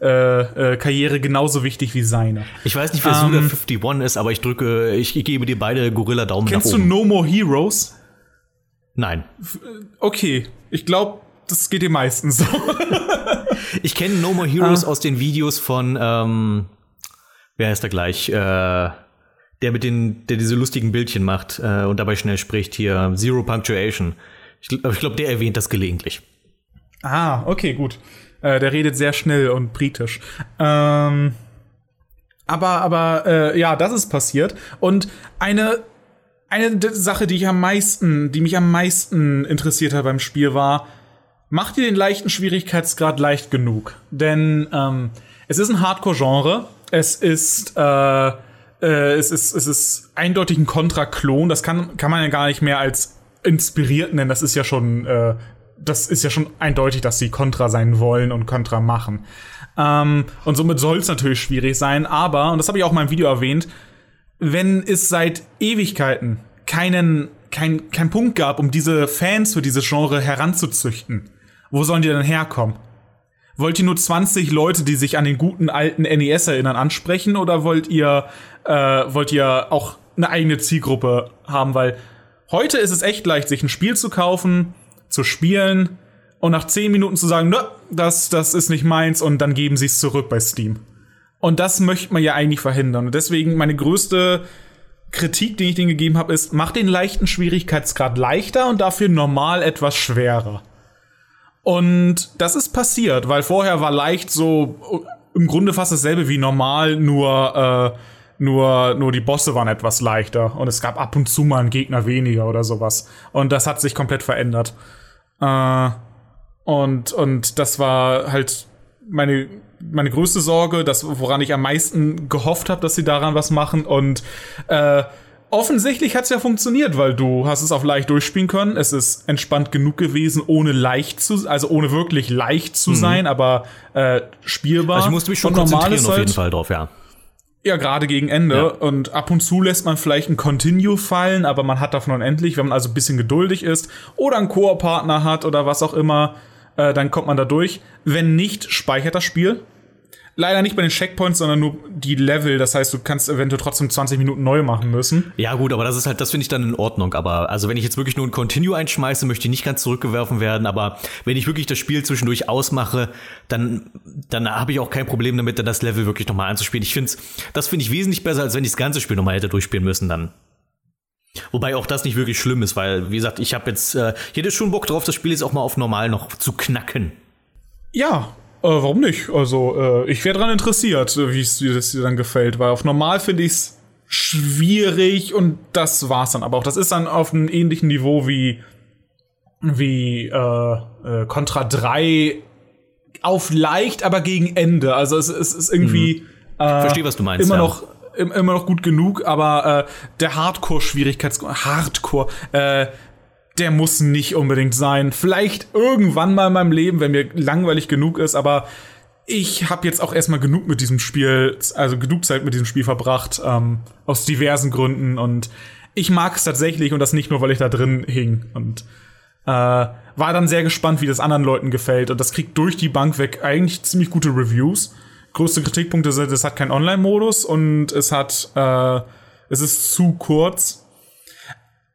S6: äh, äh, äh, Karriere genauso wichtig wie seine.
S1: Ich weiß nicht, wer
S6: Ähm,
S1: Suda51 ist, aber ich drücke, ich gebe dir beide Gorilla Daumen
S6: Kennst du. No More Heroes?
S1: Nein.
S6: Okay, ich glaube, das geht den meisten so.
S1: Ich kenne No More Heroes
S6: Ah.
S1: aus den Videos von, ähm, wer heißt da gleich? Äh, der mit den, der diese lustigen Bildchen macht äh, und dabei schnell spricht hier Zero Punctuation. Ich, ich glaube, der erwähnt das gelegentlich.
S6: ah, okay, gut. Äh, der redet sehr schnell und britisch. Ähm, aber, aber, äh, ja, das ist passiert. Und eine, eine Sache, die ich am meisten, die mich am meisten interessiert hat beim Spiel war, macht ihr den leichten Schwierigkeitsgrad leicht genug? Denn ähm, es ist ein Hardcore-Genre. Es ist, äh, äh, es ist, es ist eindeutig ein Contra-Klon. Das kann, kann man ja gar nicht mehr als inspiriert nennen. Das ist ja schon, äh, das ist ja schon eindeutig, dass sie Contra sein wollen und Contra machen. Ähm, und somit soll es natürlich schwierig sein. Aber, und das habe ich auch in meinem Video erwähnt, wenn es seit Ewigkeiten keinen, kein, kein Punkt gab, um diese Fans für dieses Genre heranzuzüchten, wo sollen die denn herkommen? Wollt ihr nur 20 Leute, die sich an den guten alten NES erinnern, ansprechen oder wollt ihr, äh, wollt ihr auch eine eigene Zielgruppe haben? Weil heute ist es echt leicht, sich ein Spiel zu kaufen, zu spielen und nach 10 Minuten zu sagen, ne, das, das ist nicht meins und dann geben sie es zurück bei Steam. Und das möchte man ja eigentlich verhindern. Und deswegen meine größte Kritik, die ich denen gegeben habe, ist, mach den leichten Schwierigkeitsgrad leichter und dafür normal etwas schwerer. Und das ist passiert, weil vorher war leicht so im Grunde fast dasselbe wie normal, nur äh, nur nur die Bosse waren etwas leichter und es gab ab und zu mal einen Gegner weniger oder sowas. Und das hat sich komplett verändert. Äh, und und das war halt meine meine größte Sorge, das woran ich am meisten gehofft habe, dass sie daran was machen und äh, offensichtlich hat es ja funktioniert, weil du hast es auf leicht durchspielen können. Es ist entspannt genug gewesen, ohne leicht zu, also ohne wirklich leicht zu sein, aber äh, spielbar.
S1: Also ich musste mich schon
S6: Und
S1: konzentrieren auf jeden
S6: halt-
S1: Fall drauf, ja.
S6: Ja, gerade gegen Ende.
S1: Ja.
S6: Und ab und zu lässt man vielleicht ein Continue fallen, aber man hat davon unendlich, wenn man also ein bisschen geduldig ist oder einen Koop-Partner hat oder was auch immer, äh, dann kommt man da durch. Wenn nicht, speichert das Spiel. Leider nicht bei den Checkpoints, sondern nur die Level. Das heißt, du kannst eventuell trotzdem 20 Minuten neu machen müssen.
S1: Ja, gut, aber das ist halt, das finde ich dann in Ordnung. Aber also wenn ich jetzt wirklich nur ein Continue einschmeiße, möchte ich nicht ganz zurückgeworfen werden. Aber wenn ich wirklich das Spiel zwischendurch ausmache, dann, dann habe ich auch kein Problem damit, dann das Level wirklich nochmal anzuspielen. Ich finde das finde ich wesentlich besser, als wenn ich das ganze Spiel nochmal hätte durchspielen müssen dann. Wobei auch das nicht wirklich schlimm ist, weil, wie gesagt, ich habe jetzt, äh, ich hätte schon Bock drauf, das Spiel jetzt auch mal auf normal noch zu knacken.
S6: Ja, warum nicht? Also, äh, ich wäre daran interessiert, äh, wie es dir dann gefällt, weil auf normal finde ich es schwierig und das war's dann. Aber auch das ist dann auf einem ähnlichen Niveau wie wie äh, äh, Contra 3 auf leicht, aber gegen Ende. Also es, es ist irgendwie äh,
S1: Verstehe, was du meinst.
S6: immer
S1: ja.
S6: noch im, immer noch gut genug, aber äh, der Hardcore-Schwierigkeitsgrad, Hardcore, äh, der muss nicht unbedingt sein. Vielleicht irgendwann mal in meinem Leben, wenn mir langweilig genug ist, aber ich habe jetzt auch erstmal genug mit diesem Spiel, also genug Zeit mit diesem Spiel verbracht, ähm, aus diversen Gründen und ich mag es tatsächlich und das nicht nur, weil ich da drin hing und äh, war dann sehr gespannt, wie das anderen Leuten gefällt und das kriegt durch die Bank weg eigentlich ziemlich gute Reviews. Größte Kritikpunkte sind, es hat keinen Online-Modus und es hat, äh, es ist zu kurz.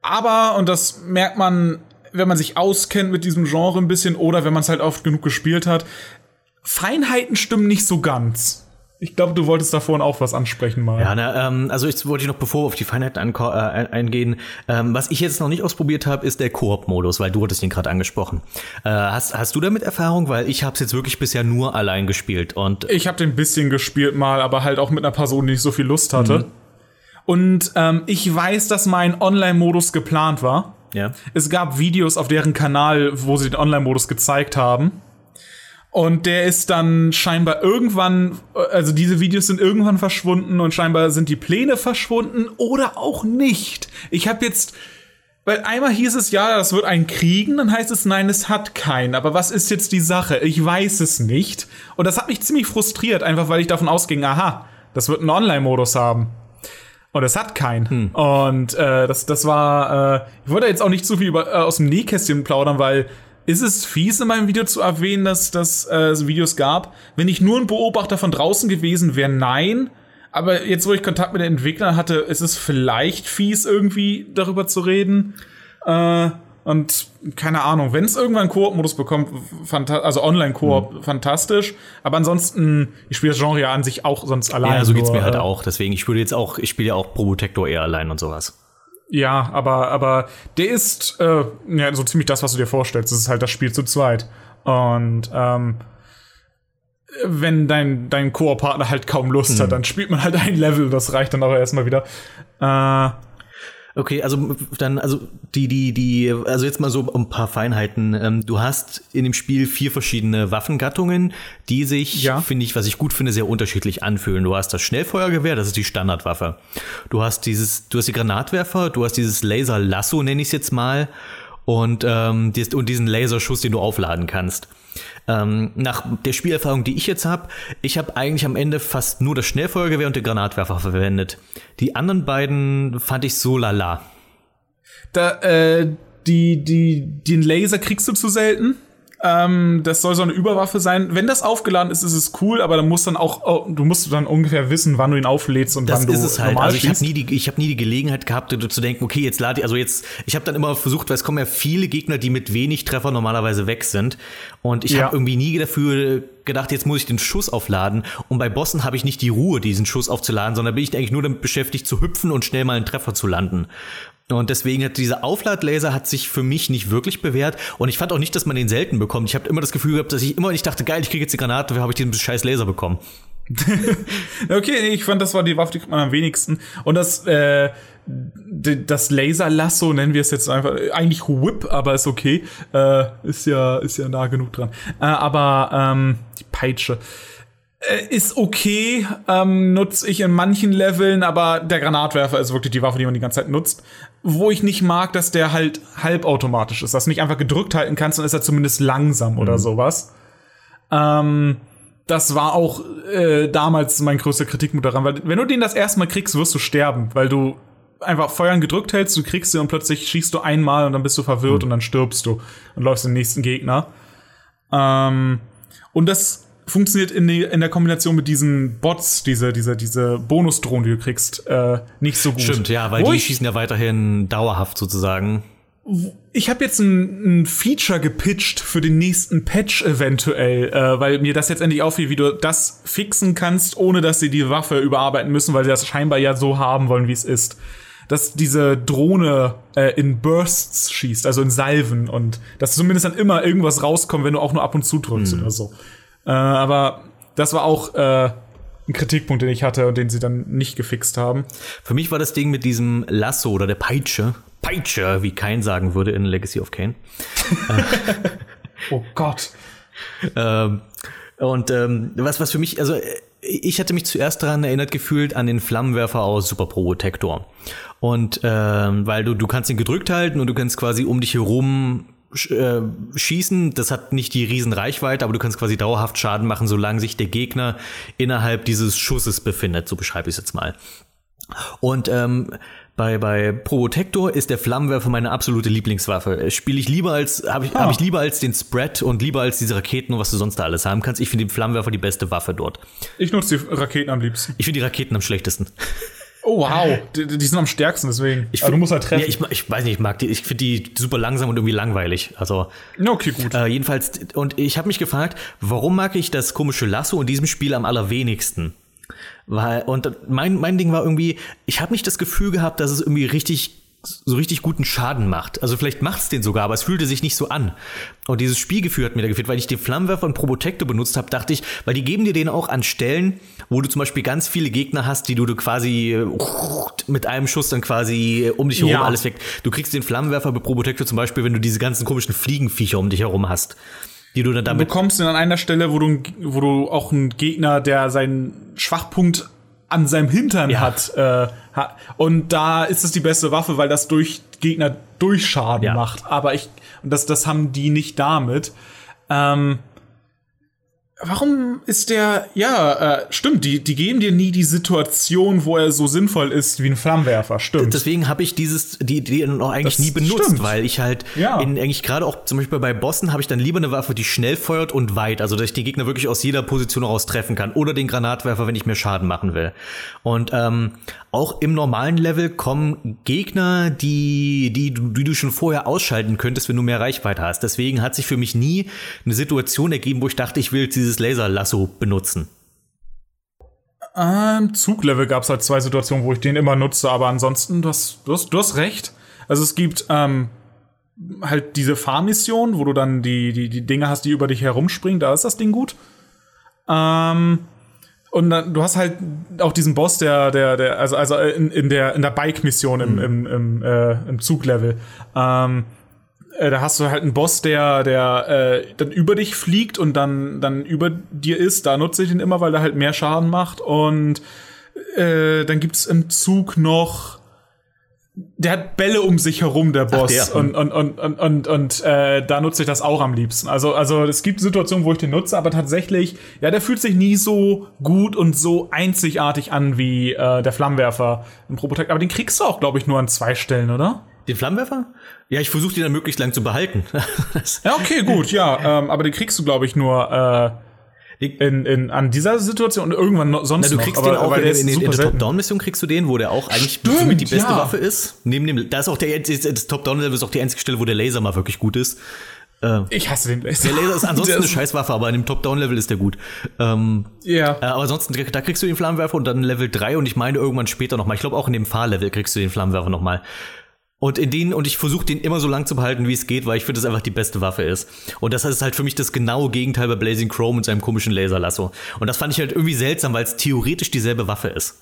S6: Aber, und das merkt man, wenn man sich auskennt mit diesem Genre ein bisschen oder wenn man es halt oft genug gespielt hat, Feinheiten stimmen nicht so ganz. Ich glaube, du wolltest da vorhin auch was ansprechen mal.
S1: Ja, na, ähm, also ich wollte noch bevor wir auf die Feinheiten äh, eingehen, ähm, was ich jetzt noch nicht ausprobiert habe, ist der Koop-Modus, weil du hattest ihn gerade angesprochen. Äh, hast, hast du damit Erfahrung? Weil ich habe es jetzt wirklich bisher nur allein gespielt und
S6: Ich habe den ein bisschen gespielt mal, aber halt auch mit einer Person, die nicht so viel Lust hatte.
S1: Mhm.
S6: Und ähm, ich weiß, dass mein Online-Modus geplant war.
S1: ja.
S6: Es gab Videos auf deren Kanal, wo sie den Online-Modus gezeigt haben. Und der ist dann scheinbar irgendwann, also diese Videos sind irgendwann verschwunden und scheinbar sind die Pläne verschwunden oder auch nicht. Ich habe jetzt, weil einmal hieß es ja, das wird einen kriegen, dann heißt es nein, es hat keinen. Aber was ist jetzt die Sache? Ich weiß es nicht. Und das hat mich ziemlich frustriert, einfach weil ich davon ausging, aha, das wird einen Online-Modus haben. Und es hat keinen. Und äh, das, das war, äh, ich wollte jetzt auch nicht zu viel über, äh, aus dem Nähkästchen plaudern, weil ist es fies in meinem Video zu erwähnen, dass dass äh, es Videos gab? Wenn ich nur ein Beobachter von draußen gewesen wäre, nein. Aber jetzt, wo ich Kontakt mit den Entwicklern hatte, ist es vielleicht fies, irgendwie darüber zu reden. Äh, und keine Ahnung, wenn es irgendwann einen Koop-Modus bekommt, also Online-Koop, fantastisch. Aber ansonsten, ich spiele das Genre ja an sich auch sonst allein.
S1: Ja, so geht's
S6: nur,
S1: mir halt
S6: äh,
S1: auch. Deswegen, ich würde jetzt auch, ich spiele ja auch Probotector eher allein und sowas.
S6: Ja, aber, aber der ist äh, ja, so ziemlich das, was du dir vorstellst. Das ist halt das Spiel zu zweit. Und ähm, wenn dein, dein Koop-Partner halt kaum Lust hat, dann spielt man halt ein Level, das reicht dann aber erstmal wieder. Äh,
S1: Okay, also dann, also die, die, die, also jetzt mal so ein paar Feinheiten. Ähm, du hast in dem Spiel vier verschiedene Waffengattungen, die sich,
S6: Ja.
S1: finde ich, was ich gut finde, sehr unterschiedlich anfühlen. Du hast das Schnellfeuergewehr, das ist die Standardwaffe. Du hast dieses, du hast die Granatwerfer, du hast dieses Laser-Lasso, nenne ich es jetzt mal, und, ähm, und diesen Laserschuss, den du aufladen kannst. Ähm, nach der Spielerfahrung, die ich jetzt habe, ich habe eigentlich am Ende fast nur das Schnellfeuergewehr und den Granatwerfer verwendet. Die anderen beiden fand ich so lala.
S6: da, äh, die, die, den Laser kriegst du zu selten. Ähm, das soll so eine Überwaffe sein. Wenn das aufgeladen ist, ist es cool, aber dann musst dann auch, oh, du musst dann ungefähr wissen, wann du ihn auflädst und
S1: Das
S6: wann du
S1: ist es halt.
S6: normal
S1: Also ich habe
S6: schießt.
S1: nie die, ich habe nie die Gelegenheit gehabt, zu denken, okay, jetzt lade ich, also jetzt, ich habe dann immer versucht, weil es kommen ja viele Gegner, die mit wenig Treffer normalerweise weg sind, und ich
S6: Ja.
S1: habe irgendwie nie dafür gedacht, jetzt muss ich den Schuss aufladen. Und bei Bossen habe ich nicht die Ruhe, diesen Schuss aufzuladen, sondern bin ich eigentlich nur damit beschäftigt, zu hüpfen und schnell mal einen Treffer zu landen. Und deswegen hat dieser Aufladlaser hat sich für mich nicht wirklich bewährt. Und ich fand auch nicht, dass man den selten bekommt. Ich habe immer das Gefühl gehabt, dass ich immer, ich dachte, geil, ich kriege jetzt die Granate, habe ich diesen scheiß Laser bekommen.
S6: Okay, ich fand, das war die Waffe, die kriegt man am wenigsten. Und das, äh, das Laserlasso nennen wir es jetzt einfach, eigentlich Whip, aber ist okay. Äh, ist ja, ist ja nah genug dran. Äh, aber, ähm, die Peitsche. Äh, Ist okay, ähm, nutze ich in manchen Leveln, aber der Granatwerfer ist wirklich die Waffe, die man die ganze Zeit nutzt. Wo ich nicht mag, dass der halt halbautomatisch ist, dass du nicht einfach gedrückt halten kannst, dann ist er zumindest langsam oder sowas. Ähm, das war auch äh, damals mein größter Kritikpunkt daran, weil wenn du den das erste Mal kriegst, wirst du sterben, weil du einfach Feuern gedrückt hältst, du kriegst sie und plötzlich schießt du einmal und dann bist du verwirrt und dann stirbst du und läufst den nächsten Gegner. Ähm, und das funktioniert in, die, in der Kombination mit diesen Bots, diese, diese, diese Bonusdrohnen, die du kriegst, äh, nicht so gut.
S1: Stimmt, ja, weil
S6: Wo
S1: die
S6: ich-
S1: schießen ja weiterhin dauerhaft sozusagen.
S6: Ich habe jetzt ein, ein Feature gepitcht für den nächsten Patch eventuell, äh, weil mir das jetzt endlich auffiel, wie du das fixen kannst, ohne dass sie die Waffe überarbeiten müssen, weil sie das scheinbar ja so haben wollen, wie es ist. Dass diese Drohne äh, in Bursts schießt, also in Salven und dass zumindest dann immer irgendwas rauskommt, wenn du auch nur ab und zu drückst oder so. Äh, aber das war auch äh, ein Kritikpunkt, den ich hatte und den sie dann nicht gefixt haben.
S1: Für mich war das Ding mit diesem Lasso oder der Peitsche, Peitsche, wie Kain sagen würde in Legacy of Kain.
S6: Oh Gott.
S1: Ähm, und ähm, was, was für mich, also äh, ich hatte mich zuerst daran erinnert gefühlt an den Flammenwerfer aus Super Protector. Und ähm, weil du, du kannst ihn gedrückt halten und du kannst quasi um dich herum äh, schießen. Das hat nicht die riesen Reichweite, aber du kannst quasi dauerhaft Schaden machen, solange sich der Gegner innerhalb dieses Schusses befindet. So beschreibe ich es jetzt mal. Und ähm, bei, bei Probotector ist der Flammenwerfer meine absolute Lieblingswaffe. Spiele ich lieber als, habe ich, hab ich lieber als den Spread und lieber als diese Raketen und was du sonst da alles haben kannst. Ich finde den Flammenwerfer die beste Waffe dort.
S6: Ich nutze die Raketen am liebsten.
S1: Ich finde die Raketen am schlechtesten.
S6: Oh, wow. Die, die sind am stärksten, deswegen.
S1: Ich
S6: du
S1: find-
S6: musst halt treffen.
S1: Ja, ich, ich weiß nicht, ich mag die, ich finde die super langsam und irgendwie langweilig. Also,
S6: okay, gut.
S1: äh, jedenfalls, und ich habe mich gefragt, warum mag ich das komische Lasso in diesem Spiel am allerwenigsten? Weil, und mein, mein Ding war irgendwie, ich habe nicht das Gefühl gehabt, dass es irgendwie richtig so richtig guten Schaden macht. Also vielleicht macht's den sogar, aber es fühlte sich nicht so an. Und dieses Spielgefühl hat mir da gefehlt, weil ich den Flammenwerfer und Probotector benutzt habe, dachte ich, weil die geben dir den auch an Stellen, wo du zum Beispiel ganz viele Gegner hast, die du, du quasi äh, mit einem Schuss dann quasi um dich herum
S6: Ja.
S1: alles weg. Du kriegst den Flammenwerfer bei Probotector zum Beispiel, wenn du diese ganzen komischen Fliegenviecher um dich herum hast, die du dann
S6: Du
S1: damit
S6: bekommst ihn an einer Stelle, wo du, wo du auch einen Gegner, der seinen Schwachpunkt an seinem Hintern
S1: Ja.
S6: hat, äh, hat. Und da ist es die beste Waffe, weil das durch Gegner Durchschaden
S1: Ja.
S6: macht. Aber ich, und das, das haben die nicht damit. Ähm, warum ist der, ja, äh, stimmt, die, die geben dir nie die Situation, wo er so sinnvoll ist wie ein Flammenwerfer, stimmt.
S1: Deswegen habe ich dieses die Idee noch eigentlich
S6: Das
S1: nie benutzt,
S6: stimmt.
S1: weil ich halt
S6: Ja.
S1: in eigentlich gerade auch zum Beispiel bei Bossen habe ich dann lieber eine Waffe, die schnell feuert und weit, also dass ich die Gegner wirklich aus jeder Position raus treffen kann oder den Granatwerfer, wenn ich mir Schaden machen will. Und ähm, auch im normalen Level kommen Gegner, die die du, die du schon vorher ausschalten könntest, wenn du mehr Reichweite hast. Deswegen hat sich für mich nie eine Situation ergeben, wo ich dachte, ich will jetzt dieses Laserlasso benutzen.
S6: Ähm, Zuglevel gab es halt zwei Situationen, wo ich den immer nutze, aber ansonsten, du hast, du hast, du hast recht. Also es gibt ähm, halt diese Fahrmission, wo du dann die, die, die Dinge hast, die über dich herumspringen, da ist das Ding gut. Ähm, und dann, du hast halt auch diesen Boss, der, der, der, also, also in, in der, in der Bike-Mission im, im, im, äh, im Zuglevel. Ähm, äh, da hast du halt einen Boss, der, der äh, dann über dich fliegt und dann, dann über dir ist. Da nutze ich den immer, weil der halt mehr Schaden macht. Und äh, dann gibt's im Zug noch. Der hat Bälle um sich herum, der Boss.
S1: der.
S6: Und, und, und, und, und, und äh, da nutze ich das auch am liebsten. Also, also es gibt Situationen, wo ich den nutze, aber tatsächlich, ja, der fühlt sich nie so gut und so einzigartig an wie äh, der Flammenwerfer im Probotect. Aber den kriegst du auch, glaube ich, nur an zwei Stellen, oder?
S1: Den Flammenwerfer? Ja, ich versuche den dann möglichst lang zu behalten.
S6: Ja, okay, gut, ja. Ähm, aber den kriegst du, glaube ich, nur äh, in, in, an dieser Situation und irgendwann no, sonst
S1: Na, du
S6: noch.
S1: kriegst
S6: aber,
S1: den auch
S6: weil
S1: in, in, in, der. Top-Down-Mission kriegst du den, wo der auch eigentlich
S6: Stimmt,
S1: somit die beste
S6: ja.
S1: Waffe ist. Neben dem, da ist auch der das Top-Down-Level ist auch die einzige Stelle, wo der Laser mal wirklich gut ist.
S6: Ich hasse den Laser.
S1: Der Laser ist ansonsten eine Scheißwaffe, aber in dem Top-Down-Level ist der gut. Ähm,
S6: Ja.
S1: äh, aber ansonsten, da kriegst du den Flammenwerfer und dann Level 3 und ich meine irgendwann später nochmal. Ich glaube auch in dem Fahrlevel kriegst du den Flammenwerfer nochmal. Und in den, und ich versuche den immer so lang zu behalten, wie es geht, weil ich finde, das einfach die beste Waffe ist. Und das ist halt für mich das genaue Gegenteil bei Blazing Chrome und seinem komischen Laserlasso. Und das fand ich halt irgendwie seltsam, weil es theoretisch dieselbe Waffe ist.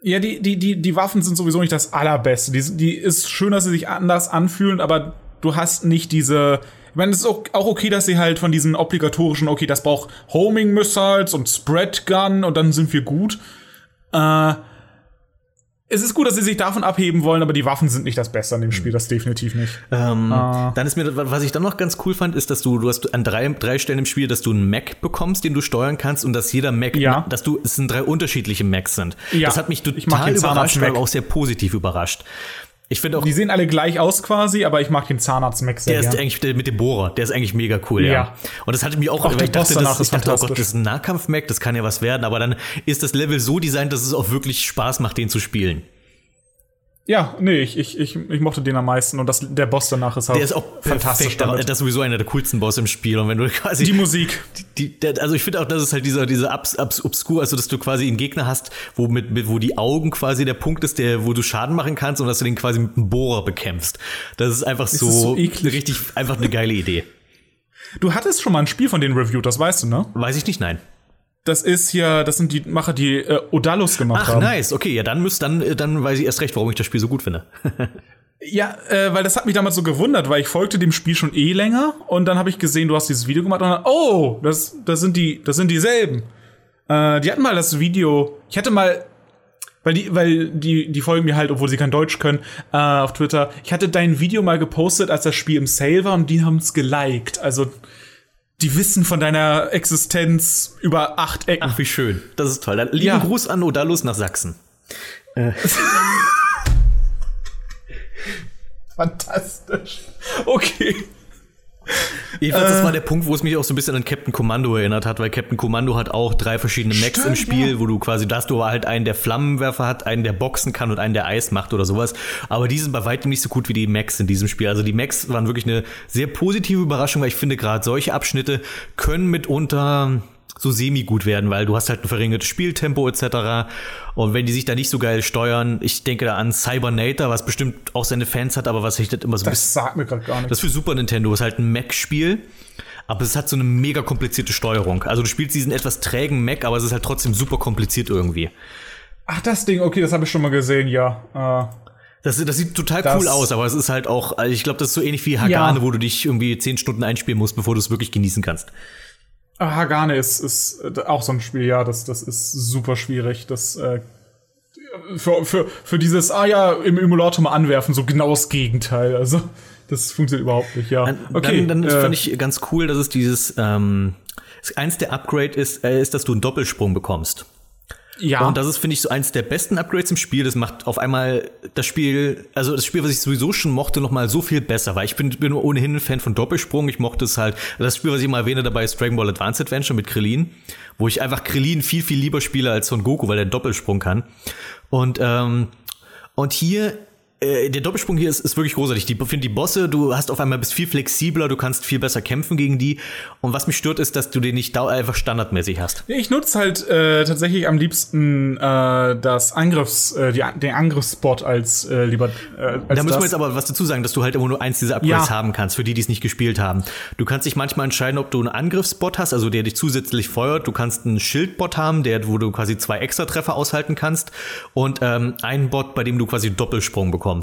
S6: Ja, die, die, die, die Waffen sind sowieso nicht das allerbeste. Die, die ist schön, dass sie sich anders anfühlen, aber du hast nicht diese. Ich meine, es ist auch, auch okay, dass sie halt von diesen obligatorischen, okay, das braucht Homing Missiles und Spread Gun und dann sind wir gut. Äh, es ist gut, dass sie sich davon abheben wollen, aber die Waffen sind nicht das Beste an dem Spiel, das definitiv nicht.
S1: Ähm,
S6: Ah.
S1: Dann ist mir, was ich dann noch ganz cool fand, ist, dass du, du hast an drei, drei Stellen im Spiel, dass du einen Mac bekommst, den du steuern kannst und dass jeder Mac,
S6: Ja.
S1: dass du, es sind drei unterschiedliche Macs sind.
S6: Ja,
S1: Das hat mich total überrascht, aber auch sehr positiv überrascht. Ich finde auch,
S6: Die sehen alle gleich aus quasi, aber ich mag den Zahnarzt-Mac sehr
S1: der ist eigentlich der mit dem Bohrer, der ist eigentlich mega cool, ja.
S6: Ja.
S1: Und das hatte mich auch,
S6: Auch
S1: weil ich dachte, das,
S6: ist
S1: ich dachte, oh Gott, das ist ein Nahkampf-Mac, das kann ja was werden, aber dann ist das Level so designt, dass es auch wirklich Spaß macht, den zu spielen.
S6: Ja, nee, ich, ich, ich, ich mochte den am meisten und das, der Boss danach ist auch
S1: Der ist auch
S6: fantastisch. damit.
S1: das ist sowieso einer der coolsten Boss im Spiel. Und wenn du quasi
S6: Die Musik.
S1: die, der, also ich finde auch, das ist halt dieser, dieser abs, abs, obskur, also dass du quasi einen Gegner hast, wo mit, mit, wo die Augen quasi der Punkt ist, der, wo du Schaden machen kannst und dass du den quasi mit einem Bohrer bekämpfst. Das ist einfach so,
S6: ist so
S1: richtig, einfach eine geile Idee.
S6: Du hattest schon mal ein Spiel von denen reviewed, das weißt du, ne?
S1: Weiß ich nicht, nein.
S6: Das ist hier, das sind die Macher, die äh, Odalus gemacht
S1: Ach,
S6: haben.
S1: nice, okay, ja, dann müsst, dann, äh, dann weiß ich erst recht, warum ich das Spiel so gut finde.
S6: Ja, äh, weil das hat mich damals so gewundert, weil ich folgte dem Spiel schon eh länger und dann habe ich gesehen, du hast dieses Video gemacht und dann, oh, das, das sind die, das sind dieselben. Äh, die hatten mal das Video. Ich hatte mal. Weil die, weil die, die folgen mir halt, obwohl sie kein Deutsch können, äh, auf Twitter. Ich hatte dein Video mal gepostet, als das Spiel im Sale war und die haben es geliked. Also, die wissen von deiner Existenz über acht Ecken.
S1: Ach, wie schön. Das ist toll. Dann lieben
S6: Ja.
S1: Gruß an Odalus nach Sachsen.
S6: Fantastisch. Okay.
S1: Jedenfalls,
S6: Äh.
S1: das war der Punkt, wo es mich auch so ein bisschen an Captain Commando erinnert hat, weil Captain Commando hat auch drei verschiedene Mechs im Spiel, wo du quasi, da hast du halt einen, der Flammenwerfer hat, einen, der boxen kann und einen, der Eis macht oder sowas. Aber die sind bei weitem nicht so gut wie die Mechs in diesem Spiel. Also die Mechs waren wirklich eine sehr positive Überraschung, weil ich finde, gerade solche Abschnitte können mitunter so semi-gut werden, weil du hast halt ein verringertes Spieltempo etc. Und wenn die sich da nicht so geil steuern, ich denke da an Cybernator, was bestimmt auch seine Fans hat, aber was ich das immer so ein bisschen
S6: Das sagt mir gerade gar nichts.
S1: das ist für Super Nintendo ist halt ein Mac-Spiel, aber es hat so eine mega komplizierte Steuerung. Also du spielst diesen etwas trägen Mac, aber es ist halt trotzdem super kompliziert irgendwie.
S6: Ach, das Ding, okay, das habe ich schon mal gesehen, ja. Äh,
S1: Das, das sieht total
S6: Das-
S1: cool aus, aber es ist halt auch, also ich glaube, das ist so ähnlich wie Hagane,
S6: Ja.
S1: wo du dich irgendwie zehn Stunden einspielen musst, bevor du es wirklich genießen kannst.
S6: Ah, Hagane ist, ist äh, auch so ein Spiel, ja, das, das ist super schwierig. Das äh, für, für, für dieses, ah ja, im Emulator mal anwerfen, so genau das Gegenteil. Also, das funktioniert überhaupt nicht, ja.
S1: Okay, dann, dann
S6: äh,
S1: fand ich ganz cool, dass es dieses, ähm, eins der Upgrade ist, äh, ist, dass du einen Doppelsprung bekommst.
S6: Ja.
S1: Und das ist, finde ich, so eins der besten Upgrades im Spiel. Das macht auf einmal das Spiel, also das Spiel, was ich sowieso schon mochte, noch mal so viel besser. Weil ich bin, bin ohnehin ein Fan von Doppelsprung. Ich mochte es halt. Das Spiel, was ich immer erwähne dabei, ist Dragon Ball Advance Adventure mit Krillin. Wo ich einfach Krillin viel, viel lieber spiele als Son Goku, weil er Doppelsprung kann. Und, ähm, und hier äh, der Doppelsprung hier ist, ist wirklich großartig. Die finde die Bosse, du hast auf einmal bist viel flexibler, du kannst viel besser kämpfen gegen die. Und was mich stört, ist, dass du den nicht einfach standardmäßig hast.
S6: Ich nutze halt äh, tatsächlich am liebsten äh, das Angriffs, äh, die, den Angriffsspot als äh, lieber äh, als
S1: Da müssen
S6: das.
S1: wir jetzt aber was dazu sagen, dass du halt immer nur eins dieser Upgrades
S6: Ja.
S1: haben kannst, für die, die es nicht gespielt haben. Du kannst dich manchmal entscheiden, ob du einen Angriffsbot hast, also der dich zusätzlich feuert. Du kannst einen Schildbot haben, der, wo du quasi zwei Extra-Treffer aushalten kannst. Und ähm, einen Bot, bei dem du quasi Doppelsprung bekommst.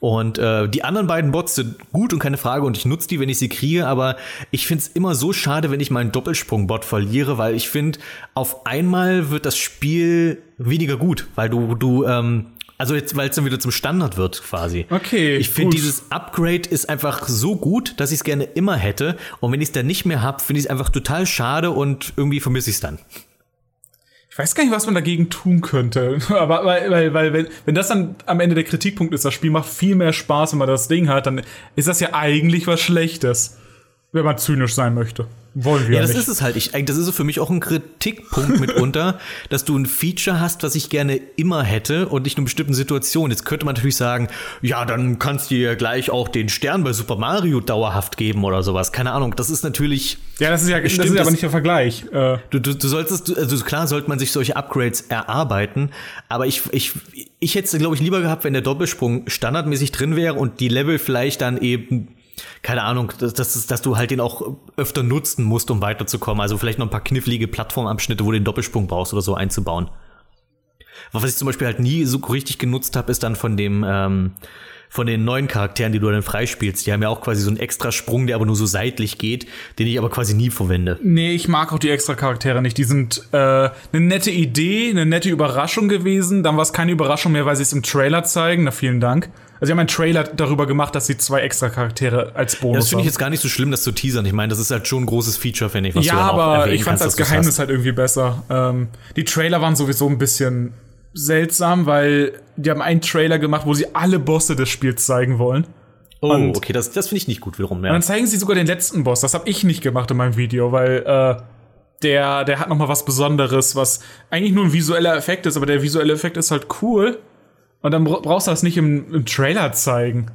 S1: Und äh, die anderen beiden Bots sind gut und keine Frage und ich nutze die, wenn ich sie kriege, aber ich finde es immer so schade, wenn ich meinen Doppelsprung-Bot verliere, weil ich finde, auf einmal wird das Spiel weniger gut, weil du, du, ähm, also jetzt, weil es dann wieder zum Standard wird quasi.
S6: Okay,
S1: Ich finde, dieses Upgrade ist einfach so gut, dass ich es gerne immer hätte. Und wenn ich es dann nicht mehr habe, finde ich es einfach total schade und irgendwie vermisse ich es dann.
S6: Ich weiß gar nicht, was man dagegen tun könnte. Aber weil, weil, weil wenn, wenn das dann am Ende der Kritikpunkt ist, das Spiel macht viel mehr Spaß, wenn man das Ding hat, dann ist das ja eigentlich was Schlechtes. Wenn man zynisch sein möchte. Wollen wir
S1: Ja, das
S6: nicht.
S1: ist es halt. Ich, das ist für mich auch ein Kritikpunkt mitunter, dass du ein Feature hast, was ich gerne immer hätte und nicht nur in bestimmten Situationen. Jetzt könnte man natürlich sagen, ja, dann kannst du dir gleich auch den Stern bei Super Mario dauerhaft geben oder sowas. Keine Ahnung. Das ist natürlich.
S6: Ja, das ist ja, das
S1: Stimmt,
S6: ist ja aber
S1: das-
S6: nicht der Vergleich. Äh,
S1: Du, du, du solltest, also klar sollte man sich solche Upgrades erarbeiten, aber ich, ich, ich hätte es, glaube ich, lieber gehabt, wenn der Doppelsprung standardmäßig drin wäre und die Level vielleicht dann eben, keine Ahnung, dass, dass, dass du halt den auch öfter nutzen musst, um weiterzukommen. Also vielleicht noch ein paar knifflige Plattformabschnitte, wo du den Doppelsprung brauchst oder so einzubauen. Was ich zum Beispiel halt nie so richtig genutzt habe, ist dann von dem, ähm, von den neuen Charakteren, die du dann freispielst. Die haben ja auch quasi so einen extra Sprung, der aber nur so seitlich geht, den ich aber quasi nie verwende.
S6: nee, ich mag auch die extra Charaktere nicht. Die sind äh, eine nette Idee, eine nette Überraschung gewesen. Dann war es keine Überraschung mehr, weil sie es im Trailer zeigen. Na, vielen Dank. Also, sie haben einen Trailer darüber gemacht, dass sie zwei extra Charaktere als Bonus
S1: Ja, das finde ich jetzt gar nicht so schlimm, das zu teasern. Ich meine, das ist halt schon ein großes Feature, finde ich, was
S6: Ja,
S1: du
S6: aber ich fand
S1: kannst,
S6: als Geheimnis halt irgendwie besser. Ähm, die Trailer waren sowieso ein bisschen seltsam, weil die haben einen Trailer gemacht, wo sie alle Bosse des Spiels zeigen wollen.
S1: Oh,
S6: und-
S1: okay, das, das finde ich nicht gut wiederum.
S6: Und
S1: Ja.
S6: dann zeigen sie sogar den letzten Boss. Das habe ich nicht gemacht in meinem Video, weil äh, der, der hat noch mal was Besonderes, was eigentlich nur ein visueller Effekt ist, aber der visuelle Effekt ist halt cool. Und dann bra- brauchst du das nicht im, im Trailer zeigen.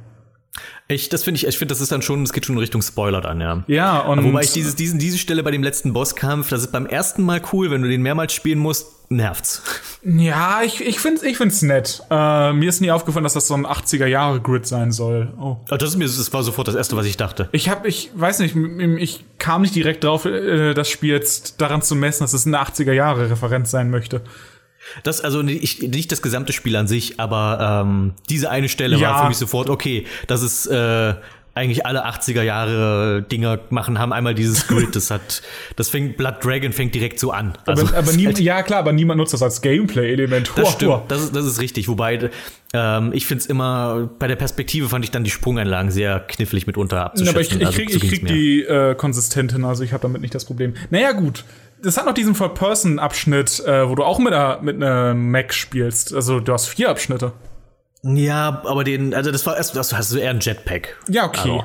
S1: Ich, das finde ich, ich finde, das ist dann schon, es geht schon in Richtung Spoiler dann, ja.
S6: Ja, und
S1: Wobei ich dieses, diesen, diese Stelle bei dem letzten Bosskampf, das ist beim ersten Mal cool, wenn du den mehrmals spielen musst, nervt's.
S6: ja, ich, ich find's, ich find's nett. Äh, mir ist nie aufgefallen, dass das so ein 80er Jahre Grid sein soll. Oh.
S1: Aber das ist mir, das war sofort das erste, was ich dachte.
S6: Ich habe, ich weiß nicht, ich kam nicht direkt drauf, äh, das Spiel jetzt daran zu messen, dass es eine 80er Jahre Referenz sein möchte.
S1: Das, also nicht, nicht das gesamte Spiel an sich, aber ähm, diese eine Stelle
S6: Ja.
S1: war für mich sofort, okay, das ist, äh, eigentlich alle 80er Jahre Dinger machen, haben einmal dieses Grid. Das hat, das fängt, Blood Dragon fängt direkt so an. Also,
S6: aber aber nie,
S1: halt-
S6: ja klar, aber niemand nutzt das als Gameplay-Element.
S1: das stimmt, das ist, das ist richtig. Wobei, ähm, ich finde es immer, bei der Perspektive fand ich dann die Sprungeinlagen sehr knifflig mitunter
S6: Ja,
S1: abzuschätzen.
S6: aber ich, ich
S1: Also,
S6: krieg,
S1: so
S6: ich krieg die äh, konsistent hin, also ich habe damit nicht das Problem. Naja, gut. Das hat noch diesen Third-Person-Abschnitt, äh, wo du auch mit einer mit einem Mac spielst. Also du hast vier Abschnitte.
S1: Ja, aber den, also das war erst, das hast du eher ein Jetpack.
S6: Ja, okay.
S1: Also,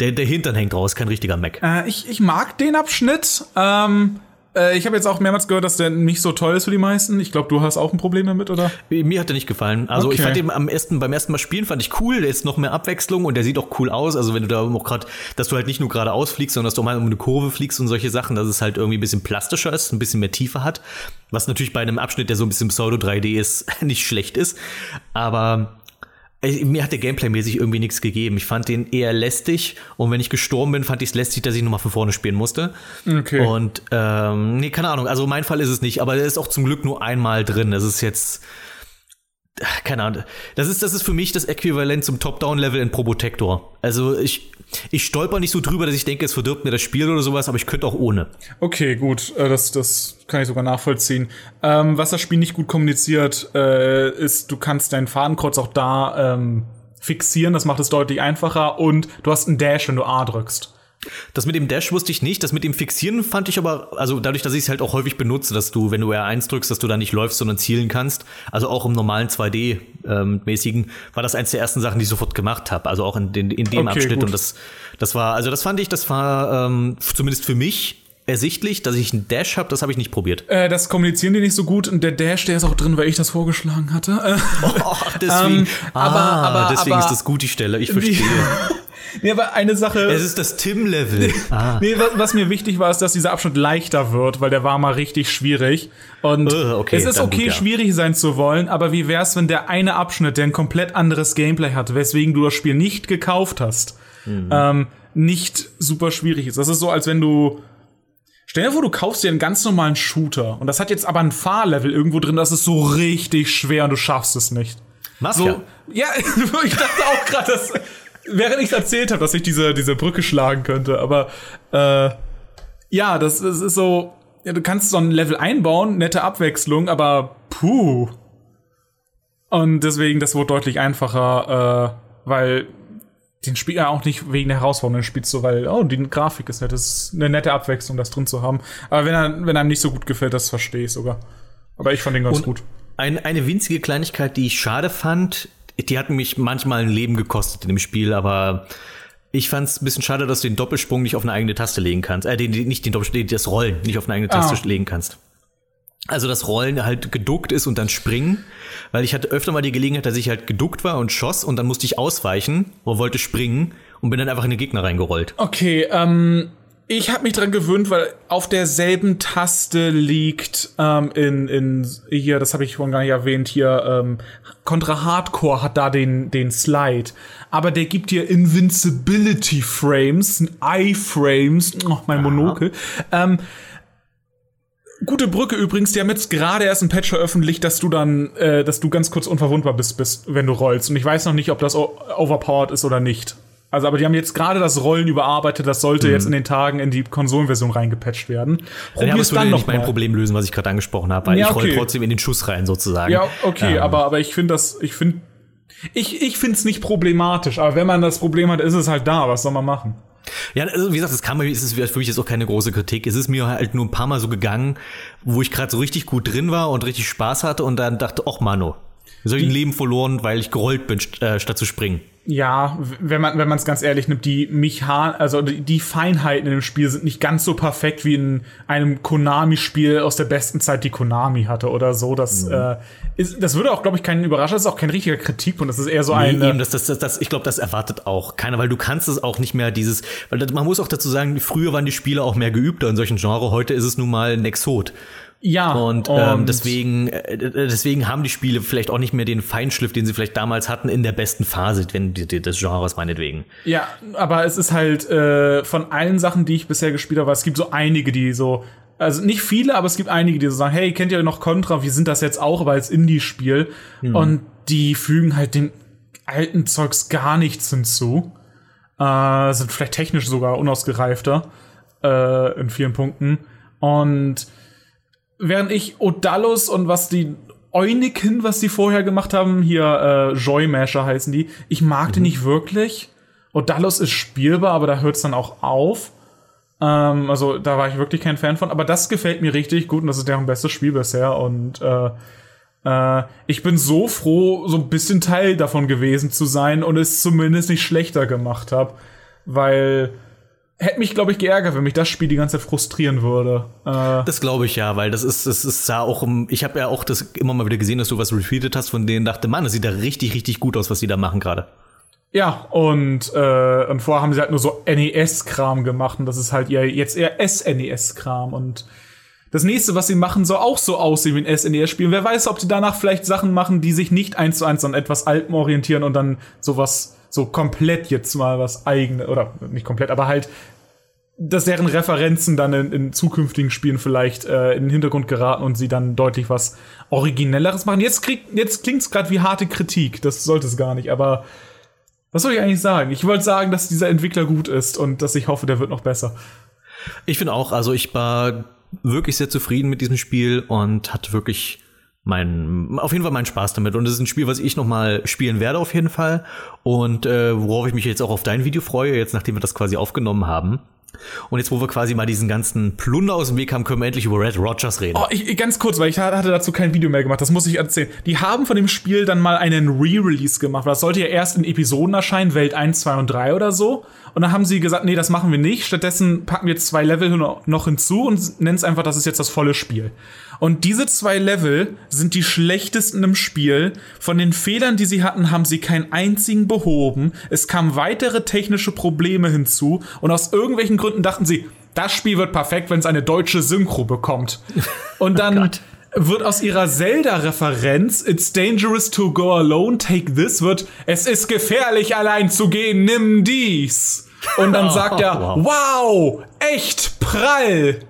S1: der, der Hintern hängt raus, kein richtiger Mac.
S6: Äh, ich, ich mag den Abschnitt. Ähm, äh, ich habe jetzt auch mehrmals gehört, dass der nicht so toll ist für die meisten. Ich glaube, du hast auch ein Problem damit, oder?
S1: Mir hat der nicht gefallen. Also ich
S6: Okay.
S1: fand den am ersten, beim ersten Mal spielen fand ich cool. Der ist noch mehr Abwechslung und der sieht auch cool aus. Also wenn du da auch gerade, dass du halt nicht nur geradeaus fliegst, sondern dass du auch mal um eine Kurve fliegst und solche Sachen, dass es halt irgendwie ein bisschen plastischer ist, ein bisschen mehr Tiefe hat. Was natürlich bei einem Abschnitt, der so ein bisschen Pseudo 3D ist, nicht schlecht ist. Aber mir hat der Gameplay-mäßig irgendwie nichts gegeben. Ich fand den eher lästig und wenn ich gestorben bin, fand ich es lästig, dass ich nochmal von vorne spielen musste.
S6: Okay.
S1: Und ähm, nee, keine Ahnung, also mein Fall ist es nicht, aber der ist auch zum Glück nur einmal drin. Das ist jetzt. Keine Ahnung. Das ist, das ist für mich das Äquivalent zum Top-Down-Level in Probotector. Also ich, ich stolper nicht so drüber, dass ich denke, es verdirbt mir das Spiel oder sowas, aber ich könnte auch ohne.
S6: Okay, gut, äh, das, das kann ich sogar nachvollziehen. Ähm, was das Spiel nicht gut kommuniziert, äh, ist, du kannst dein Fadenkreuz auch da ähm, fixieren, das macht es deutlich einfacher und du hast einen Dash, wenn du A drückst.
S1: Das mit dem Dash wusste ich nicht. Das mit dem Fixieren fand ich aber, also dadurch, dass ich es halt auch häufig benutze, dass du, wenn du R1 drückst, dass du da nicht läufst, sondern zielen kannst. Also auch im normalen 2D-mäßigen war das eins der ersten Sachen, die ich sofort gemacht habe. Also auch in, den, in dem
S6: Okay,
S1: Abschnitt.
S6: gut.
S1: Und das, das war, also das fand ich, das war ähm, zumindest für mich ersichtlich, dass ich einen Dash habe. Das habe ich nicht probiert.
S6: Äh, das kommunizieren die nicht so gut und der Dash, der ist auch drin, weil ich das vorgeschlagen hatte. Äh,
S1: Oh, deswegen,
S6: Ähm,
S1: ah,
S6: aber- aber-
S1: deswegen
S6: aber-
S1: ist das gut die Stelle. Ich verstehe.
S6: nee, aber eine Sache.
S1: es ist das Tim-Level. Ah.
S6: Nee, was, was mir wichtig war, ist, dass dieser Abschnitt leichter wird, weil der war mal richtig schwierig. Und
S1: Äh, okay,
S6: es ist okay,
S1: gut, ja.
S6: schwierig sein zu wollen, aber wie wär's, wenn der eine Abschnitt, der ein komplett anderes Gameplay hat, weswegen du das Spiel nicht gekauft hast,
S1: Mhm.
S6: ähm, nicht super schwierig ist. Das ist so, als wenn du. Stell dir vor, du kaufst dir einen ganz normalen Shooter und das hat jetzt aber ein Fahrlevel irgendwo drin, das ist so richtig schwer und du schaffst es nicht.
S1: Mafia.
S6: So, ja, ich dachte auch gerade, dass während ich erzählt habe, dass ich diese, diese Brücke schlagen könnte, aber äh, ja, das, das ist so, ja, du kannst so ein Level einbauen, nette Abwechslung, aber puh. Und deswegen, das wurde deutlich einfacher, äh, weil den Spiel ja auch nicht wegen der Herausforderung spielst du, weil, oh, die Grafik ist nett, das ist eine nette Abwechslung, das drin zu haben. Aber wenn, er, wenn einem nicht so gut gefällt, das verstehe ich sogar. Aber ich fand den ganz
S1: Und
S6: gut.
S1: Ein, eine winzige Kleinigkeit, die ich schade fand, die hat mich manchmal ein Leben gekostet in dem Spiel, aber ich fand es ein bisschen schade, dass du den Doppelsprung nicht auf eine eigene Taste legen kannst. Äh, den, den, nicht den Doppelsprung, das Rollen nicht auf eine eigene Taste
S6: Ah.
S1: legen kannst. Also das Rollen halt geduckt ist und dann springen, weil ich hatte öfter mal die Gelegenheit, dass ich halt geduckt war und schoss und dann musste ich ausweichen und wollte springen und bin dann einfach in den Gegner reingerollt.
S6: Okay, ähm, ich habe mich dran gewöhnt, weil auf derselben Taste liegt ähm, in, in hier, das habe ich vorhin gar nicht erwähnt, hier ähm, Contra Hardcore hat da den den Slide, aber der gibt dir Invincibility Frames, I-Frames, oh, mein Monokel. Ähm, Gute Brücke übrigens, die haben jetzt gerade erst ein Patch veröffentlicht, dass du dann, äh, dass du ganz kurz unverwundbar bist, bist, wenn du rollst. Und ich weiß noch nicht, ob das overpowered ist oder nicht. Also, aber die haben jetzt gerade das Rollen überarbeitet, das sollte jetzt in den Tagen in die Konsolenversion reingepatcht werden.
S1: Ja, aber
S6: Probier's
S1: es würde
S6: dann
S1: nicht
S6: noch
S1: mein
S6: mal.
S1: Problem lösen, was ich gerade angesprochen habe, weil
S6: Ja,
S1: ich roll
S6: okay.
S1: trotzdem in den Schuss rein sozusagen.
S6: Ja, okay,
S1: Ähm,
S6: aber, aber ich finde das, ich finde, ich, ich finde es nicht problematisch, aber wenn man das Problem hat, ist es halt da, was soll man machen?
S1: Ja, also wie gesagt, das kam mir, es ist für mich jetzt auch keine große Kritik. Es ist mir halt nur ein paar Mal so gegangen, wo ich gerade so richtig gut drin war und richtig Spaß hatte und dann dachte, ach Mano, jetzt habe ich ein Leben verloren, weil ich gerollt bin, st äh, statt zu springen.
S6: Ja, wenn man wenn man es ganz ehrlich nimmt, die Mechan also die, Feinheiten in dem Spiel sind nicht ganz so perfekt wie in einem Konami-Spiel aus der besten Zeit, die Konami hatte oder so. Das äh, ist, das würde auch, glaube ich, keinen überraschen. Das ist auch kein richtiger Kritikpunkt. Das ist eher so ein
S1: Nee,
S6: äh,
S1: eben, das, das, das, das, ich glaube, das erwartet auch keiner, weil du kannst es auch nicht mehr dieses, weil man muss auch dazu sagen, früher waren die Spieler auch mehr geübter in solchen Genres, heute ist es nun mal ein Exot.
S6: Ja
S1: Und, ähm, deswegen, äh, deswegen haben die Spiele vielleicht auch nicht mehr den Feinschliff, den sie vielleicht damals hatten, in der besten Phase, wenn des Genres meinetwegen.
S6: Ja, aber es ist halt äh, von allen Sachen, die ich bisher gespielt habe, es gibt so einige, die so, also nicht viele, aber es gibt einige, die so sagen, hey, kennt ihr noch Contra? Wir sind das jetzt auch, aber als Indie-Spiel. Und die fügen halt dem alten Zeugs gar nichts hinzu. Äh, sind vielleicht technisch sogar unausgereifter äh, in vielen Punkten. Und während ich Odallus und was die Euniken, was die vorher gemacht haben, hier äh, Joymasher heißen die, ich mag die nicht wirklich. Odallus ist spielbar, aber da hört es dann auch auf. Ähm, also da war ich wirklich kein Fan von. Aber das gefällt mir richtig gut und das ist deren bestes Spiel bisher. Und äh, äh, ich bin so froh, so ein bisschen Teil davon gewesen zu sein und es zumindest nicht schlechter gemacht habe. Weil hätte mich, glaube ich, geärgert, wenn mich das Spiel die ganze Zeit frustrieren würde. Äh,
S1: Das glaube ich ja, weil das ist, das ist ja auch, um- ich habe ja auch das immer mal wieder gesehen, dass du was retweetet hast, von denen dachte, Mann, das sieht da richtig, richtig gut aus, was die da machen gerade.
S6: ja, und, äh, und vorher haben sie halt nur so NES-Kram gemacht und das ist halt ihr jetzt eher SNES-Kram und das nächste, was sie machen, soll auch so aussehen wie ein SNES-Spiel. Wer weiß, ob die danach vielleicht Sachen machen, die sich nicht eins zu eins an etwas Alten orientieren und dann sowas so komplett jetzt mal was eigene oder nicht komplett, aber halt dass deren Referenzen dann in, in zukünftigen Spielen vielleicht äh, in den Hintergrund geraten und sie dann deutlich was Originelleres machen. Jetzt, krieg, jetzt klingt's gerade wie harte Kritik. Das sollte es gar nicht, aber was soll ich eigentlich sagen? Ich wollte sagen, dass dieser Entwickler gut ist und dass ich hoffe, der wird noch besser.
S1: Ich finde auch, also ich war wirklich sehr zufrieden mit diesem Spiel und hatte wirklich mein, auf jeden Fall meinen Spaß damit. Und es ist ein Spiel, was ich noch mal spielen werde auf jeden Fall. Und äh, worauf ich mich jetzt auch auf dein Video freue, jetzt nachdem wir das quasi aufgenommen haben. Und jetzt, wo wir quasi mal diesen ganzen Plunder aus dem Weg haben, können wir endlich über Red Rogers reden.
S6: Oh, ich, ganz kurz, weil ich hatte dazu kein Video mehr gemacht, das muss ich erzählen. Die haben von dem Spiel dann mal einen Re-Release gemacht. Das sollte ja erst in Episoden erscheinen, Welt 1, 2 und 3 oder so. Und dann haben sie gesagt, nee, das machen wir nicht. Stattdessen packen wir zwei Level noch noch hinzu und nennen es einfach, das ist jetzt das volle Spiel. Und diese zwei Level sind die schlechtesten im Spiel. Von den Fehlern, die sie hatten, haben sie keinen einzigen behoben. Es kamen weitere technische Probleme hinzu. Und aus irgendwelchen Gründen dachten sie, das Spiel wird perfekt, wenn es eine deutsche Synchro bekommt. Und dann wird aus ihrer Zelda-Referenz It's dangerous to go alone, take this wird Es ist gefährlich allein zu gehen, nimm dies. Und dann sagt er, wow, echt prall.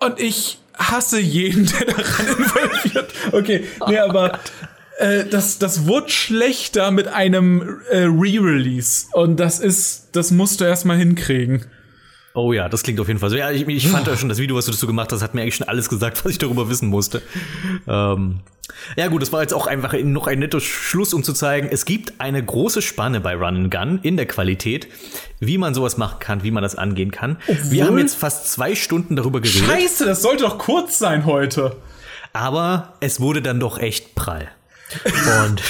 S6: Und ich hasse jeden, der daran involviert. Okay, nee, aber äh, das, das wurde schlechter mit einem äh, Re-Release. Und das ist, das musst du erstmal hinkriegen.
S1: Oh ja, das klingt auf jeden Fall so. Ja, ich, ich fand ja schon das Video, was du dazu gemacht hast, hat mir eigentlich schon alles gesagt, was ich darüber wissen musste. Ähm, ja gut, das war jetzt auch einfach noch ein netter Schluss, um zu zeigen, es gibt eine große Spanne bei Run and Gun in der Qualität, wie man sowas machen kann, wie man das angehen kann. Wir haben jetzt fast zwei Stunden darüber geredet,
S6: Scheiße, das sollte doch kurz sein heute.
S1: aber es wurde dann doch echt prall. Und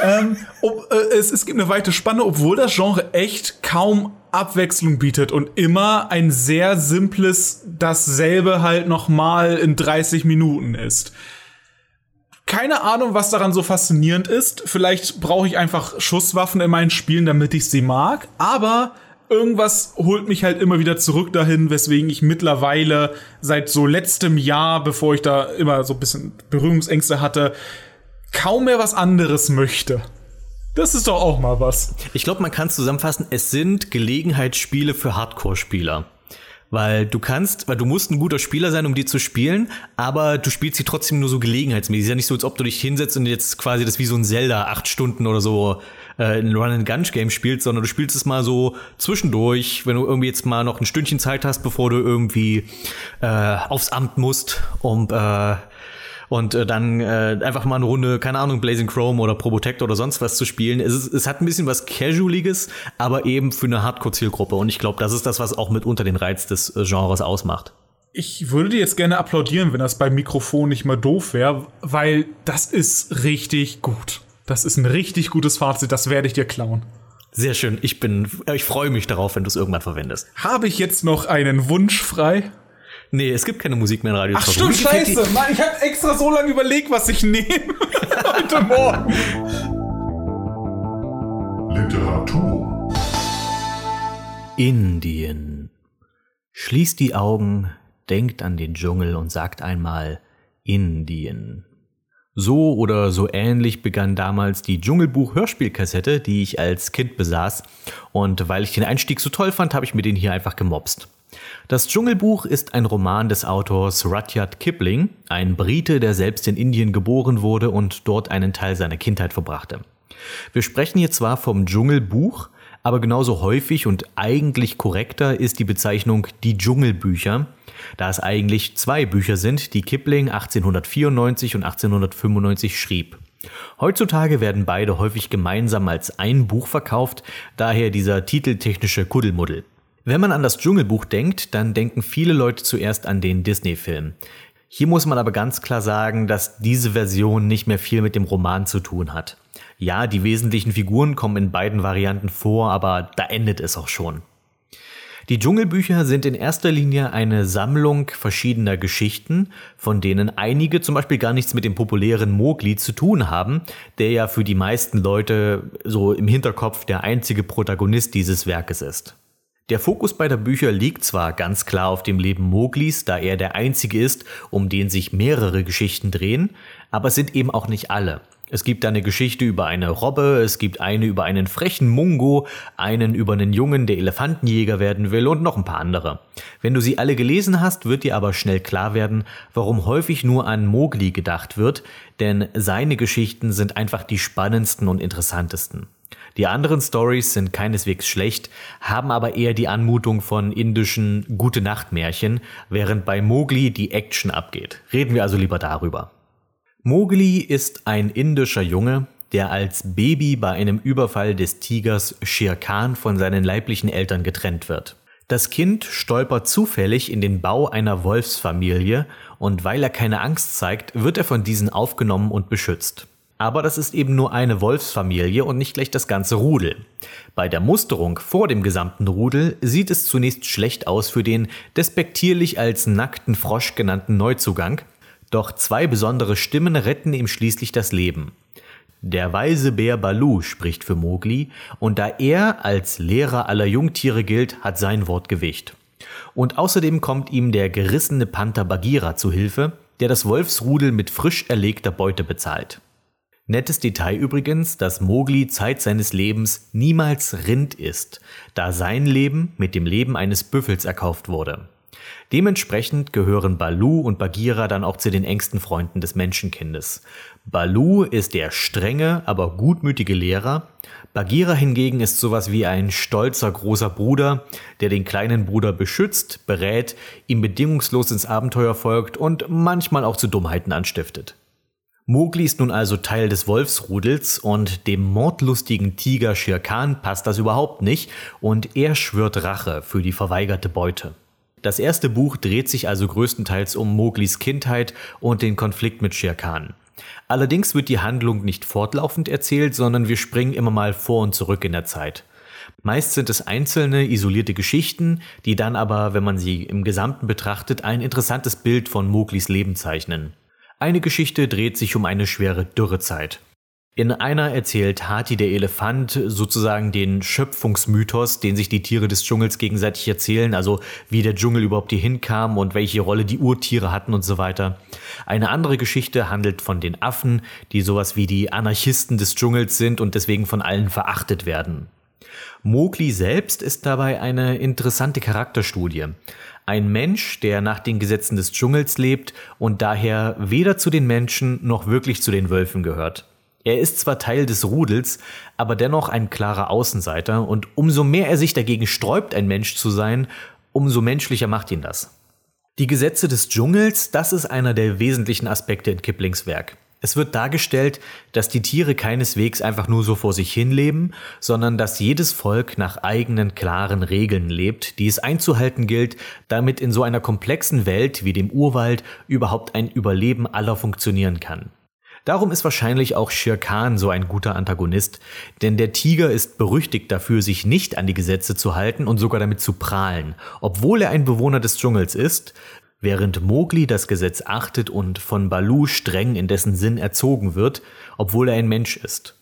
S6: Ob, äh, es, es gibt eine weite Spanne, obwohl das Genre echt kaum Abwechslung bietet und immer ein sehr simples dasselbe halt noch mal in 30 Minuten ist. Keine Ahnung, was daran so faszinierend ist. Vielleicht brauche ich einfach Schusswaffen in meinen Spielen, damit ich sie mag. Aber irgendwas holt mich halt immer wieder zurück dahin, weswegen ich mittlerweile seit so letztem Jahr, bevor ich da immer so ein bisschen Berührungsängste hatte, kaum mehr was anderes möchte. Das ist doch auch mal was.
S1: Ich glaube, man kann zusammenfassen, es sind Gelegenheitsspiele für Hardcore-Spieler. Weil du kannst, weil du musst ein guter Spieler sein, um die zu spielen, aber du spielst sie trotzdem nur so gelegenheitsmäßig. Ist ja nicht so, als ob du dich hinsetzt und jetzt quasi das wie so ein Zelda acht Stunden oder so äh, ein Run-and-Gun-Game spielst, sondern du spielst es mal so zwischendurch, wenn du irgendwie jetzt mal noch ein Stündchen Zeit hast, bevor du irgendwie äh, aufs Amt musst, um äh, und äh, dann äh, einfach mal eine Runde, keine Ahnung, Blazing Chrome oder Probotect oder sonst was zu spielen. Es, ist, es hat ein bisschen was Casualiges, aber eben für eine Hardcore-Zielgruppe. Und ich glaube, das ist das, was auch mitunter den Reiz des äh, Genres ausmacht.
S6: Ich würde dir jetzt gerne applaudieren, wenn das beim Mikrofon nicht mal doof wäre, weil das ist richtig gut. Das ist ein richtig gutes Fazit, das werde ich dir klauen.
S1: Sehr schön. Ich bin, äh, ich freue mich darauf, wenn du es irgendwann verwendest.
S6: Habe ich jetzt noch einen Wunsch frei?
S1: Nee, es gibt keine Musik mehr in Radio
S6: Ach stimmt, scheiße. Mann, ich habe extra so lange überlegt, was ich nehme. Heute Morgen.
S5: Literatur.
S1: Indien. Schließt die Augen, denkt an den Dschungel und sagt einmal Indien. So oder so ähnlich begann damals die Dschungelbuch-Hörspielkassette, die ich als Kind besaß. Und weil ich den Einstieg so toll fand, habe ich mir den hier einfach gemobst. Das Dschungelbuch ist ein Roman des Autors Rudyard Kipling, ein Brite, der selbst in Indien geboren wurde und dort einen Teil seiner Kindheit verbrachte. Wir sprechen hier zwar vom Dschungelbuch, Aber genauso häufig und eigentlich korrekter ist die Bezeichnung die Dschungelbücher, da es eigentlich zwei Bücher sind, die Kipling 1894 und 1895 schrieb. Heutzutage werden beide häufig gemeinsam als ein Buch verkauft, daher dieser titeltechnische Kuddelmuddel. Wenn man an das Dschungelbuch denkt, dann denken viele Leute zuerst an den Disney-Film. Hier muss man aber ganz klar sagen, dass diese Version nicht mehr viel mit dem Roman zu tun hat. Ja, die wesentlichen Figuren kommen in beiden Varianten vor, aber da endet es auch schon. Die Dschungelbücher sind in erster Linie eine Sammlung verschiedener Geschichten, von denen einige zum Beispiel gar nichts mit dem populären Mowgli zu tun haben, der ja für die meisten Leute so im Hinterkopf der einzige Protagonist dieses Werkes ist. Der Fokus beider Bücher liegt zwar ganz klar auf dem Leben Moglis, da er der einzige ist, um den sich mehrere Geschichten drehen, aber es sind eben auch nicht alle. Es gibt eine Geschichte über eine Robbe, es gibt eine über einen frechen Mungo, einen über einen Jungen, der Elefantenjäger werden will und noch ein paar andere. Wenn du sie alle gelesen hast, wird dir aber schnell klar werden, warum häufig nur an Mowgli gedacht wird, denn seine Geschichten sind einfach die spannendsten und interessantesten. Die anderen Stories sind keineswegs schlecht, haben aber eher die Anmutung von indischen Gute-Nacht-Märchen, während bei Mowgli die Action abgeht. Reden wir also lieber darüber. Mowgli ist ein indischer Junge, der als Baby bei einem Überfall des Tigers Shere Khan von seinen leiblichen Eltern getrennt wird. Das Kind stolpert zufällig in den Bau einer Wolfsfamilie und weil er keine Angst zeigt, wird er von diesen aufgenommen und beschützt. Aber das ist eben nur eine Wolfsfamilie und nicht gleich das ganze Rudel. Bei der Musterung vor dem gesamten Rudel sieht es zunächst schlecht aus für den despektierlich als nackten Frosch genannten Neuzugang, doch zwei besondere Stimmen retten ihm schließlich das Leben. Der weise Bär Balu spricht für Mowgli, und da er als Lehrer aller Jungtiere gilt, hat sein Wort Gewicht. Und außerdem kommt ihm der gerissene Panther Bagheera zu Hilfe, der das Wolfsrudel mit frisch erlegter Beute bezahlt. Nettes Detail übrigens, dass Mowgli Zeit seines Lebens niemals Rind ist, da sein Leben mit dem Leben eines Büffels erkauft wurde. Dementsprechend gehören Balu und Bagheera dann auch zu den engsten Freunden des Menschenkindes. Balu ist der strenge, aber gutmütige Lehrer. Bagheera hingegen ist sowas wie ein stolzer großer Bruder, der den kleinen Bruder beschützt, berät, ihm bedingungslos ins Abenteuer folgt und manchmal auch zu Dummheiten anstiftet. Mowgli ist nun also Teil des Wolfsrudels und dem mordlustigen Tiger Shere Khan passt das überhaupt nicht und er schwört Rache für die verweigerte Beute. Das erste Buch dreht sich also größtenteils um Mowglis Kindheit und den Konflikt mit Shere Khan. Allerdings wird die Handlung nicht fortlaufend erzählt, sondern wir springen immer mal vor und zurück in der Zeit. Meist sind es einzelne, isolierte Geschichten, die dann aber, wenn man sie im Gesamten betrachtet, ein interessantes Bild von Mowglis Leben zeichnen. Eine Geschichte dreht sich um eine schwere Dürrezeit. In einer erzählt Hati der Elefant sozusagen den Schöpfungsmythos, den sich die Tiere des Dschungels gegenseitig erzählen, also wie der Dschungel überhaupt hier hinkam und welche Rolle die Urtiere hatten und so weiter. Eine andere Geschichte handelt von den Affen, die sowas wie die Anarchisten des Dschungels sind und deswegen von allen verachtet werden. Mowgli selbst ist dabei eine interessante Charakterstudie. Ein Mensch, der nach den Gesetzen des Dschungels lebt und daher weder zu den Menschen noch wirklich zu den Wölfen gehört. Er ist zwar Teil des Rudels, aber dennoch ein klarer Außenseiter und umso mehr er sich dagegen sträubt, ein Mensch zu sein, umso menschlicher macht ihn das. Die Gesetze des Dschungels, das ist einer der wesentlichen Aspekte in Kiplings Werk. Es wird dargestellt, dass die Tiere keineswegs einfach nur so vor sich hin leben, sondern dass jedes Volk nach eigenen klaren Regeln lebt, die es einzuhalten gilt, damit in so einer komplexen Welt wie dem Urwald überhaupt ein Überleben aller funktionieren kann. Darum ist wahrscheinlich auch Shere Khan so ein guter Antagonist, denn der Tiger ist berüchtigt dafür, sich nicht an die Gesetze zu halten und sogar damit zu prahlen. Obwohl er ein Bewohner des Dschungels ist, während Mowgli das Gesetz achtet und von Balu streng in dessen Sinn erzogen wird, obwohl er ein Mensch ist.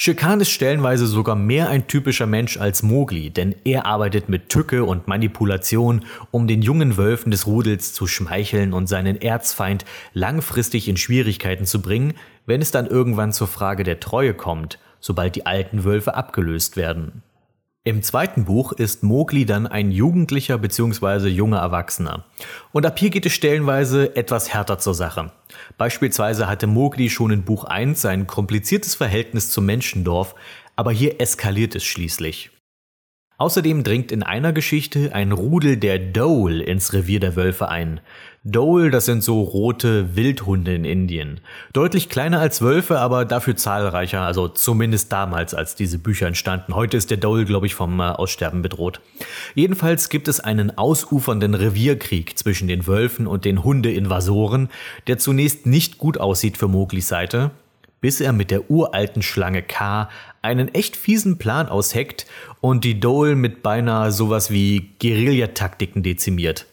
S1: Shere ist stellenweise sogar mehr ein typischer Mensch als Mowgli, denn er arbeitet mit Tücke und Manipulation, um den jungen Wölfen des Rudels zu schmeicheln und seinen Erzfeind langfristig in Schwierigkeiten zu bringen, wenn es dann irgendwann zur Frage der Treue kommt, sobald die alten Wölfe abgelöst werden. Im zweiten Buch ist Mowgli dann ein Jugendlicher bzw. junger Erwachsener. Und ab hier geht es stellenweise etwas härter zur Sache. Beispielsweise hatte Mowgli schon in Buch 1 ein kompliziertes Verhältnis zum Menschendorf, aber hier eskaliert es schließlich. Außerdem dringt in einer Geschichte ein Rudel der Dole ins Revier der Wölfe ein. Dole, das sind so rote Wildhunde in Indien. Deutlich kleiner als Wölfe, aber dafür zahlreicher, also zumindest damals, als diese Bücher entstanden. Heute ist der Dole, glaube ich, vom äh, Aussterben bedroht. Jedenfalls gibt es einen ausufernden Revierkrieg zwischen den Wölfen und den Hundeinvasoren, der zunächst nicht gut aussieht für Moglis Seite, bis er mit der uralten Schlange K einen echt fiesen Plan ausheckt und die Dole mit beinahe sowas wie Guerillataktiken dezimiert.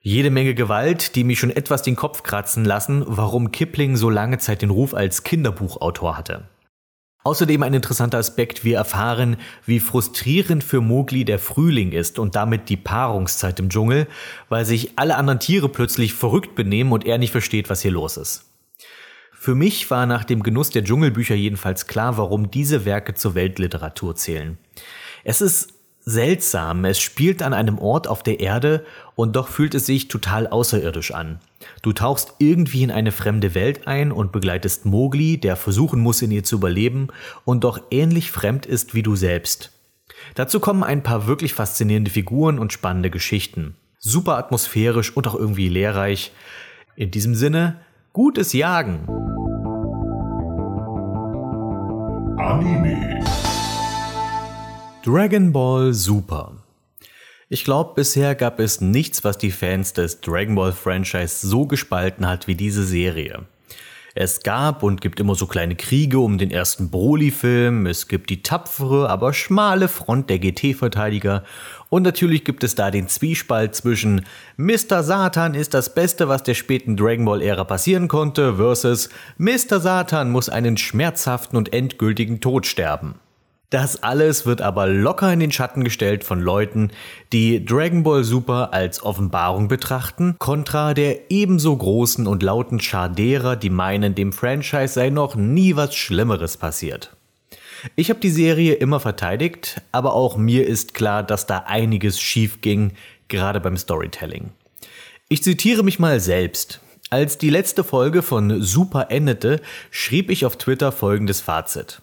S1: Jede Menge Gewalt, die mich schon etwas den Kopf kratzen lassen, warum Kipling so lange Zeit den Ruf als Kinderbuchautor hatte. Außerdem ein interessanter Aspekt, wir erfahren, wie frustrierend für Mowgli der Frühling ist und damit die Paarungszeit im Dschungel, weil sich alle anderen Tiere plötzlich verrückt benehmen und er nicht versteht, was hier los ist. Für mich war nach dem Genuss der Dschungelbücher jedenfalls klar, warum diese Werke zur Weltliteratur zählen. Es ist seltsam, es spielt an einem Ort auf der Erde und doch fühlt es sich total außerirdisch an. Du tauchst irgendwie in eine fremde Welt ein und begleitest Mowgli, der versuchen muss, in ihr zu überleben und doch ähnlich fremd ist wie du selbst. Dazu kommen ein paar wirklich faszinierende Figuren und spannende Geschichten. Super atmosphärisch und auch irgendwie lehrreich. In diesem Sinne, gutes Jagen!
S5: Anime.
S1: Dragon Ball Super. Ich glaube, bisher gab es nichts, was die Fans des Dragon Ball Franchise so gespalten hat wie diese Serie. Es gab und gibt immer so kleine Kriege um den ersten Broly-Film, es gibt die tapfere, aber schmale Front der GT-Verteidiger und natürlich gibt es da den Zwiespalt zwischen Mr. Satan ist das Beste, was der späten Dragon Ball-Ära passieren konnte, versus Mr. Satan muss einen schmerzhaften und endgültigen Tod sterben. Das alles wird aber locker in den Schatten gestellt von Leuten, die Dragon Ball Super als Offenbarung betrachten, kontra der ebenso großen und lauten Schar derer, die meinen, dem Franchise sei noch nie was Schlimmeres passiert. Ich habe die Serie immer verteidigt, aber auch mir ist klar, dass da einiges schief ging, gerade beim Storytelling. Ich zitiere mich mal selbst. Als die letzte Folge von Super endete, schrieb ich auf Twitter folgendes Fazit.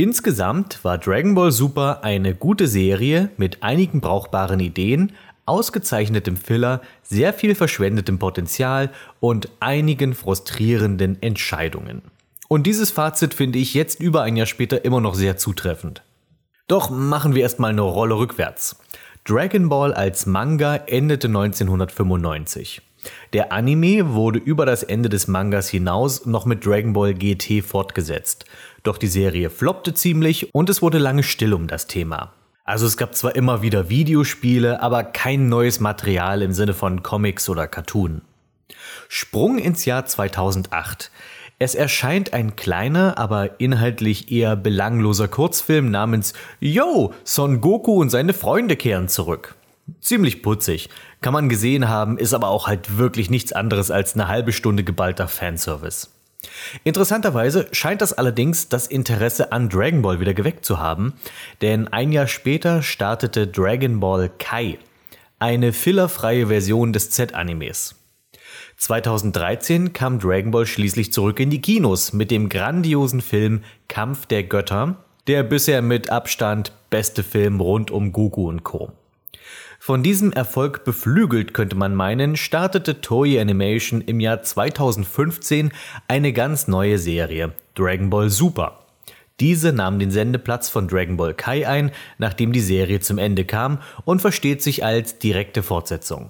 S1: Insgesamt war Dragon Ball Super eine gute Serie mit einigen brauchbaren Ideen, ausgezeichnetem Filler, sehr viel verschwendetem Potenzial und einigen frustrierenden Entscheidungen. Und dieses Fazit finde ich jetzt über ein Jahr später immer noch sehr zutreffend. Doch machen wir erstmal eine Rolle rückwärts. Dragon Ball als Manga endete 1995. Der Anime wurde über das Ende des Mangas hinaus noch mit Dragon Ball GT fortgesetzt. Doch die Serie floppte ziemlich und es wurde lange still um das Thema. Also es gab zwar immer wieder Videospiele, aber kein neues Material im Sinne von Comics oder Cartoon. Sprung ins Jahr 2008. Es erscheint ein kleiner, aber inhaltlich eher belangloser Kurzfilm namens Yo, Son Goku und seine Freunde kehren zurück. Ziemlich putzig. Kann man gesehen haben, ist aber auch halt wirklich nichts anderes als eine halbe Stunde geballter Fanservice. Interessanterweise scheint das allerdings das Interesse an Dragon Ball wieder geweckt zu haben, denn ein Jahr später startete Dragon Ball Kai, eine fillerfreie Version des Z-Animes. 2013 kam Dragon Ball schließlich zurück in die Kinos mit dem grandiosen Film Kampf der Götter, der bisher mit Abstand beste Film rund um Goku und Co. Von diesem Erfolg beflügelt, könnte man meinen, startete Toei Animation im Jahr 2015 eine ganz neue Serie, Dragon Ball Super. Diese nahm den Sendeplatz von Dragon Ball Kai ein, nachdem die Serie zum Ende kam und versteht sich als direkte Fortsetzung.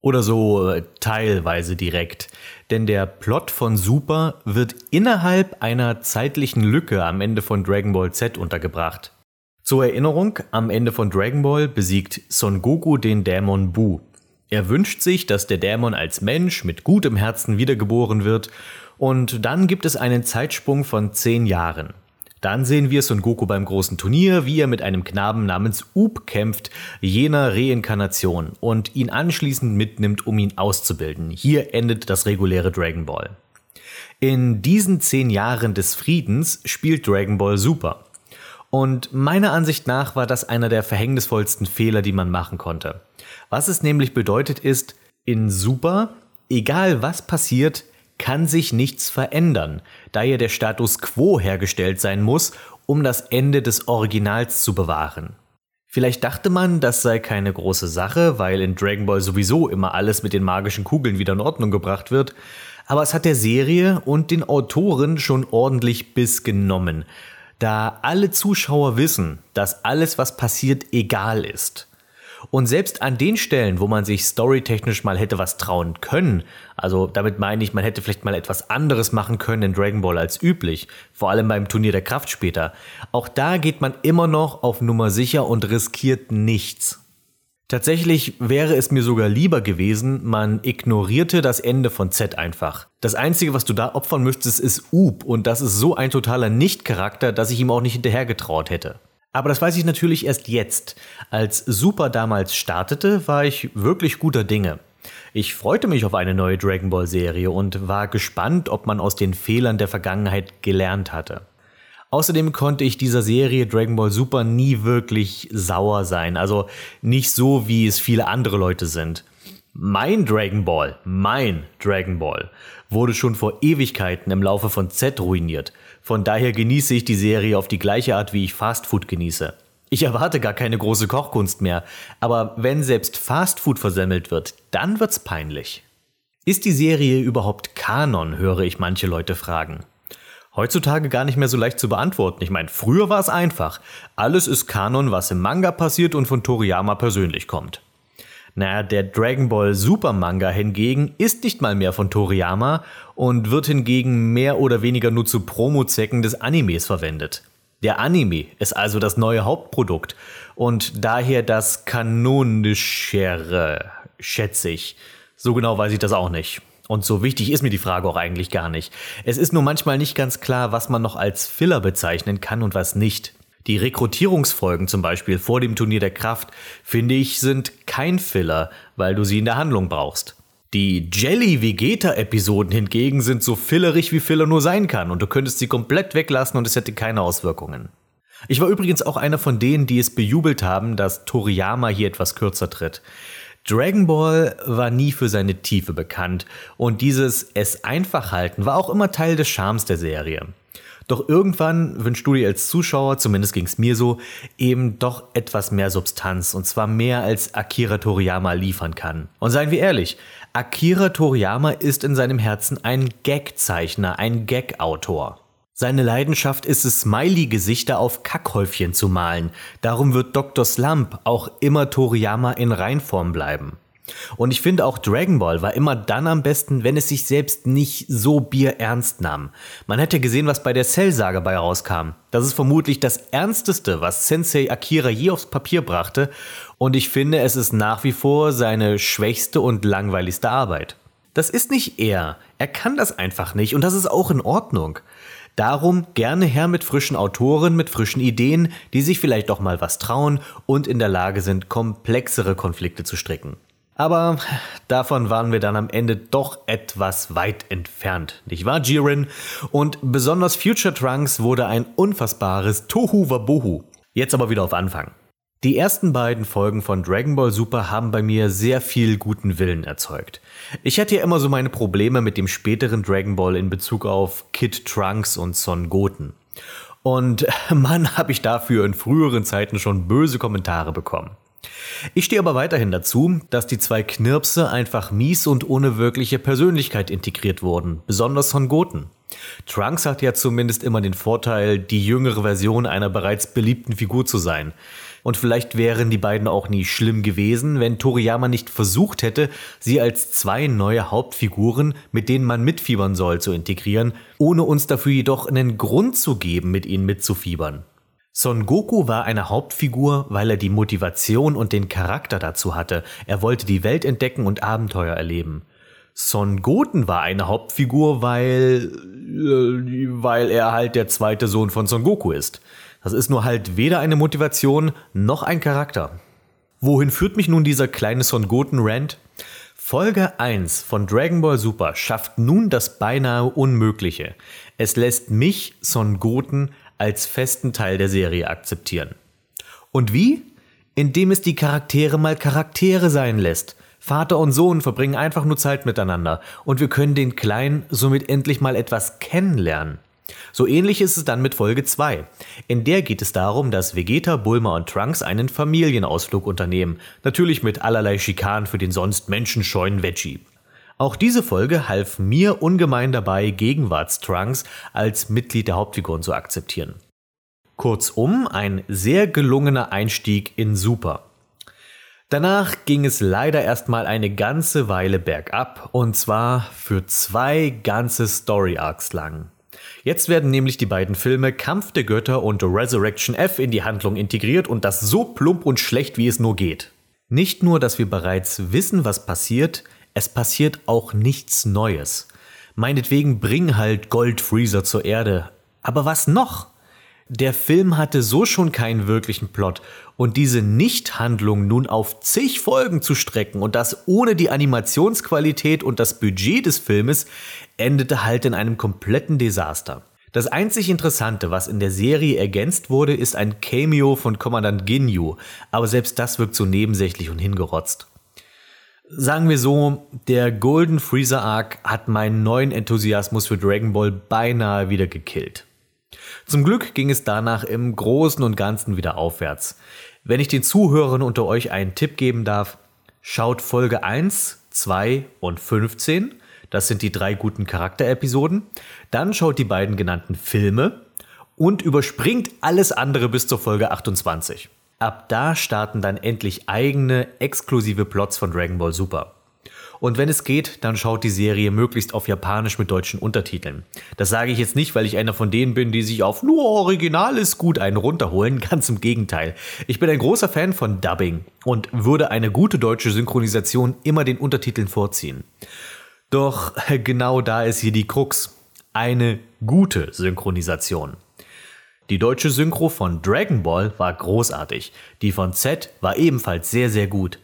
S1: Oder so äh, teilweise direkt, denn der Plot von Super wird innerhalb einer zeitlichen Lücke am Ende von Dragon Ball Z untergebracht. Zur Erinnerung, am Ende von Dragon Ball besiegt Son Goku den Dämon Bu. Er wünscht sich, dass der Dämon als Mensch mit gutem Herzen wiedergeboren wird und dann gibt es einen Zeitsprung von zehn Jahren. Dann sehen wir Son Goku beim großen Turnier, wie er mit einem Knaben namens Up kämpft, jener Reinkarnation, und ihn anschließend mitnimmt, um ihn auszubilden. Hier endet das reguläre Dragon Ball. In diesen zehn Jahren des Friedens spielt Dragon Ball Super. Und meiner Ansicht nach war das einer der verhängnisvollsten Fehler, die man machen konnte. Was es nämlich bedeutet ist, in Super, egal was passiert, kann sich nichts verändern, da ja der Status quo hergestellt sein muss, um das Ende des Originals zu bewahren. Vielleicht dachte man, das sei keine große Sache, weil in Dragon Ball sowieso immer alles mit den magischen Kugeln wieder in Ordnung gebracht wird, aber es hat der Serie und den Autoren schon ordentlich Biss genommen, da alle Zuschauer wissen, dass alles, was passiert, egal ist. Und selbst an den Stellen, wo man sich storytechnisch mal hätte was trauen können, also damit meine ich, man hätte vielleicht mal etwas anderes machen können in Dragon Ball als üblich, vor allem beim Turnier der Kraft später, auch da geht man immer noch auf Nummer sicher und riskiert nichts. Tatsächlich wäre es mir sogar lieber gewesen, man ignorierte das Ende von Z einfach. Das Einzige, was du da opfern müsstest, ist Up und das ist so ein totaler Nicht-Charakter, dass ich ihm auch nicht hinterhergetraut hätte. Aber das weiß ich natürlich erst jetzt. Als Super damals startete, war ich wirklich guter Dinge. Ich freute mich auf eine neue Dragon Ball Serie und war gespannt, ob man aus den Fehlern der Vergangenheit gelernt hatte. Außerdem konnte ich dieser Serie Dragon Ball Super nie wirklich sauer sein, also nicht so, wie es viele andere Leute sind. Mein Dragon Ball, mein Dragon Ball, wurde schon vor Ewigkeiten im Laufe von Z ruiniert. Von daher genieße ich die Serie auf die gleiche Art, wie ich Fastfood genieße. Ich erwarte gar keine große Kochkunst mehr, aber wenn selbst Fastfood versemmelt wird, dann wird's peinlich. Ist die Serie überhaupt Kanon, höre ich manche Leute fragen. Heutzutage gar nicht mehr so leicht zu beantworten. Ich meine, früher war es einfach. Alles ist Kanon, was im Manga passiert und von Toriyama persönlich kommt. Naja, der Dragon Ball Super Manga hingegen ist nicht mal mehr von Toriyama und wird hingegen mehr oder weniger nur zu Promo-Zwecken des Animes verwendet. Der Anime ist also das neue Hauptprodukt und daher das kanonischere, schätze ich. So genau weiß ich das auch nicht. Und so wichtig ist mir die Frage auch eigentlich gar nicht. Es ist nur manchmal nicht ganz klar, was man noch als Filler bezeichnen kann und was nicht. Die Rekrutierungsfolgen zum Beispiel vor dem Turnier der Kraft, finde ich, sind kein Filler, weil du sie in der Handlung brauchst. Die Jelly-Vegeta-Episoden hingegen sind so fillerig, wie Filler nur sein kann, und du könntest sie komplett weglassen und es hätte keine Auswirkungen. Ich war übrigens auch einer von denen, die es bejubelt haben, dass Toriyama hier etwas kürzer tritt. Dragon Ball war nie für seine Tiefe bekannt und dieses es einfach halten war auch immer Teil des Charmes der Serie. Doch irgendwann wünschst du dir als Zuschauer, zumindest ging es mir so, eben doch etwas mehr Substanz und zwar mehr als Akira Toriyama liefern kann. Und seien wir ehrlich, Akira Toriyama ist in seinem Herzen ein Gag-Zeichner, ein Gag-Autor. Seine Leidenschaft ist es, Smiley-Gesichter auf Kackhäufchen zu malen. Darum wird Dr. Slump auch immer Toriyama in Reinform bleiben. Und ich finde auch Dragon Ball war immer dann am besten, wenn es sich selbst nicht so bierernst nahm. Man hätte gesehen, was bei der Cell-Saga bei rauskam. Das ist vermutlich das Ernsteste, was Sensei Akira je aufs Papier brachte. Und ich finde, es ist nach wie vor seine schwächste und langweiligste Arbeit. Das ist nicht er. Er kann das einfach nicht und das ist auch in Ordnung. Darum gerne her mit frischen Autoren, mit frischen Ideen, die sich vielleicht doch mal was trauen und in der Lage sind, komplexere Konflikte zu stricken. Aber davon waren wir dann am Ende doch etwas weit entfernt, nicht wahr, Jiren? Und besonders Future Trunks wurde ein unfassbares Tohu Wabohu. Jetzt aber wieder auf Anfang. Die ersten beiden Folgen von Dragon Ball Super haben bei mir sehr viel guten Willen erzeugt. Ich hatte ja immer so meine Probleme mit dem späteren Dragon Ball in Bezug auf Kid Trunks und Son Goten. Und Mann, habe ich dafür in früheren Zeiten schon böse Kommentare bekommen. Ich stehe aber weiterhin dazu, dass die zwei Knirpse einfach mies und ohne wirkliche Persönlichkeit integriert wurden, besonders von Goten. Trunks hat ja zumindest immer den Vorteil, die jüngere Version einer bereits beliebten Figur zu sein. Und vielleicht wären die beiden auch nie schlimm gewesen, wenn Toriyama nicht versucht hätte, sie als zwei neue Hauptfiguren, mit denen man mitfiebern soll, zu integrieren, ohne uns dafür jedoch einen Grund zu geben, mit ihnen mitzufiebern. Son Goku war eine Hauptfigur, weil er die Motivation und den Charakter dazu hatte. Er wollte die Welt entdecken und Abenteuer erleben. Son Goten war eine Hauptfigur, weil, äh, weil er halt der zweite Sohn von Son Goku ist. Das ist nur halt weder eine Motivation noch ein Charakter. Wohin führt mich nun dieser kleine Son Goten Rant? Folge 1 von Dragon Ball Super schafft nun das beinahe Unmögliche. Es lässt mich, Son Goten, als festen Teil der Serie akzeptieren. Und wie? Indem es die Charaktere mal Charaktere sein lässt. Vater und Sohn verbringen einfach nur Zeit miteinander und wir können den Kleinen somit endlich mal etwas kennenlernen. So ähnlich ist es dann mit Folge 2. In der geht es darum, dass Vegeta, Bulma und Trunks einen Familienausflug unternehmen. Natürlich mit allerlei Schikanen für den sonst menschenscheuen Veggie. Auch diese Folge half mir ungemein dabei, Gegenwarts-Trunks als Mitglied der Hauptfiguren zu akzeptieren. Kurzum, ein sehr gelungener Einstieg in Super. Danach ging es leider erstmal eine ganze Weile bergab und zwar für zwei ganze Story Arcs lang. Jetzt werden nämlich die beiden Filme Kampf der Götter und Resurrection F in die Handlung integriert und das so plump und schlecht wie es nur geht. Nicht nur, dass wir bereits wissen, was passiert, es passiert auch nichts Neues. Meinetwegen bring halt Gold Freezer zur Erde. Aber was noch? Der Film hatte so schon keinen wirklichen Plot und diese Nichthandlung nun auf zig Folgen zu strecken und das ohne die Animationsqualität und das Budget des Filmes endete halt in einem kompletten Desaster. Das einzig Interessante, was in der Serie ergänzt wurde, ist ein Cameo von Kommandant Ginyu, aber selbst das wirkt so nebensächlich und hingerotzt. Sagen wir so, der Golden Freezer Arc hat meinen neuen Enthusiasmus für Dragon Ball beinahe wieder gekillt. Zum Glück ging es danach im Großen und Ganzen wieder aufwärts. Wenn ich den Zuhörern unter euch einen Tipp geben darf, schaut Folge 1, 2 und 15, das sind die drei guten Charakterepisoden, dann schaut die beiden genannten Filme und überspringt alles andere bis zur Folge 28. Ab da starten dann endlich eigene, exklusive Plots von Dragon Ball Super. Und wenn es geht, dann schaut die Serie möglichst auf Japanisch mit deutschen Untertiteln. Das sage ich jetzt nicht, weil ich einer von denen bin, die sich auf nur Original ist gut einen runterholen. Ganz im Gegenteil. Ich bin ein großer Fan von Dubbing und würde eine gute deutsche Synchronisation immer den Untertiteln vorziehen. Doch genau da ist hier die Krux. Eine gute Synchronisation. Die deutsche Synchro von Dragon Ball war großartig. Die von Z war ebenfalls sehr, sehr gut.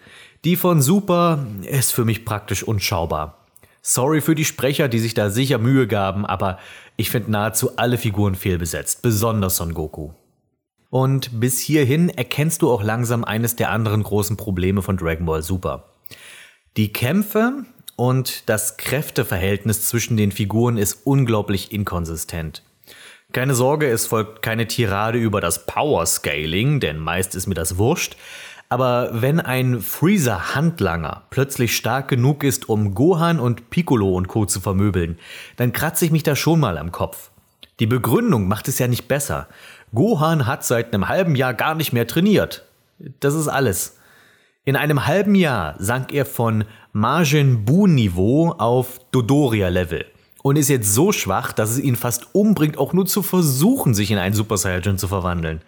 S1: Die von Super ist für mich praktisch unschaubar. Sorry für die Sprecher, die sich da sicher Mühe gaben, aber ich finde nahezu alle Figuren fehlbesetzt, besonders Son Goku. Und bis hierhin erkennst du auch langsam eines der anderen großen Probleme von Dragon Ball Super. Die Kämpfe und das Kräfteverhältnis zwischen den Figuren ist unglaublich inkonsistent. Keine Sorge, es folgt keine Tirade über das Power Scaling, denn meist ist mir das wurscht. Aber wenn ein Freezer-Handlanger plötzlich stark genug ist, um Gohan und Piccolo und Co. zu vermöbeln, dann kratze ich mich da schon mal am Kopf. Die Begründung macht es ja nicht besser. Gohan hat seit einem halben Jahr gar nicht mehr trainiert. Das ist alles. In einem halben Jahr sank er von Majin Bu-Niveau auf Dodoria-Level und ist jetzt so schwach, dass es ihn fast umbringt, auch nur zu versuchen, sich in einen Super Saiyan zu verwandeln.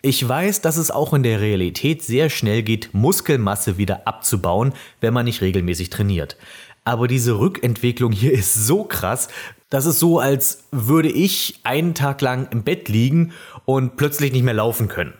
S1: Ich weiß, dass es auch in der Realität sehr schnell geht, Muskelmasse wieder abzubauen, wenn man nicht regelmäßig trainiert. Aber diese Rückentwicklung hier ist so krass, das ist so, als würde ich einen Tag lang im Bett liegen und plötzlich nicht mehr laufen können.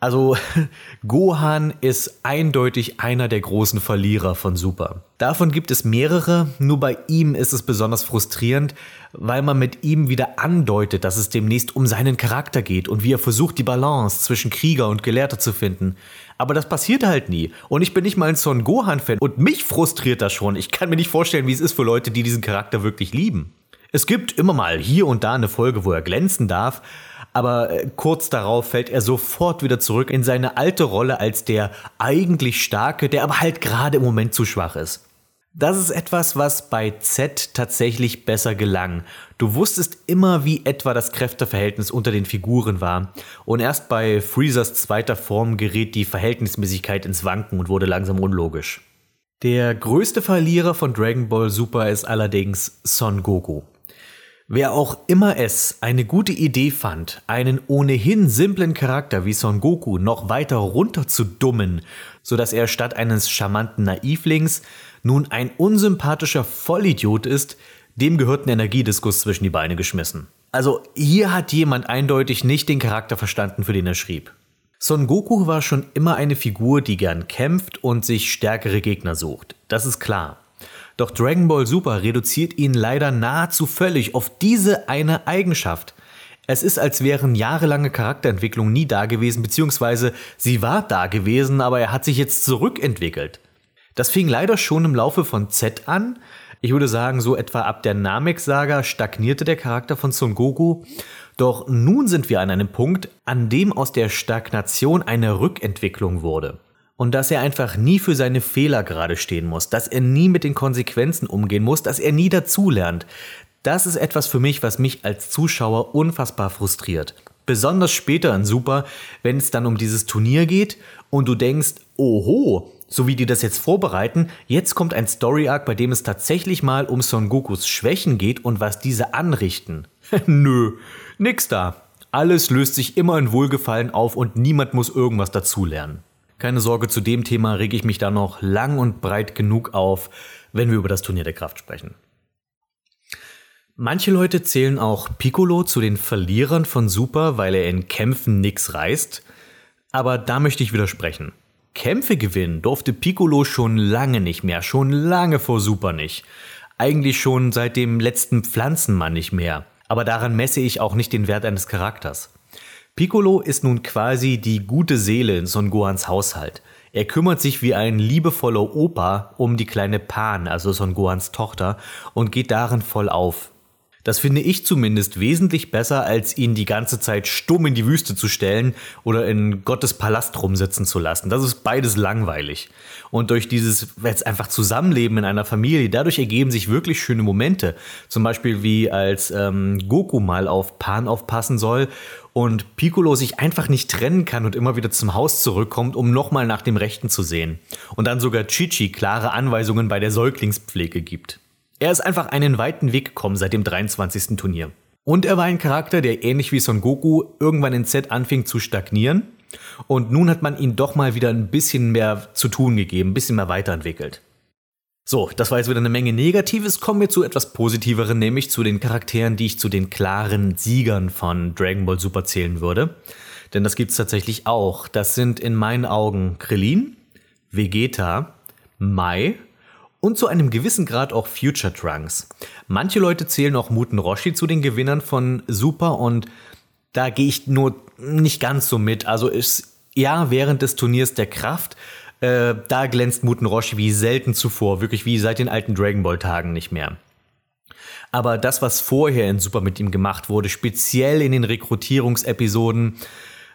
S1: Also Gohan ist eindeutig einer der großen Verlierer von Super. Davon gibt es mehrere, nur bei ihm ist es besonders frustrierend, weil man mit ihm wieder andeutet, dass es demnächst um seinen Charakter geht und wie er versucht, die Balance zwischen Krieger und Gelehrter zu finden. Aber das passiert halt nie. Und ich bin nicht mal ein Son Gohan-Fan und mich frustriert das schon. Ich kann mir nicht vorstellen, wie es ist für Leute, die diesen Charakter wirklich lieben. Es gibt immer mal hier und da eine Folge, wo er glänzen darf, aber äh, kurz darauf fällt er sofort wieder zurück in seine alte Rolle als der eigentlich starke, der aber halt gerade im Moment zu schwach ist. Das ist etwas, was bei Z tatsächlich besser gelang. Du wusstest immer, wie etwa das Kräfteverhältnis unter den Figuren war. Und erst bei Freezers zweiter Form gerät die Verhältnismäßigkeit ins Wanken und wurde langsam unlogisch. Der größte Verlierer von Dragon Ball Super ist allerdings Son Goku. Wer auch immer es eine gute Idee fand, einen ohnehin simplen Charakter wie Son Goku noch weiter runterzudummen, sodass er statt eines charmanten Naivlings nun ein unsympathischer Vollidiot ist, dem gehört ein Energiediskus zwischen die Beine geschmissen. Also hier hat jemand eindeutig nicht den Charakter verstanden, für den er schrieb. Son Goku war schon immer eine Figur, die gern kämpft und sich stärkere Gegner sucht. Das ist klar. Doch Dragon Ball Super reduziert ihn leider nahezu völlig auf diese eine Eigenschaft. Es ist, als wären jahrelange Charakterentwicklung nie da gewesen, beziehungsweise sie war da gewesen, aber er hat sich jetzt zurückentwickelt. Das fing leider schon im Laufe von Z an. Ich würde sagen, so etwa ab der Namek-Saga stagnierte der Charakter von Son Goku. Doch nun sind wir an einem Punkt, an dem aus der Stagnation eine Rückentwicklung wurde. Und dass er einfach nie für seine Fehler gerade stehen muss, dass er nie mit den Konsequenzen umgehen muss, dass er nie dazulernt. Das ist etwas für mich, was mich als Zuschauer unfassbar frustriert. Besonders später in Super, wenn es dann um dieses Turnier geht und du denkst, oho, so wie die das jetzt vorbereiten, jetzt kommt ein Story Arc, bei dem es tatsächlich mal um Son Gokus Schwächen geht und was diese anrichten. Nö, nix da. Alles löst sich immer in Wohlgefallen auf und niemand muss irgendwas dazulernen. Keine Sorge, zu dem Thema rege ich mich da noch lang und breit genug auf, wenn wir über das Turnier der Kraft sprechen. Manche Leute zählen auch Piccolo zu den Verlierern von Super, weil er in Kämpfen nix reißt. Aber da möchte ich widersprechen. Kämpfe gewinnen durfte Piccolo schon lange nicht mehr, schon lange vor Super nicht. Eigentlich schon seit dem letzten Pflanzenmann nicht mehr. Aber daran messe ich auch nicht den Wert eines Charakters. Piccolo ist nun quasi die gute Seele in Son Gohans Haushalt. Er kümmert sich wie ein liebevoller Opa um die kleine Pan, also Son Gohans Tochter, und geht darin voll auf. Das finde ich zumindest wesentlich besser, als ihn die ganze Zeit stumm in die Wüste zu stellen oder in Gottes Palast rumsitzen zu lassen. Das ist beides langweilig. Und durch dieses jetzt einfach Zusammenleben in einer Familie, dadurch ergeben sich wirklich schöne Momente. Zum Beispiel wie als ähm, Goku mal auf Pan aufpassen soll und Piccolo sich einfach nicht trennen kann und immer wieder zum Haus zurückkommt, um nochmal nach dem Rechten zu sehen. Und dann sogar Chichi klare Anweisungen bei der Säuglingspflege gibt. Er ist einfach einen weiten Weg gekommen seit dem 23. Turnier. Und er war ein Charakter, der ähnlich wie Son Goku irgendwann in Z anfing zu stagnieren. Und nun hat man ihn doch mal wieder ein bisschen mehr zu tun gegeben, ein bisschen mehr weiterentwickelt. So, das war jetzt wieder eine Menge Negatives. Kommen wir zu etwas Positiveren, nämlich zu den Charakteren, die ich zu den klaren Siegern von Dragon Ball Super zählen würde. Denn das gibt's tatsächlich auch. Das sind in meinen Augen Krillin, Vegeta, Mai und zu einem gewissen Grad auch Future Trunks. Manche Leute zählen auch Muten Roshi zu den Gewinnern von Super und da gehe ich nur nicht ganz so mit. Also ist ja während des Turniers der Kraft, äh, da glänzt Muten Roshi wie selten zuvor, wirklich wie seit den alten Dragon Ball Tagen nicht mehr. Aber das, was vorher in Super mit ihm gemacht wurde, speziell in den Rekrutierungsepisoden,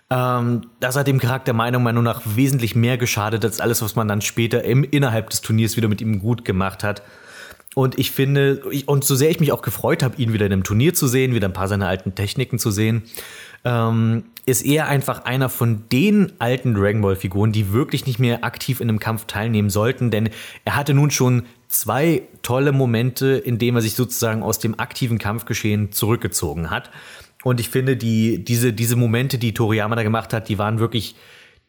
S1: ähm, das hat dem Charakter meiner Meinung nach wesentlich mehr geschadet als alles, was man dann später im, innerhalb des Turniers wieder mit ihm gut gemacht hat. Und ich finde, und so sehr ich mich auch gefreut habe, ihn wieder in einem Turnier zu sehen, wieder ein paar seiner alten Techniken zu sehen, ähm, ist er einfach einer von den alten Dragon Ball Figuren, die wirklich nicht mehr aktiv in einem Kampf teilnehmen sollten, denn er hatte nun schon zwei tolle Momente, in denen er sich sozusagen aus dem aktiven Kampfgeschehen zurückgezogen hat. Und ich finde, die, diese, diese Momente, die Toriyama da gemacht hat, die waren wirklich,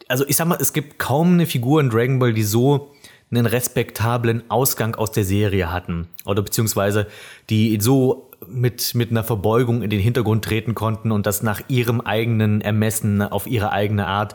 S1: also ich sag mal, es gibt kaum eine Figur in Dragon Ball, die so einen respektablen Ausgang aus der Serie hatten. Oder beziehungsweise die so mit, mit einer Verbeugung in den Hintergrund treten konnten und das nach ihrem eigenen Ermessen, auf ihre eigene Art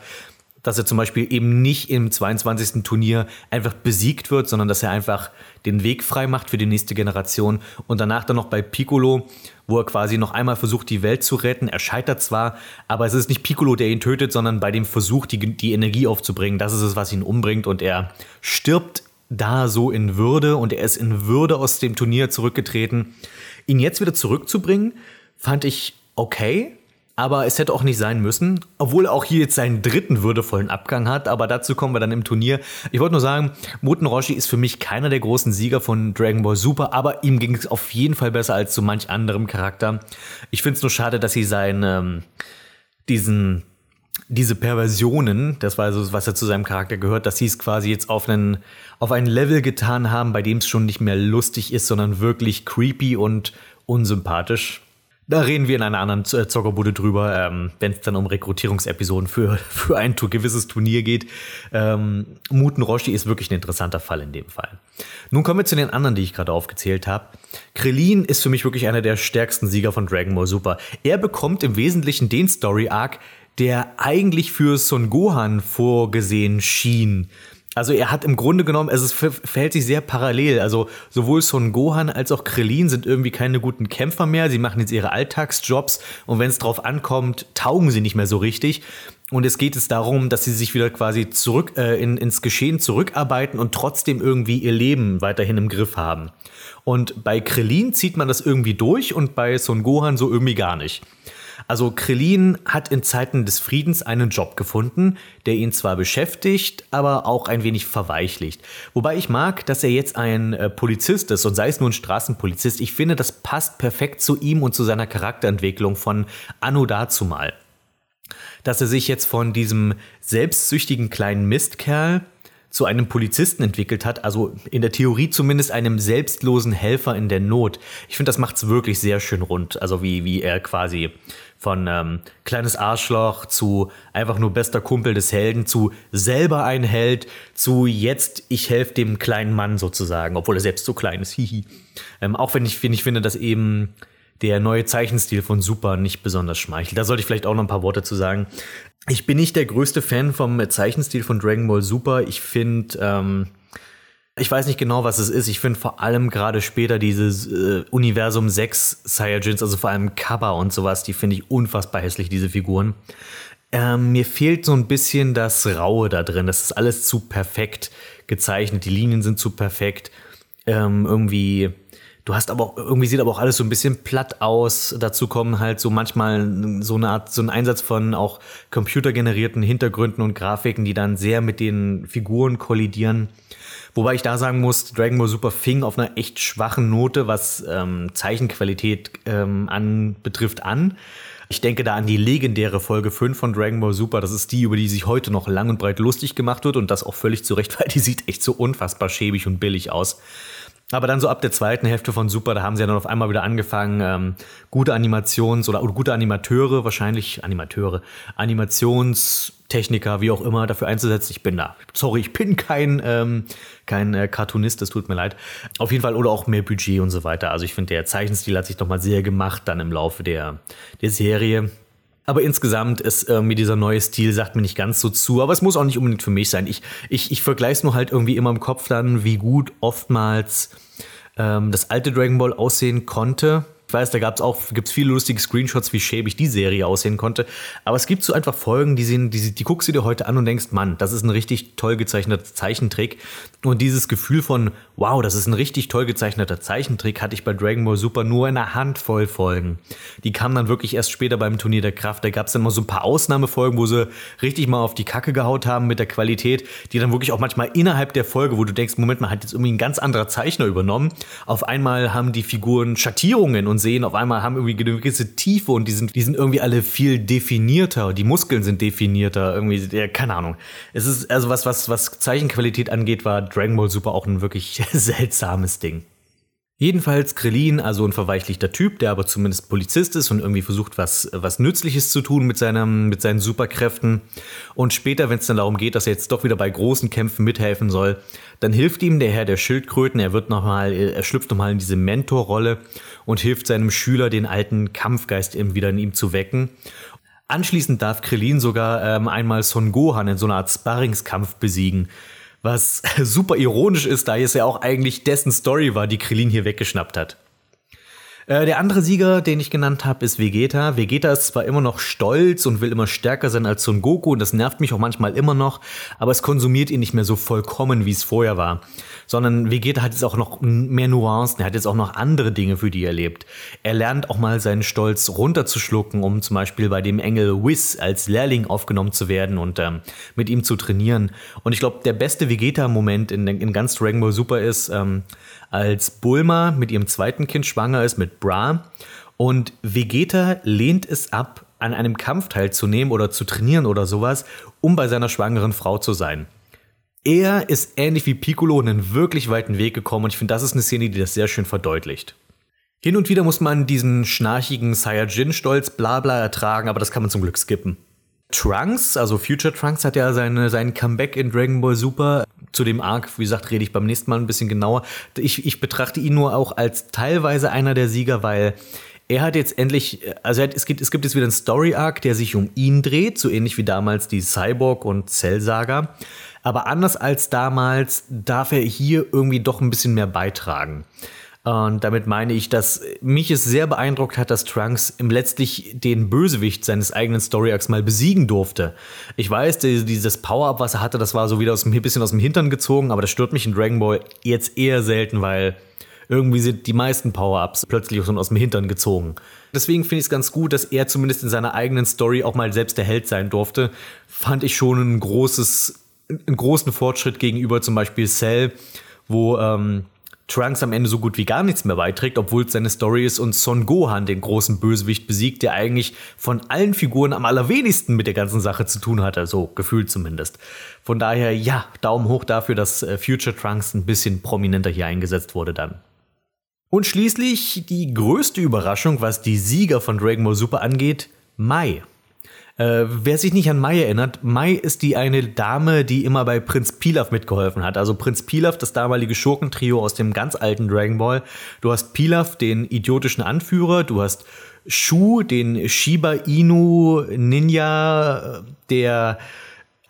S1: dass er zum Beispiel eben nicht im 22. Turnier einfach besiegt wird, sondern dass er einfach den Weg frei macht für die nächste Generation und danach dann noch bei Piccolo, wo er quasi noch einmal versucht, die Welt zu retten. Er scheitert zwar, aber es ist nicht Piccolo, der ihn tötet, sondern bei dem Versuch, die, die Energie aufzubringen, das ist es, was ihn umbringt und er stirbt da so in Würde und er ist in Würde aus dem Turnier zurückgetreten. Ihn jetzt wieder zurückzubringen, fand ich okay, aber es hätte auch nicht sein müssen, obwohl er auch hier jetzt seinen dritten würdevollen Abgang hat, aber dazu kommen wir dann im Turnier. Ich wollte nur sagen, Muten Roshi ist für mich keiner der großen Sieger von Dragon Ball Super, aber ihm ging es auf jeden Fall besser als zu manch anderem Charakter. Ich finde es nur schade, dass sie seinen, ähm, diesen, diese Perversionen, das war so, was ja zu seinem Charakter gehört, dass sie es quasi jetzt auf einen, auf ein Level getan haben, bei dem es schon nicht mehr lustig ist, sondern wirklich creepy und unsympathisch. Da reden wir in einer anderen Zockerbude drüber, ähm, wenn es dann um Rekrutierungsepisoden für, für ein gewisses Turnier geht. Ähm, Muten Roshi ist wirklich ein interessanter Fall in dem Fall. Nun kommen wir zu den anderen, die ich gerade aufgezählt habe. Krillin ist für mich wirklich einer der stärksten Sieger von Dragon Ball Super. Er bekommt im Wesentlichen den Story Arc, der eigentlich für Son Gohan vorgesehen schien. Also er hat im Grunde genommen, also es verhält sich sehr parallel. Also sowohl Son Gohan als auch Krillin sind irgendwie keine guten Kämpfer mehr. Sie machen jetzt ihre Alltagsjobs und wenn es drauf ankommt, taugen sie nicht mehr so richtig. Und es geht es darum, dass sie sich wieder quasi zurück äh, in, ins Geschehen zurückarbeiten und trotzdem irgendwie ihr Leben weiterhin im Griff haben. Und bei Krillin zieht man das irgendwie durch und bei Son Gohan so irgendwie gar nicht. Also Krillin hat in Zeiten des Friedens einen Job gefunden, der ihn zwar beschäftigt, aber auch ein wenig verweichlicht. Wobei ich mag, dass er jetzt ein äh, Polizist ist und sei es nur ein Straßenpolizist. Ich finde, das passt perfekt zu ihm und zu seiner Charakterentwicklung von Anno dazumal. Dass er sich jetzt von diesem selbstsüchtigen kleinen Mistkerl zu einem Polizisten entwickelt hat, also in der Theorie zumindest einem selbstlosen Helfer in der Not. Ich finde, das macht's wirklich sehr schön rund, also wie, wie er quasi von ähm, kleines Arschloch zu einfach nur bester Kumpel des Helden zu selber ein Held zu jetzt ich helfe dem kleinen Mann sozusagen, obwohl er selbst so klein ist. Hihi. Ähm, auch wenn ich, wenn ich finde, dass eben der neue Zeichenstil von Super nicht besonders schmeichelt. Da sollte ich vielleicht auch noch ein paar Worte zu sagen. Ich bin nicht der größte Fan vom Zeichenstil von Dragon Ball Super. Ich finde, ähm, ich weiß nicht genau, was es ist. Ich finde vor allem gerade später dieses äh, Universum 6 Saiyajins, also vor allem Kaba und sowas, die finde ich unfassbar hässlich, diese Figuren. Ähm, mir fehlt so ein bisschen das Raue da drin. Das ist alles zu perfekt gezeichnet. Die Linien sind zu perfekt. Ähm, irgendwie Du hast aber auch, irgendwie sieht aber auch alles so ein bisschen platt aus. Dazu kommen halt so manchmal so eine Art, so ein Einsatz von auch computergenerierten Hintergründen und Grafiken, die dann sehr mit den Figuren kollidieren. Wobei ich da sagen muss, Dragon Ball Super fing auf einer echt schwachen Note, was ähm, Zeichenqualität ähm, anbetrifft, an. Ich denke da an die legendäre Folge 5 von Dragon Ball Super. Das ist die, über die sich heute noch lang und breit lustig gemacht wird und das auch völlig zu Recht, weil die sieht echt so unfassbar schäbig und billig aus. Aber dann so ab der zweiten Hälfte von Super, da haben sie ja dann auf einmal wieder angefangen, ähm, gute Animations- oder, oder gute Animateure, wahrscheinlich Animateure, Animationstechniker, wie auch immer, dafür einzusetzen. Ich bin da. Sorry, ich bin kein, ähm, kein äh, Cartoonist, das tut mir leid. Auf jeden Fall, oder auch mehr Budget und so weiter. Also ich finde, der Zeichenstil hat sich nochmal sehr gemacht dann im Laufe der, der Serie. Aber insgesamt ist irgendwie dieser neue Stil, sagt mir nicht ganz so zu. Aber es muss auch nicht unbedingt für mich sein. Ich, ich, ich vergleiche es nur halt irgendwie immer im Kopf dann, wie gut oftmals ähm, das alte Dragon Ball aussehen konnte ich weiß, da gab es auch gibt's viele lustige Screenshots, wie schäbig die Serie aussehen konnte. Aber es gibt so einfach Folgen, die, sehen, die, die guckst du dir heute an und denkst, Mann, das ist ein richtig toll gezeichneter Zeichentrick. Und dieses Gefühl von, wow, das ist ein richtig toll gezeichneter Zeichentrick, hatte ich bei Dragon Ball Super nur in einer Handvoll Folgen. Die kamen dann wirklich erst später beim Turnier der Kraft. Da gab es dann mal so ein paar Ausnahmefolgen, wo sie richtig mal auf die Kacke gehaut haben mit der Qualität, die dann wirklich auch manchmal innerhalb der Folge, wo du denkst, Moment mal, hat jetzt irgendwie ein ganz anderer Zeichner übernommen. Auf einmal haben die Figuren Schattierungen und sehen auf einmal haben irgendwie eine gewisse Tiefe und die sind, die sind irgendwie alle viel definierter. Die Muskeln sind definierter. Irgendwie, ja, keine Ahnung. Es ist, also was, was, was Zeichenqualität angeht, war Dragon Ball Super auch ein wirklich seltsames Ding. Jedenfalls Krillin, also ein verweichlichter Typ, der aber zumindest Polizist ist und irgendwie versucht, was, was Nützliches zu tun mit, seinem, mit seinen Superkräften. Und später, wenn es dann darum geht, dass er jetzt doch wieder bei großen Kämpfen mithelfen soll, dann hilft ihm der Herr der Schildkröten. Er wird noch mal, er schlüpft nochmal in diese Mentorrolle und hilft seinem Schüler, den alten Kampfgeist wieder in ihm zu wecken. Anschließend darf Krillin sogar ähm, einmal Son Gohan in so einer Art Sparringskampf besiegen was super ironisch ist, da es ja auch eigentlich dessen Story war, die Krillin hier weggeschnappt hat. Äh, der andere Sieger, den ich genannt habe, ist Vegeta. Vegeta ist zwar immer noch stolz und will immer stärker sein als Son Goku und das nervt mich auch manchmal immer noch, aber es konsumiert ihn nicht mehr so vollkommen, wie es vorher war. Sondern Vegeta hat jetzt auch noch mehr Nuancen, er hat jetzt auch noch andere Dinge, für die er lebt. Er lernt auch mal seinen Stolz runterzuschlucken, um zum Beispiel bei dem Engel Whis als Lehrling aufgenommen zu werden und ähm, mit ihm zu trainieren. Und ich glaube, der beste Vegeta-Moment in, in ganz Dragon Ball Super ist, ähm, als Bulma mit ihrem zweiten Kind schwanger ist, mit Bra. Und Vegeta lehnt es ab, an einem Kampf teilzunehmen oder zu trainieren oder sowas, um bei seiner schwangeren Frau zu sein. Er ist ähnlich wie Piccolo einen wirklich weiten Weg gekommen und ich finde, das ist eine Szene, die das sehr schön verdeutlicht. Hin und wieder muss man diesen schnarchigen Saiyajin-Stolz blabla ertragen, aber das kann man zum Glück skippen. Trunks, also Future Trunks, hat ja seine, sein Comeback in Dragon Ball Super. Zu dem Arc, wie gesagt, rede ich beim nächsten Mal ein bisschen genauer. Ich, ich betrachte ihn nur auch als teilweise einer der Sieger, weil er hat jetzt endlich, also hat, es, gibt, es gibt jetzt wieder einen Story-Arc, der sich um ihn dreht, so ähnlich wie damals die Cyborg- und Cell-Saga. Aber anders als damals darf er hier irgendwie doch ein bisschen mehr beitragen. Und damit meine ich, dass mich es sehr beeindruckt hat, dass Trunks im letztlich den Bösewicht seines eigenen Story Arcs mal besiegen durfte. Ich weiß, dieses Power-Up, was er hatte, das war so wieder aus ein bisschen aus dem Hintern gezogen, aber das stört mich in Dragon Ball jetzt eher selten, weil irgendwie sind die meisten Power-Ups plötzlich aus dem Hintern gezogen. Deswegen finde ich es ganz gut, dass er zumindest in seiner eigenen Story auch mal selbst der Held sein durfte. Fand ich schon ein großes, einen großen Fortschritt gegenüber zum Beispiel Cell, wo ähm, Trunks am Ende so gut wie gar nichts mehr beiträgt, obwohl es seine Story ist und Son Gohan den großen Bösewicht besiegt, der eigentlich von allen Figuren am allerwenigsten mit der ganzen Sache zu tun hatte, so gefühlt zumindest. Von daher, ja, Daumen hoch dafür, dass äh, Future Trunks ein bisschen prominenter hier eingesetzt wurde dann. Und schließlich die größte Überraschung, was die Sieger von Dragon Ball Super angeht, Mai. Äh, wer sich nicht an Mai erinnert, Mai ist die eine Dame, die immer bei Prinz Pilaf mitgeholfen hat. Also Prinz Pilaf, das damalige Schurkentrio aus dem ganz alten Dragon Ball. Du hast Pilaf, den idiotischen Anführer, du hast Shu, den Shiba Inu Ninja, der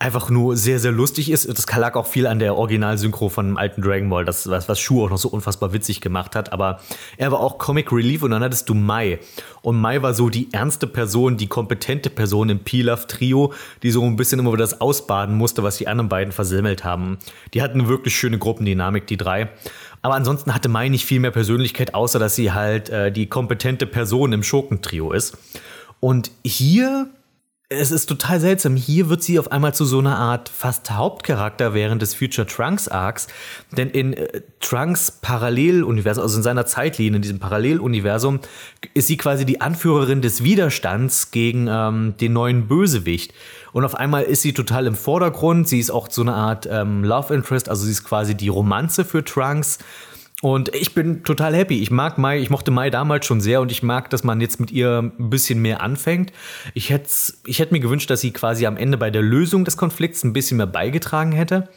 S1: einfach nur sehr, sehr lustig ist. Das lag auch viel an der Originalsynchro von dem alten Dragon Ball, das, was, was Shu auch noch so unfassbar witzig gemacht hat. Aber er war auch Comic Relief und dann hattest du Mai. Und Mai war so die ernste Person, die kompetente Person im Pilaf-Trio, die so ein bisschen immer wieder das ausbaden musste, was die anderen beiden versemmelt haben. Die hatten eine wirklich schöne Gruppendynamik, die drei. Aber ansonsten hatte Mai nicht viel mehr Persönlichkeit, außer dass sie halt äh, die kompetente Person im Schurkentrio ist. Und hier es ist total seltsam. Hier wird sie auf einmal zu so einer Art fast Hauptcharakter während des Future Trunks Arcs. Denn in äh, Trunks Paralleluniversum, also in seiner Zeitlinie, in diesem Paralleluniversum, ist sie quasi die Anführerin des Widerstands gegen ähm, den neuen Bösewicht. Und auf einmal ist sie total im Vordergrund. Sie ist auch so eine Art ähm, Love Interest, also sie ist quasi die Romanze für Trunks. Und ich bin total happy. Ich mag Mai, ich mochte Mai damals schon sehr und ich mag, dass man jetzt mit ihr ein bisschen mehr anfängt. Ich hätte ich hätte mir gewünscht, dass sie quasi am Ende bei der Lösung des Konflikts ein bisschen mehr beigetragen hätte.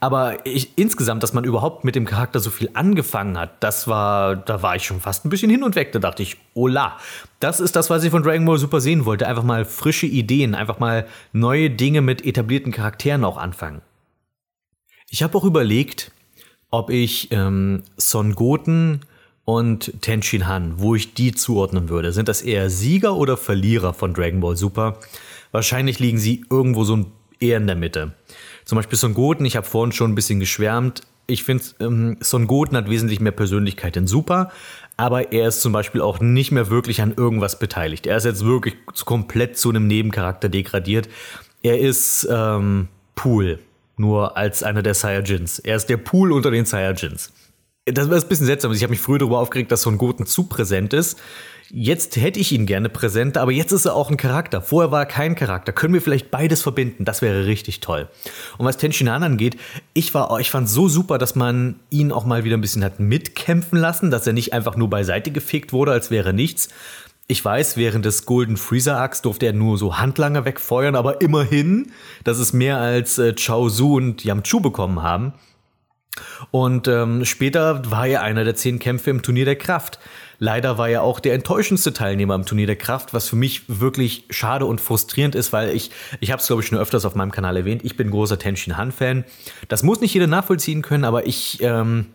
S1: Aber ich, insgesamt, dass man überhaupt mit dem Charakter so viel angefangen hat, das war, da war ich schon fast ein bisschen hin und weg. Da dachte ich, ola, das ist das, was ich von Dragon Ball Super sehen wollte. Einfach mal frische Ideen, einfach mal neue Dinge mit etablierten Charakteren auch anfangen. Ich habe auch überlegt, ob ich ähm, Son Goten und Tenshin Han, wo ich die zuordnen würde. Sind das eher Sieger oder Verlierer von Dragon Ball Super? Wahrscheinlich liegen sie irgendwo so eher in der Mitte. Zum Beispiel Son Goten, ich habe vorhin schon ein bisschen geschwärmt. Ich finde, ähm, Son Goten hat wesentlich mehr Persönlichkeit in Super, aber er ist zum Beispiel auch nicht mehr wirklich an irgendwas beteiligt. Er ist jetzt wirklich komplett zu einem Nebencharakter degradiert. Er ist ähm, Pool nur als einer der Saiyajins. Er ist der Pool unter den Saiyajins. Das war ein bisschen seltsam. Ich habe mich früher darüber aufgeregt, dass Son Goten zu präsent ist. Jetzt hätte ich ihn gerne präsent, aber jetzt ist er auch ein Charakter. Vorher war er kein Charakter. Können wir vielleicht beides verbinden? Das wäre richtig toll. Und was Tenshinhan angeht, ich war, ich fand so super, dass man ihn auch mal wieder ein bisschen hat mitkämpfen lassen, dass er nicht einfach nur beiseite gefegt wurde, als wäre nichts, ich weiß, während des Golden Freezer Arcs durfte er nur so Handlanger wegfeuern, aber immerhin, das ist mehr als äh, Chao Su und Yamchu bekommen haben. Und ähm, später war er einer der zehn Kämpfe im Turnier der Kraft. Leider war er auch der enttäuschendste Teilnehmer im Turnier der Kraft, was für mich wirklich schade und frustrierend ist, weil ich, ich habe es glaube ich schon öfters auf meinem Kanal erwähnt, ich bin großer Tenshin Han-Fan. Das muss nicht jeder nachvollziehen können, aber ich ähm,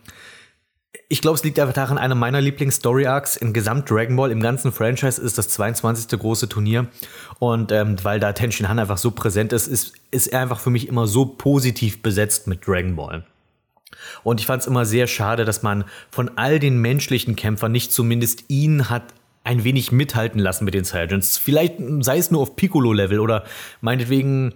S1: ich glaube, es liegt einfach daran, einer meiner Lieblings-Story-Arcs in Gesamt Dragon Ball, im ganzen Franchise, ist das 22. große Turnier. Und ähm, weil da Tenshin Han einfach so präsent ist, ist, ist er einfach für mich immer so positiv besetzt mit Dragon Ball. Und ich fand es immer sehr schade, dass man von all den menschlichen Kämpfern nicht zumindest ihn hat ein wenig mithalten lassen mit den Saiyajins. Vielleicht sei es nur auf Piccolo-Level oder meinetwegen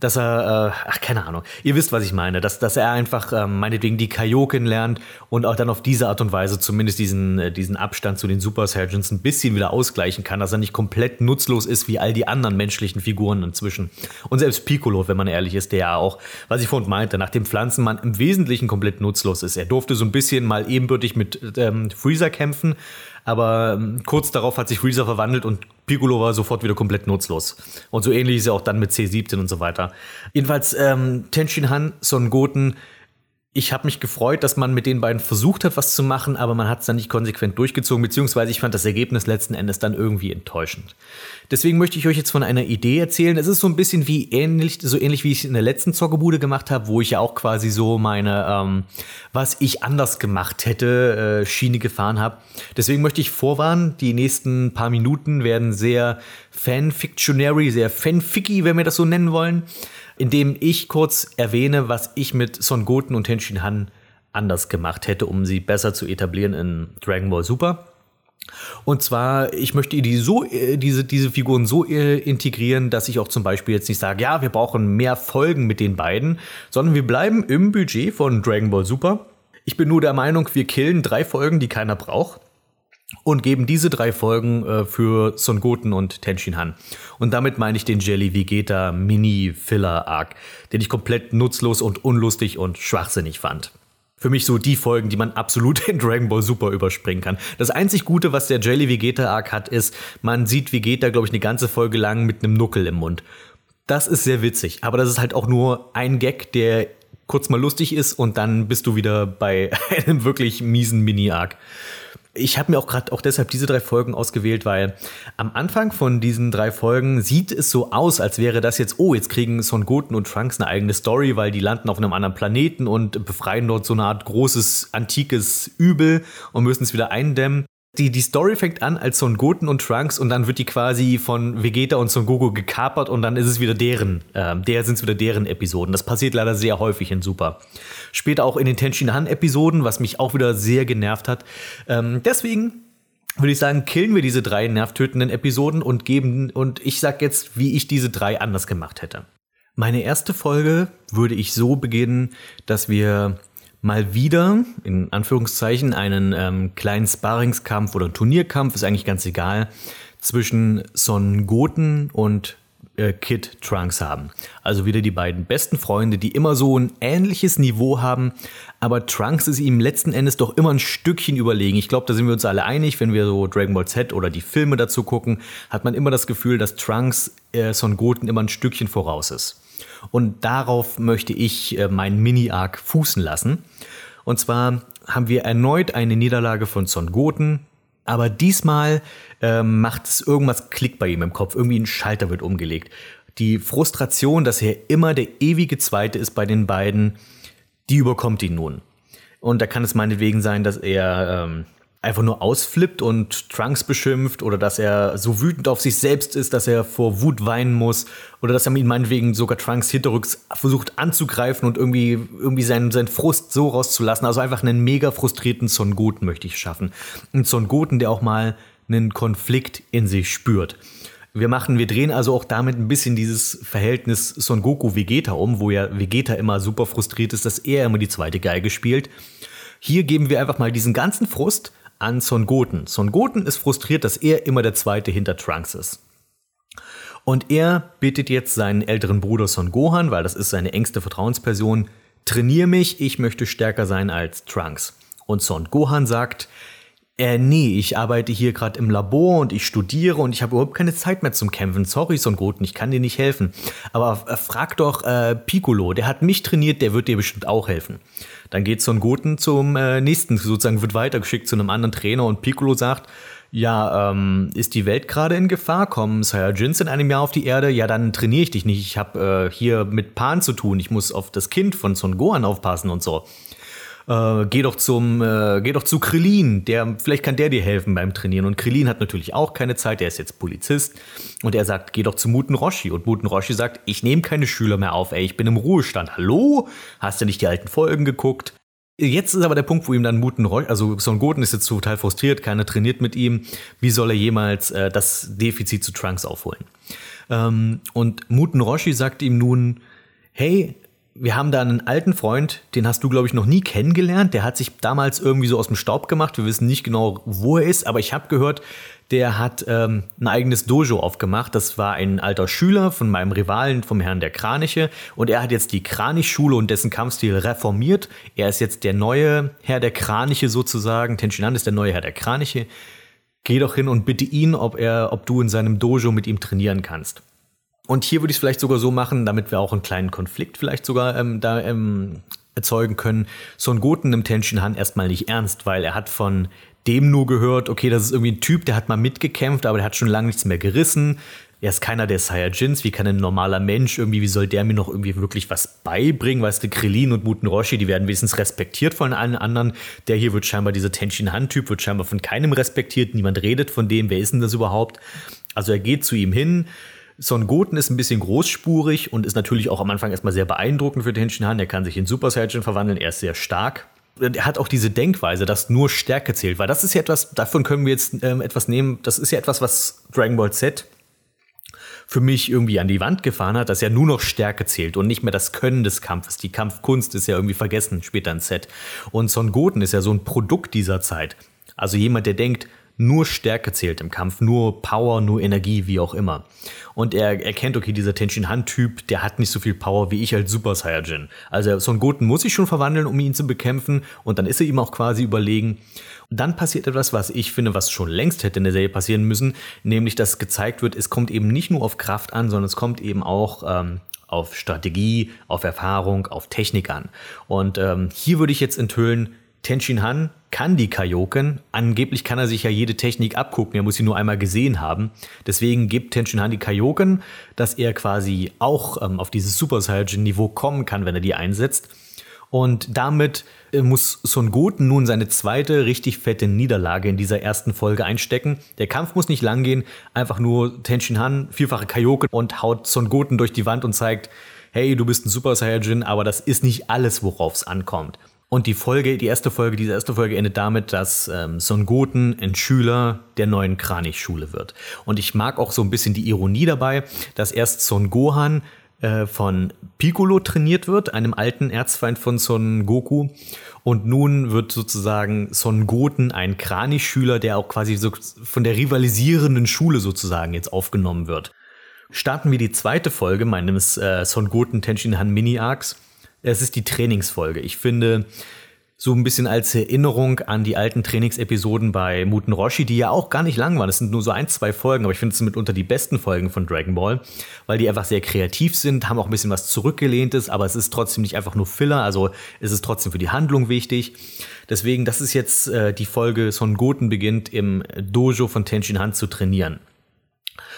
S1: dass er, äh, ach, keine Ahnung, ihr wisst, was ich meine, dass, dass er einfach ähm, meinetwegen die Kaioken lernt und auch dann auf diese Art und Weise zumindest diesen, äh, diesen Abstand zu den Super Saiyajins ein bisschen wieder ausgleichen kann, dass er nicht komplett nutzlos ist wie all die anderen menschlichen Figuren inzwischen. Und selbst Piccolo, wenn man ehrlich ist, der ja auch, was ich vorhin meinte, nach dem Pflanzenmann im Wesentlichen komplett nutzlos ist. Er durfte so ein bisschen mal ebenbürtig mit ähm, Freezer kämpfen, aber ähm, kurz darauf hat sich Freezer verwandelt und Piccolo war sofort wieder komplett nutzlos. Und so ähnlich ist er auch dann mit C17 und so weiter. Jedenfalls, ähm, Tenshin Han, Son Goten, ich habe mich gefreut, dass man mit den beiden versucht hat, was zu machen, aber man hat es dann nicht konsequent durchgezogen, beziehungsweise ich fand das Ergebnis letzten Endes dann irgendwie enttäuschend. Deswegen möchte ich euch jetzt von einer Idee erzählen. Es ist so ein bisschen wie ähnlich, so ähnlich wie ich es in der letzten Zockerbude gemacht habe, wo ich ja auch quasi so meine, ähm, was ich anders gemacht hätte, äh, Schiene gefahren habe. Deswegen möchte ich vorwarnen, die nächsten paar Minuten werden sehr fanfictionary, sehr fanficky, wenn wir das so nennen wollen indem ich kurz erwähne, was ich mit Son Goten und Tenshin Han anders gemacht hätte, um sie besser zu etablieren in Dragon Ball Super. Und zwar, ich möchte die so, äh, diese, diese Figuren so äh, integrieren, dass ich auch zum Beispiel jetzt nicht sage, ja, wir brauchen mehr Folgen mit den beiden, sondern wir bleiben im Budget von Dragon Ball Super. Ich bin nur der Meinung, wir killen drei Folgen, die keiner braucht und geben diese drei Folgen äh, für Son Goten und Tenshin Han. Und damit meine ich den Jelly Vegeta Mini Filler Arc, den ich komplett nutzlos und unlustig und schwachsinnig fand. Für mich so die Folgen, die man absolut in Dragon Ball Super überspringen kann. Das einzig Gute, was der Jelly Vegeta Arc hat, ist, man sieht Vegeta, glaube ich, eine ganze Folge lang mit einem Nuckel im Mund. Das ist sehr witzig, aber das ist halt auch nur ein Gag, der kurz mal lustig ist und dann bist du wieder bei einem wirklich miesen Mini-Arc ich habe mir auch gerade auch deshalb diese drei Folgen ausgewählt, weil am Anfang von diesen drei Folgen sieht es so aus, als wäre das jetzt, oh, jetzt kriegen Son Goten und Trunks eine eigene Story, weil die landen auf einem anderen Planeten und befreien dort so eine Art großes, antikes Übel und müssen es wieder eindämmen die, die Story fängt an als Son Goten und Trunks und dann wird die quasi von Vegeta und Son Goku gekapert und dann ist es wieder deren, äh, der sind es wieder deren Episoden. Das passiert leider sehr häufig in Super. Später auch in den Tenshin Han Episoden, was mich auch wieder sehr genervt hat. Ähm, deswegen würde ich sagen, killen wir diese drei nervtötenden Episoden und geben, und ich sag jetzt, wie ich diese drei anders gemacht hätte. Meine erste Folge würde ich so beginnen, dass wir mal wieder, in Anführungszeichen, einen ähm, kleinen Sparringskampf oder Turnierkampf, ist eigentlich ganz egal, zwischen Son Goten und äh, Kid Trunks haben. Also wieder die beiden besten Freunde, die immer so ein ähnliches Niveau haben, aber Trunks ist ihm letzten Endes doch immer ein Stückchen überlegen. Ich glaube, da sind wir uns alle einig, wenn wir so Dragon Ball Z oder die Filme dazu gucken, hat man immer das Gefühl, dass Trunks äh, Son Goten immer ein Stückchen voraus ist. Und darauf möchte ich äh, meinen Mini-Arc fußen lassen. Und zwar haben wir erneut eine Niederlage von Son Goten, aber diesmal äh, macht es irgendwas Klick bei ihm im Kopf. Irgendwie ein Schalter wird umgelegt. Die Frustration, dass er immer der ewige Zweite ist bei den beiden, die überkommt ihn nun. Und da kann es meinetwegen sein, dass er ähm, einfach nur ausflippt und Trunks beschimpft oder dass er so wütend auf sich selbst ist, dass er vor Wut weinen muss oder dass er ihn meinetwegen sogar Trunks hinterrücks versucht anzugreifen und irgendwie, irgendwie seinen, seinen Frust so rauszulassen. Also einfach einen mega frustrierten Son Goten möchte ich schaffen. Ein Son Goten, der auch mal einen Konflikt in sich spürt. Wir machen, wir drehen also auch damit ein bisschen dieses Verhältnis Son Goku Vegeta um, wo ja Vegeta immer super frustriert ist, dass er immer die zweite Geige spielt. Hier geben wir einfach mal diesen ganzen Frust an Son Goten. Son Goten ist frustriert, dass er immer der Zweite hinter Trunks ist. Und er bittet jetzt seinen älteren Bruder Son Gohan, weil das ist seine engste Vertrauensperson, trainier mich, ich möchte stärker sein als Trunks. Und Son Gohan sagt, äh, nee, ich arbeite hier gerade im Labor und ich studiere und ich habe überhaupt keine Zeit mehr zum Kämpfen. Sorry, Son Goten, ich kann dir nicht helfen. Aber äh, frag doch äh, Piccolo, der hat mich trainiert, der wird dir bestimmt auch helfen. Dann geht Son Goten zum äh, nächsten, sozusagen wird weitergeschickt zu einem anderen Trainer und Piccolo sagt, ja, ähm, ist die Welt gerade in Gefahr? Kommen Saiyajins in einem Jahr auf die Erde? Ja, dann trainiere ich dich nicht. Ich habe äh, hier mit Pan zu tun. Ich muss auf das Kind von Son Gohan aufpassen und so äh, geh doch zum, äh, geh doch zu Krillin, der, vielleicht kann der dir helfen beim Trainieren. Und Krillin hat natürlich auch keine Zeit, der ist jetzt Polizist. Und er sagt, geh doch zu Muten Roshi. Und Muten Roshi sagt, ich nehme keine Schüler mehr auf, ey, ich bin im Ruhestand. Hallo? Hast du nicht die alten Folgen geguckt? Jetzt ist aber der Punkt, wo ihm dann Muten Roshi, also Son Goten ist jetzt total frustriert, keiner trainiert mit ihm. Wie soll er jemals äh, das Defizit zu Trunks aufholen? Ähm, und Muten Roshi sagt ihm nun, hey, wir haben da einen alten Freund, den hast du, glaube ich, noch nie kennengelernt. Der hat sich damals irgendwie so aus dem Staub gemacht. Wir wissen nicht genau, wo er ist, aber ich habe gehört, der hat ähm, ein eigenes Dojo aufgemacht. Das war ein alter Schüler von meinem Rivalen, vom Herrn der Kraniche. Und er hat jetzt die Kranich-Schule und dessen Kampfstil reformiert. Er ist jetzt der neue Herr der Kraniche sozusagen. Tenshinhan ist der neue Herr der Kraniche. Geh doch hin und bitte ihn, ob er, ob du in seinem Dojo mit ihm trainieren kannst. Und hier würde ich es vielleicht sogar so machen, damit wir auch einen kleinen Konflikt vielleicht sogar ähm, da ähm, erzeugen können. Son Goten nimmt Tenshin Han erstmal nicht ernst, weil er hat von dem nur gehört, okay, das ist irgendwie ein Typ, der hat mal mitgekämpft, aber der hat schon lange nichts mehr gerissen. Er ist keiner der Saiyajins, wie kann ein normaler Mensch irgendwie, wie soll der mir noch irgendwie wirklich was beibringen? Weißt du, Krillin und Muten Roshi, die werden wenigstens respektiert von allen anderen. Der hier wird scheinbar, dieser Tenshin Han-Typ wird scheinbar von keinem respektiert. Niemand redet von dem. Wer ist denn das überhaupt? Also er geht zu ihm hin. Son Goten ist ein bisschen großspurig und ist natürlich auch am Anfang erstmal sehr beeindruckend für Tenshin Han. Er kann sich in Super Saiyajin verwandeln. Er ist sehr stark er hat auch diese Denkweise, dass nur Stärke zählt, weil das ist ja etwas, davon können wir jetzt ähm, etwas nehmen, das ist ja etwas, was Dragon Ball Z für mich irgendwie an die Wand gefahren hat, dass ja nur noch Stärke zählt und nicht mehr das Können des Kampfes. Die Kampfkunst ist ja irgendwie vergessen später in Set. Und Son Goten ist ja so ein Produkt dieser Zeit. Also jemand, der denkt, nur Stärke zählt im Kampf, nur Power, nur Energie, wie auch immer. Und er erkennt, okay, dieser Tenshin Han-Typ, der hat nicht so viel Power wie ich als Super Saiyajin. Also Son Goten muss sich schon verwandeln, um ihn zu bekämpfen und dann ist er ihm auch quasi überlegen. Und dann passiert etwas, was ich finde, was schon längst hätte in der Serie passieren müssen, nämlich dass gezeigt wird, es kommt eben nicht nur auf Kraft an, sondern es kommt eben auch ähm, auf Strategie, auf Erfahrung, auf Technik an. Und ähm, hier würde ich jetzt enthüllen, Tenshin Han kann die Kaioken. Angeblich kann er sich ja jede Technik abgucken, er muss sie nur einmal gesehen haben. Deswegen gibt Tenshin Han die Kaioken, dass er quasi auch ähm, auf dieses Super Saiyajin-Niveau kommen kann, wenn er die einsetzt. Und damit äh, muss Son Goten nun seine zweite richtig fette Niederlage in dieser ersten Folge einstecken. Der Kampf muss nicht lang gehen, einfach nur Tenshin Han, vierfache Kaioken und haut Son Goten durch die Wand und zeigt, hey, du bist ein Super Saiyajin, aber das ist nicht alles, worauf es ankommt. Und die Folge, die erste Folge, diese erste Folge endet damit, dass ähm, Son Goten ein Schüler der neuen Kranich-Schule wird. Und ich mag auch so ein bisschen die Ironie dabei, dass erst Son Gohan äh, von Piccolo trainiert wird, einem alten Erzfeind von Son Goku. Und nun wird sozusagen Son Goten ein Kranich-Schüler, der auch quasi so von der rivalisierenden Schule sozusagen jetzt aufgenommen wird. Starten wir die zweite Folge meines äh, Son Goten Tenshin Han Mini-Arcs es ist die Trainingsfolge. Ich finde, so ein bisschen als Erinnerung an die alten Trainingsepisoden bei Muten Roshi, die ja auch gar nicht lang waren. Es sind nur so ein, zwei Folgen, aber ich finde es mitunter die besten Folgen von Dragon Ball, weil die einfach sehr kreativ sind, haben auch ein bisschen was zurückgelehntes, aber es ist trotzdem nicht einfach nur Filler, also es ist trotzdem für die Handlung wichtig. Deswegen, das ist jetzt äh, die Folge, Son Goten beginnt im Dojo von Tenshin Han zu trainieren.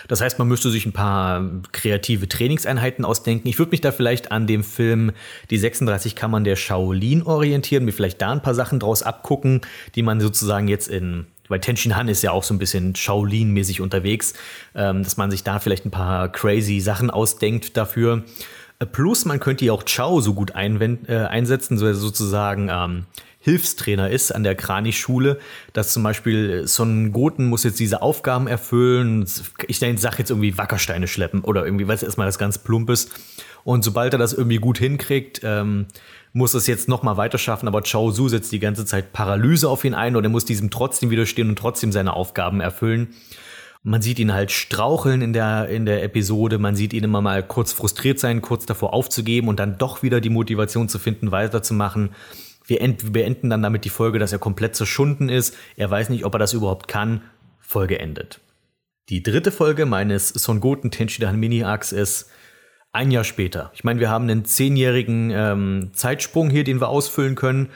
S1: Das heißt, man müsste sich ein paar kreative Trainingseinheiten ausdenken. Ich würde mich da vielleicht an dem Film Die 36 Kammern der Shaolin orientieren, mir vielleicht da ein paar Sachen draus abgucken, die man sozusagen jetzt in weil Tenshin Han ist ja auch so ein bisschen Shaolin-mäßig unterwegs, ähm, dass man sich da vielleicht ein paar crazy Sachen ausdenkt dafür. Äh, plus, man könnte ja auch Chao so gut äh, einsetzen, so sozusagen ähm, Hilfstrainer ist an der Krani-Schule, dass zum Beispiel Son Goten muss jetzt diese Aufgaben erfüllen. Ich sage jetzt irgendwie Wackersteine schleppen oder irgendwie, weil es erstmal das ganz Plumpes. Und sobald er das irgendwie gut hinkriegt, ähm, muss es jetzt noch mal weiter schaffen, aber Chao Su setzt die ganze Zeit Paralyse auf ihn ein und er muss diesem trotzdem widerstehen und trotzdem seine Aufgaben erfüllen. Man sieht ihn halt straucheln in der, in der Episode, man sieht ihn immer mal kurz frustriert sein, kurz davor aufzugeben und dann doch wieder die Motivation zu finden, weiterzumachen. Wir, end, beenden dann damit die Folge, dass er komplett zerschunden ist. Er weiß nicht, ob er das überhaupt kann. Folge endet. Die dritte Folge meines Son Goten Tenshinhan Mini-Arcs ist ein Jahr später. Ich meine, wir haben einen zehnjährigen ähm, Zeitsprung hier, den wir ausfüllen können.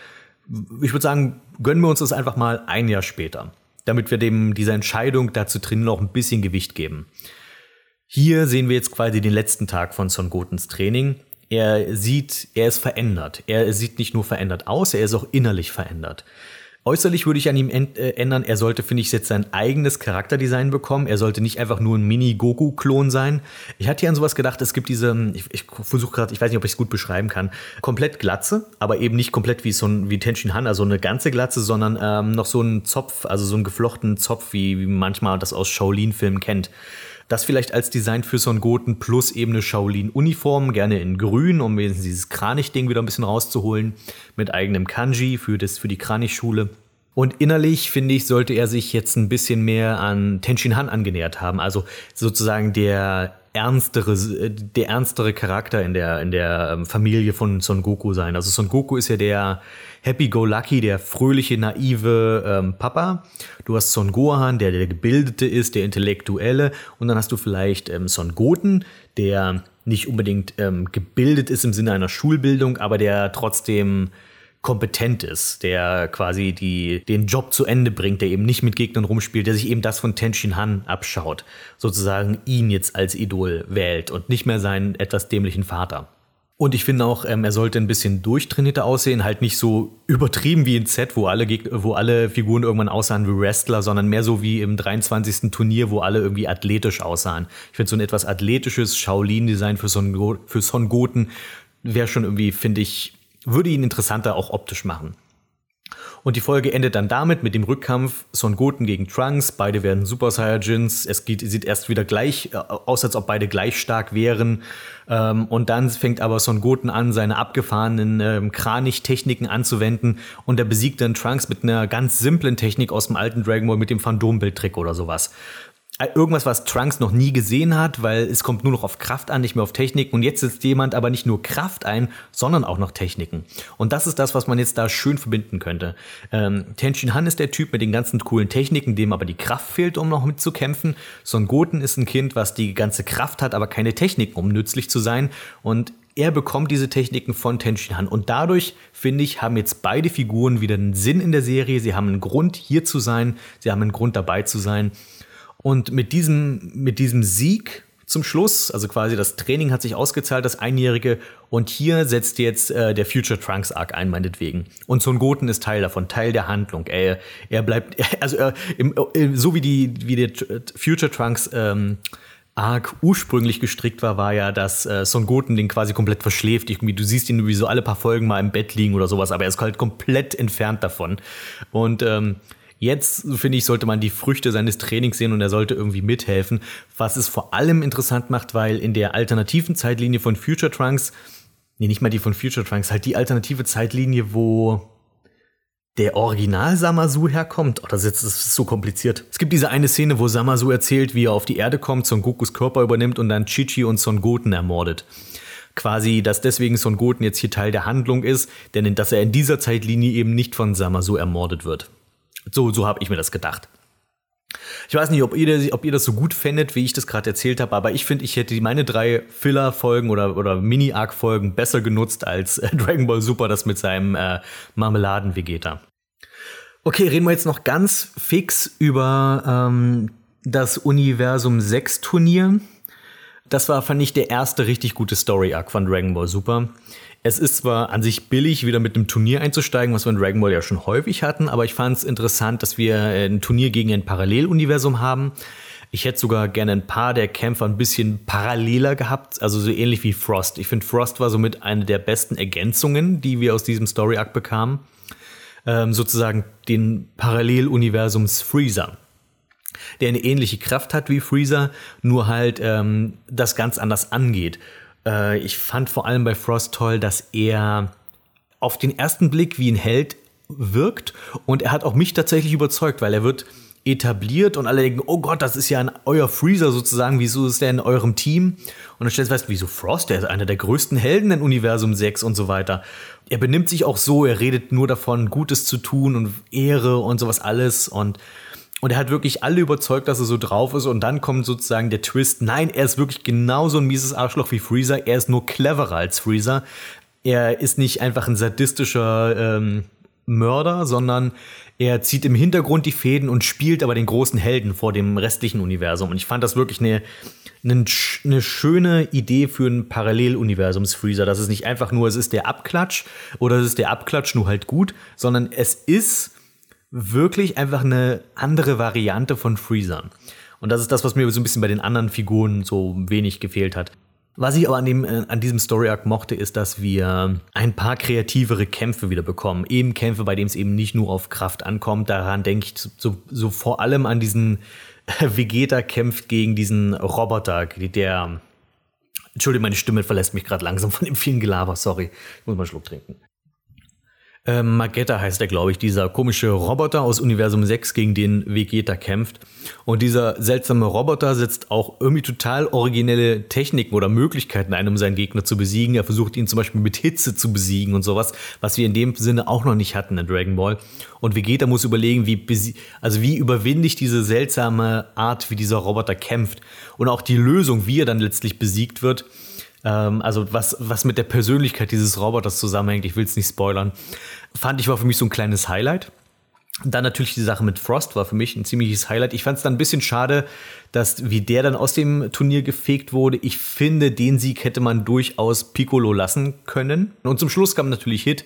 S1: Ich würde sagen, gönnen wir uns das einfach mal ein Jahr später, damit wir dem dieser Entscheidung dazu drin noch ein bisschen Gewicht geben. Hier sehen wir jetzt quasi den letzten Tag von Son Gotens Training. Er sieht, er ist verändert. Er sieht nicht nur verändert aus, er ist auch innerlich verändert. Äußerlich würde ich an ihm äh, ändern. Er sollte, finde ich, jetzt sein eigenes Charakterdesign bekommen. Er sollte nicht einfach nur ein Mini-Goku-Klon sein. Ich hatte ja an sowas gedacht, es gibt diese, ich, ich versuche gerade, ich weiß nicht, ob ich es gut beschreiben kann, komplett Glatze, aber eben nicht komplett wie so ein, wie Tenshin Han, also eine ganze Glatze, sondern ähm, noch so ein Zopf, also so einen geflochtenen Zopf, wie, wie manchmal das aus Shaolin-Filmen kennt. Das vielleicht als Design für Son Goten plus eben eine Shaolin-Uniform, gerne in grün, um dieses Kranich-Ding wieder ein bisschen rauszuholen, mit eigenem Kanji für, das, für die Kranich-Schule. Und innerlich, finde ich, sollte er sich jetzt ein bisschen mehr an Tenshin Han angenähert haben. Also sozusagen der ernstere, der ernstere Charakter in der, in der ähm, Familie von Son Goku sein. Also Son Goku ist ja der Happy-Go-Lucky, der fröhliche, naive ähm, Papa. Du hast Son Gohan, der der Gebildete ist, der Intellektuelle. Und dann hast du vielleicht ähm, Son Goten, der nicht unbedingt ähm, gebildet ist im Sinne einer Schulbildung, aber der trotzdem kompetent ist, der quasi die, den Job zu Ende bringt, der eben nicht mit Gegnern rumspielt, der sich eben das von Tenshin Han abschaut, sozusagen ihn jetzt als Idol wählt und nicht mehr seinen etwas dämlichen Vater. Und ich finde auch, ähm, er sollte ein bisschen durchtrainierter aussehen, halt nicht so übertrieben wie in Z, wo alle, Geg wo alle Figuren irgendwann aussahen wie Wrestler, sondern mehr so wie im 23. Turnier, wo alle irgendwie athletisch aussahen. Ich finde so ein etwas athletisches Shaolin-Design für Son, für Son Goten wäre schon irgendwie, finde ich, würde ihn interessanter auch optisch machen. Und die Folge endet dann damit mit dem Rückkampf Son Goten gegen Trunks. Beide werden Super Saiyajins. Es geht, sieht erst wieder gleich äh, aus, als ob beide gleich stark wären. Ähm, und dann fängt aber Son Goten an, seine abgefahrenen ähm, Kranich-Techniken anzuwenden. Und er besiegt dann Trunks mit einer ganz simplen Technik aus dem alten Dragon Ball mit dem Phantombild-Trick oder sowas. Äh, irgendwas, was Trunks noch nie gesehen hat, weil es kommt nur noch auf Kraft an, nicht mehr auf Technik. Und jetzt setzt jemand aber nicht nur Kraft ein, sondern auch noch Techniken. Und das ist das, was man jetzt da schön verbinden könnte. Ähm, Tenshin Han ist der Typ mit den ganzen coolen Techniken, dem aber die Kraft fehlt, um noch mitzukämpfen. Son Goten ist ein Kind, was die ganze Kraft hat, aber keine Techniken, um nützlich zu sein. Und er bekommt diese Techniken von Tenshin Han. Und dadurch, finde ich, haben jetzt beide Figuren wieder einen Sinn in der Serie. Sie haben einen Grund, hier zu sein. Sie haben einen Grund, dabei zu sein. Und mit diesem, mit diesem Sieg zum Schluss, also quasi das Training hat sich ausgezahlt, das Einjährige, und hier setzt jetzt äh, der Future Trunks Arc ein, meinetwegen. Und Son Goten ist Teil davon, Teil der Handlung. Er, er bleibt, also er, im, so wie die, wie der Future Trunks ähm, Arc ursprünglich gestrickt war, war ja, dass äh, Son Goten den quasi komplett verschläft. Irgendwie, du siehst ihn wie so alle paar Folgen mal im Bett liegen oder sowas, aber er ist halt komplett entfernt davon. Und ähm, Jetzt, finde ich, sollte man die Früchte seines Trainings sehen und er sollte irgendwie mithelfen. Was es vor allem interessant macht, weil in der alternativen Zeitlinie von Future Trunks, nee, nicht mal die von Future Trunks, halt die alternative Zeitlinie, wo der Original Samasu herkommt. Oh, das ist, das ist so kompliziert. Es gibt diese eine Szene, wo Samasu erzählt, wie er auf die Erde kommt, Son Gokus Körper übernimmt und dann Chichi und Son Goten ermordet quasi, dass deswegen Son Goten jetzt hier Teil der Handlung ist, denn dass er in dieser Zeitlinie eben nicht von Samasu ermordet wird. So, so habe ich mir das gedacht. Ich weiß nicht, ob ihr, ob ihr das so gut fändet, wie ich das gerade erzählt habe, aber ich finde, ich hätte meine drei Filler-Folgen oder, oder Mini-Arc-Folgen besser genutzt als äh, Dragon Ball Super das mit seinem äh, Marmeladen-Vegeta. Okay, reden wir jetzt noch ganz fix über ähm, das Universum 6 Turnier. Das war, fand ich, der erste richtig gute Story-Arc von Dragon Ball Super. Es ist zwar an sich billig, wieder mit einem Turnier einzusteigen, was wir in Dragon Ball ja schon häufig hatten, aber ich fand es interessant, dass wir ein Turnier gegen ein Paralleluniversum haben. Ich hätte sogar gerne ein paar der Kämpfer ein bisschen paralleler gehabt, also so ähnlich wie Frost. Ich finde, Frost war somit eine der besten Ergänzungen, die wir aus diesem Story Arc bekamen. Ähm, sozusagen den Paralleluniversums Freezer der eine ähnliche Kraft hat wie Freezer, nur halt ähm, das ganz anders angeht. Äh, ich fand vor allem bei Frost toll, dass er auf den ersten Blick wie ein Held wirkt und er hat auch mich tatsächlich überzeugt, weil er wird etabliert und alle denken, oh Gott, das ist ja ein, euer Freezer sozusagen, wieso ist der in eurem Team? Und dann stellst du fest, wieso Frost, der ist einer der größten Helden in Universum 6 und so weiter. Er benimmt sich auch so, er redet nur davon, Gutes zu tun und Ehre und sowas alles und und er hat wirklich alle überzeugt, dass er so drauf ist. Und dann kommt sozusagen der Twist. Nein, er ist wirklich genauso ein mieses Arschloch wie Freezer. Er ist nur cleverer als Freezer. Er ist nicht einfach ein sadistischer ähm, Mörder, sondern er zieht im Hintergrund die Fäden und spielt aber den großen Helden vor dem restlichen Universum. Und ich fand das wirklich eine, eine, eine schöne Idee für ein Paralleluniversums-Freezer. Das ist nicht einfach nur, es ist der Abklatsch oder es ist der Abklatsch nur halt gut, sondern es ist wirklich einfach eine andere Variante von Freezer. Und das ist das, was mir so ein bisschen bei den anderen Figuren so wenig gefehlt hat. Was ich aber an, dem, äh, an diesem Story Arc mochte, ist, dass wir ein paar kreativere Kämpfe wieder bekommen. Eben Kämpfe, bei denen es eben nicht nur auf Kraft ankommt. Daran denke ich so, so vor allem an diesen Vegeta kämpft gegen diesen Roboter, der Entschuldigung, meine Stimme verlässt mich gerade langsam von dem vielen Gelaber. Sorry, ich muss mal einen Schluck trinken. Ähm, Magetta heißt er, glaube ich, dieser komische Roboter aus Universum 6, gegen den Vegeta kämpft. Und dieser seltsame Roboter setzt auch irgendwie total originelle Techniken oder Möglichkeiten ein, um seinen Gegner zu besiegen. Er versucht ihn zum Beispiel mit Hitze zu besiegen und sowas, was wir in dem Sinne auch noch nicht hatten in Dragon Ball. Und Vegeta muss überlegen, wie, also wie überwinde ich diese seltsame Art, wie dieser Roboter kämpft. Und auch die Lösung, wie er dann letztlich besiegt wird, Ähm, also was, was mit der Persönlichkeit dieses Roboters zusammenhängt, ich will es nicht spoilern, fand ich war für mich so ein kleines Highlight. Dann natürlich die Sache mit Frost war für mich ein ziemliches Highlight. Ich fand es dann ein bisschen schade, dass wie der dann aus dem Turnier gefegt wurde. Ich finde, den Sieg hätte man durchaus Piccolo lassen können. Und zum Schluss kam natürlich Hit.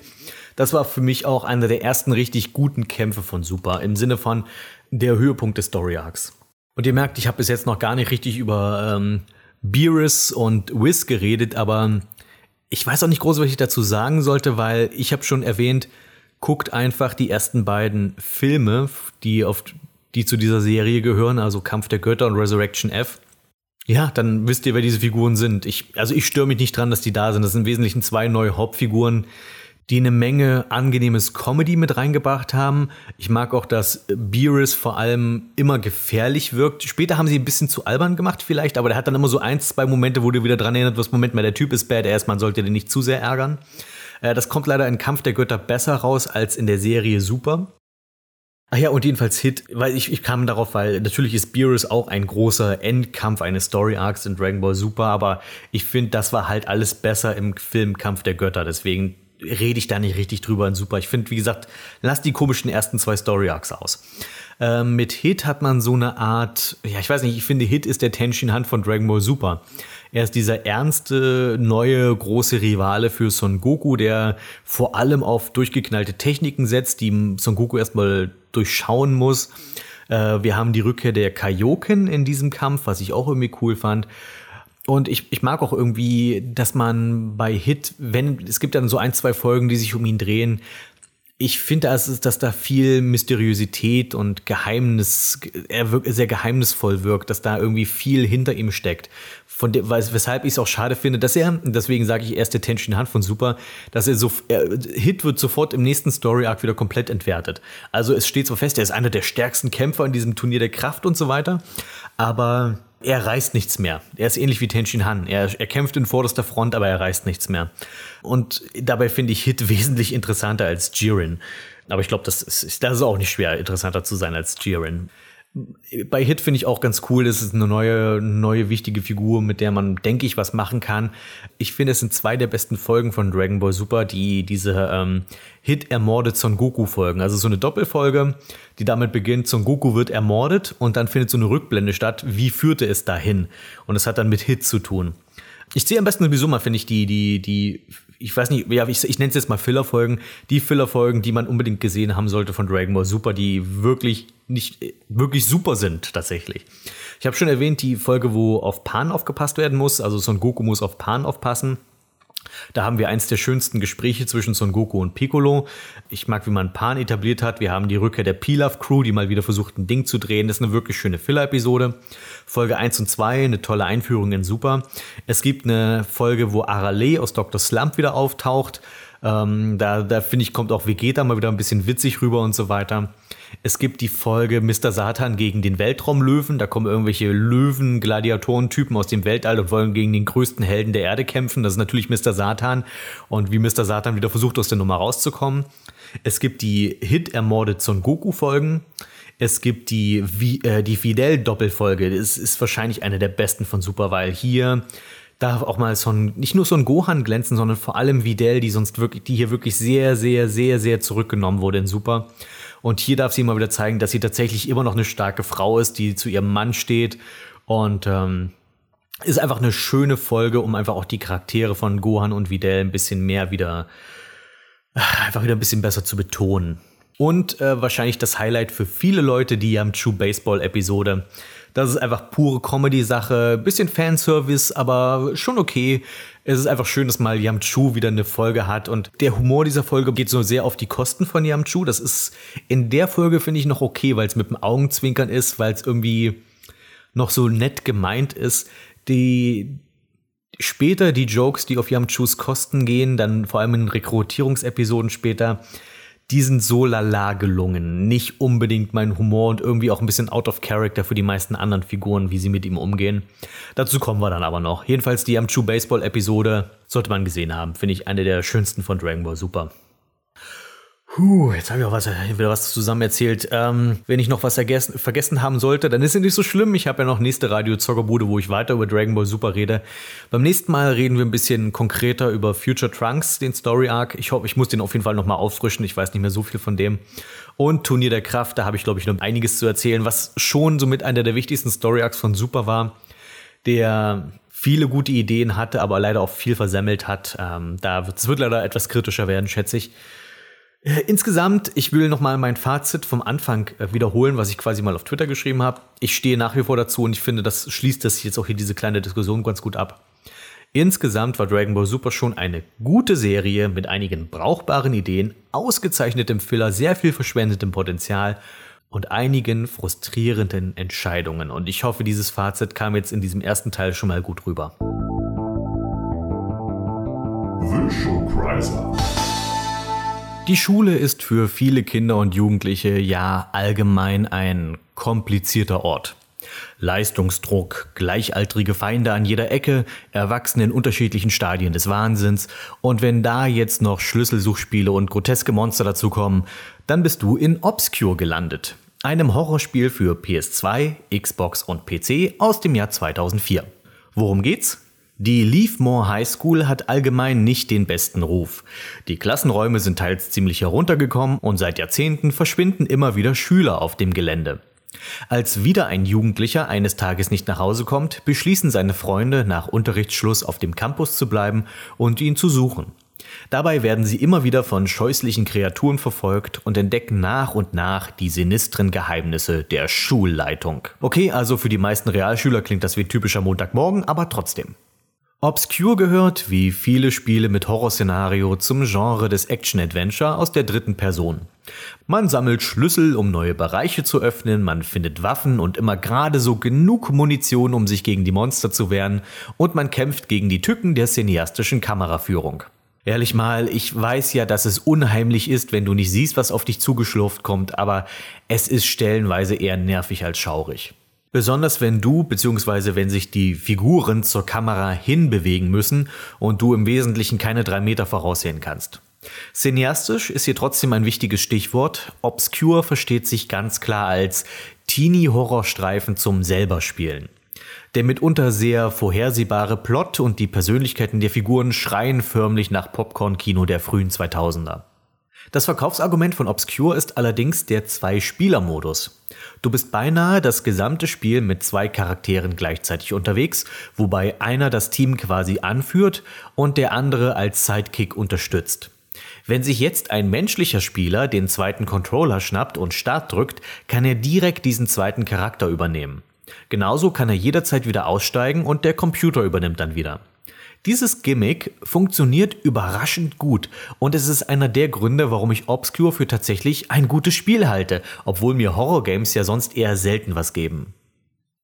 S1: Das war für mich auch einer der ersten richtig guten Kämpfe von Super im Sinne von der Höhepunkt des Story Arcs. Und ihr merkt, ich habe bis jetzt noch gar nicht richtig über ähm, Beerus und Wiz geredet, aber ich weiß auch nicht groß, was ich dazu sagen sollte, weil ich habe schon erwähnt, guckt einfach die ersten beiden Filme, die auf die zu dieser Serie gehören, also Kampf der Götter und Resurrection F. Ja, dann wisst ihr, wer diese Figuren sind. Ich, also ich störe mich nicht dran, dass die da sind. Das sind im Wesentlichen zwei neue Hauptfiguren, die eine Menge angenehmes Comedy mit reingebracht haben. Ich mag auch, dass Beerus vor allem immer gefährlich wirkt. Später haben sie ein bisschen zu albern gemacht vielleicht, aber der hat dann immer so ein, zwei Momente, wo du wieder dran erinnert wirst, Moment mal, der Typ ist badass, man sollte den nicht zu sehr ärgern. Äh, das kommt leider in Kampf der Götter besser raus als in der Serie Super. Ach ja, und jedenfalls Hit, weil ich, ich kam darauf, weil natürlich ist Beerus auch ein großer Endkampf eines Story Arcs in Dragon Ball Super, aber ich finde, das war halt alles besser im Film Kampf der Götter, deswegen rede ich da nicht richtig drüber in Super. Ich finde, wie gesagt, lass die komischen ersten zwei Story Arcs aus. Ähm, mit Hit hat man so eine Art, ja, ich weiß nicht, ich finde Hit ist der Tenshin Hand von Dragon Ball Super. Er ist dieser ernste, neue, große Rivale für Son Goku, der vor allem auf durchgeknallte Techniken setzt, die Son Goku erstmal durchschauen muss. Äh, wir haben die Rückkehr der Kaioken in diesem Kampf, was ich auch irgendwie cool fand. Und ich, ich mag auch irgendwie, dass man bei Hit, wenn, es gibt dann so ein, zwei Folgen, die sich um ihn drehen, ich finde, dass, dass da viel Mysteriosität und Geheimnis, er wirkt, sehr geheimnisvoll wirkt, dass da irgendwie viel hinter ihm steckt. Von dem, weshalb ich es auch schade finde, dass er, deswegen sage ich erste Tension Hand von Super, dass er so, er, Hit wird sofort im nächsten Story Arc wieder komplett entwertet. Also es steht so fest, er ist einer der stärksten Kämpfer in diesem Turnier der Kraft und so weiter. Aber er reißt nichts mehr. Er ist ähnlich wie Tenshin Han. Er, er kämpft in vorderster Front, aber er reißt nichts mehr. Und dabei finde ich Hit wesentlich interessanter als Jiren. Aber ich glaube, das ist, das ist auch nicht schwer, interessanter zu sein als Jiren. Bei Hit finde ich auch ganz cool, das ist eine neue, neue wichtige Figur, mit der man, denke ich, was machen kann. Ich finde, es sind zwei der besten Folgen von Dragon Ball Super, die diese ähm, Hit ermordet Son Goku Folgen. Also so eine Doppelfolge, die damit beginnt, Son Goku wird ermordet und dann findet so eine Rückblende statt. Wie führte es dahin? Und es hat dann mit Hit zu tun. Ich sehe am besten sowieso mal, finde ich, die, die, die ich weiß nicht, ja, ich, ich nenne es jetzt mal Filler-Folgen, die Filler-Folgen, die man unbedingt gesehen haben sollte von Dragon Ball Super, die wirklich nicht, wirklich super sind, tatsächlich. Ich habe schon erwähnt, die Folge, wo auf Pan aufgepasst werden muss, also Son Goku muss auf Pan aufpassen. Da haben wir eins der schönsten Gespräche zwischen Son Goku und Piccolo. Ich mag, wie man Pan etabliert hat. Wir haben die Rückkehr der Pilaf Crew, die mal wieder versucht, ein Ding zu drehen. Das ist eine wirklich schöne Filler-Episode. Folge 1 und 2, eine tolle Einführung in Super. Es gibt eine Folge, wo Arale aus Dr. Slump wieder auftaucht. Ähm, da da finde ich, kommt auch Vegeta mal wieder ein bisschen witzig rüber und so weiter. Es gibt die Folge Mr. Satan gegen den Weltraumlöwen. Da kommen irgendwelche Löwen-Gladiatoren-Typen aus dem Weltall und wollen gegen den größten Helden der Erde kämpfen. Das ist natürlich Mr. Satan. Und wie Mr. Satan wieder versucht, aus der Nummer rauszukommen. Es gibt die Hit ermordet Son Goku-Folgen. Es gibt die, äh, die Fidel-Doppelfolge. Das ist wahrscheinlich eine der besten von Super, weil hier darf auch mal so nicht nur so ein Gohan glänzen, sondern vor allem Videl, die sonst wirklich, die hier wirklich sehr, sehr, sehr, sehr zurückgenommen wurde in Super. Und hier darf sie mal wieder zeigen, dass sie tatsächlich immer noch eine starke Frau ist, die zu ihrem Mann steht. Und ähm, ist einfach eine schöne Folge, um einfach auch die Charaktere von Gohan und Videl ein bisschen mehr wieder, einfach wieder ein bisschen besser zu betonen. Und äh, wahrscheinlich das Highlight für viele Leute, die Yamchu Baseball Episode. Das ist einfach pure Comedy-Sache, bisschen Fanservice, aber schon okay. Es ist einfach schön, dass mal Yamchu wieder eine Folge hat und der Humor dieser Folge geht so sehr auf die Kosten von Yamchu. Das ist in der Folge finde ich noch okay, weil es mit dem Augenzwinkern ist, weil es irgendwie noch so nett gemeint ist. Die später die Jokes, die auf Yamchus Kosten gehen, dann vor allem in Rekrutierungsepisoden später, die sind so lala gelungen. Nicht unbedingt mein Humor und irgendwie auch ein bisschen out of character für die meisten anderen Figuren, wie sie mit ihm umgehen. Dazu kommen wir dann aber noch. Jedenfalls die Amchu Baseball Episode sollte man gesehen haben. Finde ich eine der schönsten von Dragon Ball Super. Puh, jetzt habe ich auch was, wieder was zusammen erzählt. Ähm, wenn ich noch was vergessen, haben sollte, dann ist es nicht so schlimm. Ich habe ja noch nächste Radio Zockerbude, wo ich weiter über Dragon Ball Super rede. Beim nächsten Mal reden wir ein bisschen konkreter über Future Trunks, den Story Arc. Ich hoffe, ich muss den auf jeden Fall noch mal auffrischen. Ich weiß nicht mehr so viel von dem. Und Turnier der Kraft, da habe ich glaube ich noch einiges zu erzählen, was schon somit einer der wichtigsten Story Arcs von Super war, der viele gute Ideen hatte, aber leider auch viel versemmelt hat. Ähm, da wird, es wird leider etwas kritischer werden, schätze ich. Insgesamt, ich will nochmal mein Fazit vom Anfang äh, wiederholen, was ich quasi mal auf Twitter geschrieben habe. Ich stehe nach wie vor dazu und ich finde, das schließt das jetzt auch hier diese kleine Diskussion ganz gut ab. Insgesamt war Dragon Ball Super schon eine gute Serie mit einigen brauchbaren Ideen, ausgezeichnetem Filler, sehr viel verschwendetem Potenzial und einigen frustrierenden Entscheidungen. Und ich hoffe, dieses Fazit kam jetzt in diesem ersten Teil schon mal gut rüber. Chrysler. Die Schule ist für viele Kinder und Jugendliche ja allgemein ein komplizierter Ort. Leistungsdruck, gleichaltrige Feinde an jeder Ecke, Erwachsene in unterschiedlichen Stadien des Wahnsinns und wenn da jetzt noch Schlüsselsuchspiele und groteske Monster dazukommen, dann bist du in Obscure gelandet, einem Horrorspiel für PS2, Xbox und PC aus dem Jahr 2004. Worum geht's? Die Leafmore High School hat allgemein nicht den besten Ruf. Die Klassenräume sind teils ziemlich heruntergekommen und seit Jahrzehnten verschwinden immer wieder Schüler auf dem Gelände. Als wieder ein Jugendlicher eines Tages nicht nach Hause kommt, beschließen seine Freunde, nach Unterrichtsschluss auf dem Campus zu bleiben und ihn zu suchen. Dabei werden sie immer wieder von scheußlichen Kreaturen verfolgt und entdecken nach und nach die sinistren Geheimnisse der Schulleitung. Okay, also für die meisten Realschüler klingt das wie typischer Montagmorgen, aber trotzdem. Obscure gehört, wie viele Spiele mit Horrorszenario, zum Genre des Action-Adventure aus der dritten Person. Man sammelt Schlüssel, um neue Bereiche zu öffnen, man findet Waffen und immer gerade so genug Munition, um sich gegen die Monster zu wehren, und man kämpft gegen die Tücken der cineastischen Kameraführung. Ehrlich mal, ich weiß ja, dass es unheimlich ist, wenn du nicht siehst, was auf dich zugeschlurft kommt, aber es ist stellenweise eher nervig als schaurig. Besonders wenn du bzw. wenn sich die Figuren zur Kamera hinbewegen müssen und du im Wesentlichen keine drei Meter voraussehen kannst. Cineastisch ist hier trotzdem ein wichtiges Stichwort. Obscure versteht sich ganz klar als Teenie-Horrorstreifen zum selberspielen. Der mitunter sehr vorhersehbare Plot und die Persönlichkeiten der Figuren schreien förmlich nach Popcorn-Kino der frühen 2000er. Das Verkaufsargument von Obscure ist allerdings der Zwei-Spieler-Modus. Du bist beinahe das gesamte Spiel mit zwei Charakteren gleichzeitig unterwegs, wobei einer das Team quasi anführt und der andere als Sidekick unterstützt. Wenn sich jetzt ein menschlicher Spieler den zweiten Controller schnappt und Start drückt, kann er direkt diesen zweiten Charakter übernehmen. Genauso kann er jederzeit wieder aussteigen und der Computer übernimmt dann wieder. Dieses Gimmick funktioniert überraschend gut und es ist einer der Gründe, warum ich Obscure für tatsächlich ein gutes Spiel halte, obwohl mir Horrorgames ja sonst eher selten was geben.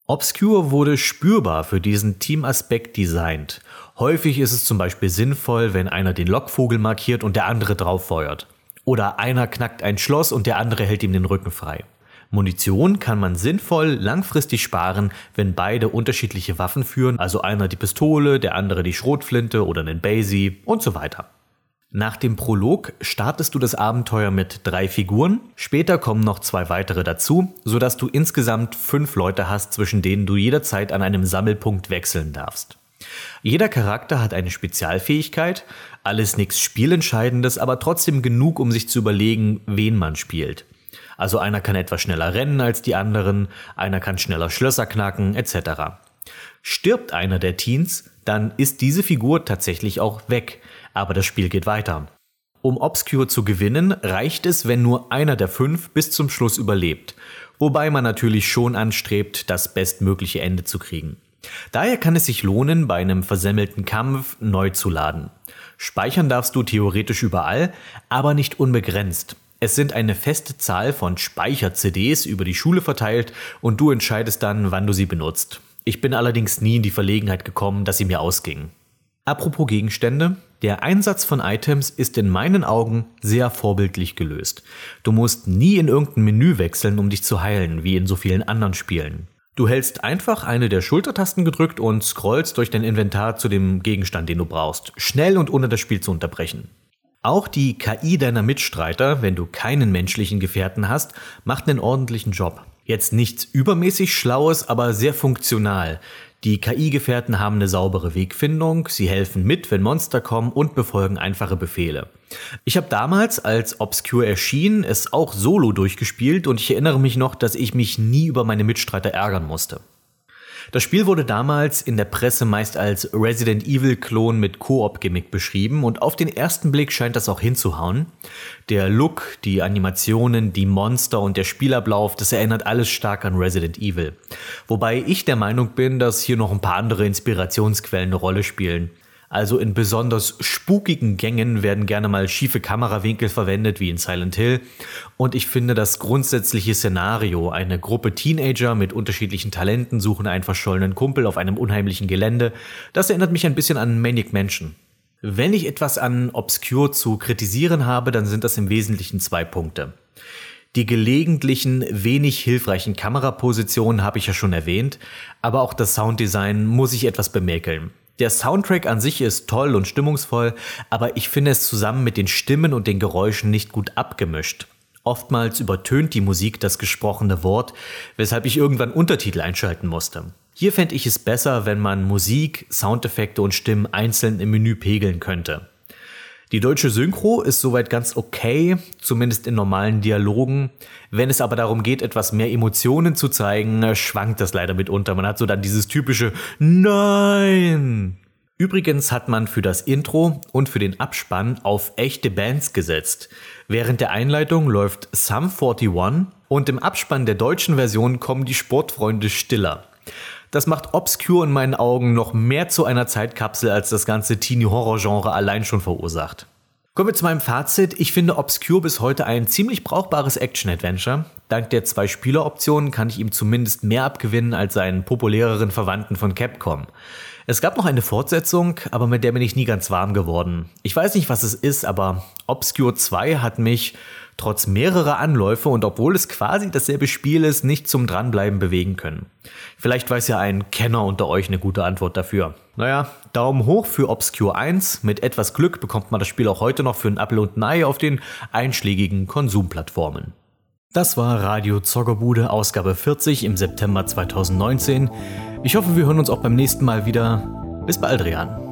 S1: Obscure wurde spürbar für diesen Teamaspekt designt. Häufig ist es zum Beispiel sinnvoll, wenn einer den Lockvogel markiert und der andere drauf feuert. Oder einer knackt ein Schloss und der andere hält ihm den Rücken frei. Munition kann man sinnvoll langfristig sparen, wenn beide unterschiedliche Waffen führen, also einer die Pistole, der andere die Schrotflinte oder einen Basie und so weiter. Nach dem Prolog startest du das Abenteuer mit drei Figuren, später kommen noch zwei weitere dazu, sodass du insgesamt fünf Leute hast, zwischen denen du jederzeit an einem Sammelpunkt wechseln darfst. Jeder Charakter hat eine Spezialfähigkeit, alles nichts Spielentscheidendes, aber trotzdem genug, um sich zu überlegen, wen man spielt. Also einer kann etwas schneller rennen als die anderen, einer kann schneller Schlösser knacken, etc. Stirbt einer der Teens, dann ist diese Figur tatsächlich auch weg, aber das Spiel geht weiter. Um Obscure zu gewinnen, reicht es, wenn nur einer der fünf bis zum Schluss überlebt, wobei man natürlich schon anstrebt, das bestmögliche Ende zu kriegen. Daher kann es sich lohnen, bei einem versemmelten Kampf neu zu laden. Speichern darfst du theoretisch überall, aber nicht unbegrenzt. Es sind eine feste Zahl von Speicher-CDs über die Schule verteilt und du entscheidest dann, wann du sie benutzt. Ich bin allerdings nie in die Verlegenheit gekommen, dass sie mir ausgingen. Apropos Gegenstände, der Einsatz von Items ist in meinen Augen sehr vorbildlich gelöst. Du musst nie in irgendein Menü wechseln, um dich zu heilen, wie in so vielen anderen Spielen. Du hältst einfach eine der Schultertasten gedrückt und scrollst durch dein Inventar zu dem Gegenstand, den du brauchst, schnell und ohne das Spiel zu unterbrechen. Auch die KI deiner Mitstreiter, wenn du keinen menschlichen Gefährten hast, macht einen ordentlichen Job. Jetzt nichts übermäßig Schlaues, aber sehr funktional. Die KI-Gefährten haben eine saubere Wegfindung, sie helfen mit, wenn Monster kommen und befolgen einfache Befehle. Ich habe damals, als Obscure erschien, es auch solo durchgespielt und ich erinnere mich noch, dass ich mich nie über meine Mitstreiter ärgern musste. Das Spiel wurde damals in der Presse meist als Resident Evil-Klon mit Koop-Gimmick beschrieben und auf den ersten Blick scheint das auch hinzuhauen. Der Look, die Animationen, die Monster und der Spielablauf, das erinnert alles stark an Resident Evil. Wobei ich der Meinung bin, dass hier noch ein paar andere Inspirationsquellen eine Rolle spielen. Also in besonders spukigen Gängen werden gerne mal schiefe Kamerawinkel verwendet, wie in Silent Hill. Und ich finde das grundsätzliche Szenario, eine Gruppe Teenager mit unterschiedlichen Talenten suchen einen verschollenen Kumpel auf einem unheimlichen Gelände, das erinnert mich ein bisschen an Manic Mansion. Wenn ich etwas an Obscure zu kritisieren habe, dann sind das im Wesentlichen zwei Punkte. Die gelegentlichen, wenig hilfreichen Kamerapositionen habe ich ja schon erwähnt, aber auch das Sounddesign muss ich etwas bemäkeln. Der Soundtrack an sich ist toll und stimmungsvoll, aber ich finde es zusammen mit den Stimmen und den Geräuschen nicht gut abgemischt. Oftmals übertönt die Musik das gesprochene Wort, weshalb ich irgendwann Untertitel einschalten musste. Hier fände ich es besser, wenn man Musik, Soundeffekte und Stimmen einzeln im Menü pegeln könnte. Die deutsche Synchro ist soweit ganz okay, zumindest in normalen Dialogen. Wenn es aber darum geht, etwas mehr Emotionen zu zeigen, schwankt das leider mitunter. Man hat so dann dieses typische Nein. Übrigens hat man für das Intro und für den Abspann auf echte Bands gesetzt. Während der Einleitung läuft Sum 41 und im Abspann der deutschen Version kommen die Sportfreunde Stiller. Das macht Obscure in meinen Augen noch mehr zu einer Zeitkapsel, als das ganze Teenie-Horror-Genre allein schon verursacht. Kommen wir zu meinem Fazit. Ich finde Obscure bis heute ein ziemlich brauchbares Action-Adventure. Dank der zwei Spieleroptionen kann ich ihm zumindest mehr abgewinnen als seinen populäreren Verwandten von Capcom. Es gab noch eine Fortsetzung, aber mit der bin ich nie ganz warm geworden. Ich weiß nicht, was es ist, aber Obscure 2 hat mich trotz mehrerer Anläufe und obwohl es quasi dasselbe Spiel ist, nicht zum Dranbleiben bewegen können. Vielleicht weiß ja ein Kenner unter euch eine gute Antwort dafür. Naja, Daumen hoch für Obscure 1. Mit etwas Glück bekommt man das Spiel auch heute noch für ein Apple und ein Ei auf den einschlägigen Konsumplattformen. Das war Radio Zoggerbude Ausgabe 40 im September 2019. Ich hoffe, wir hören uns auch beim nächsten Mal wieder. Bis bald, Adrian.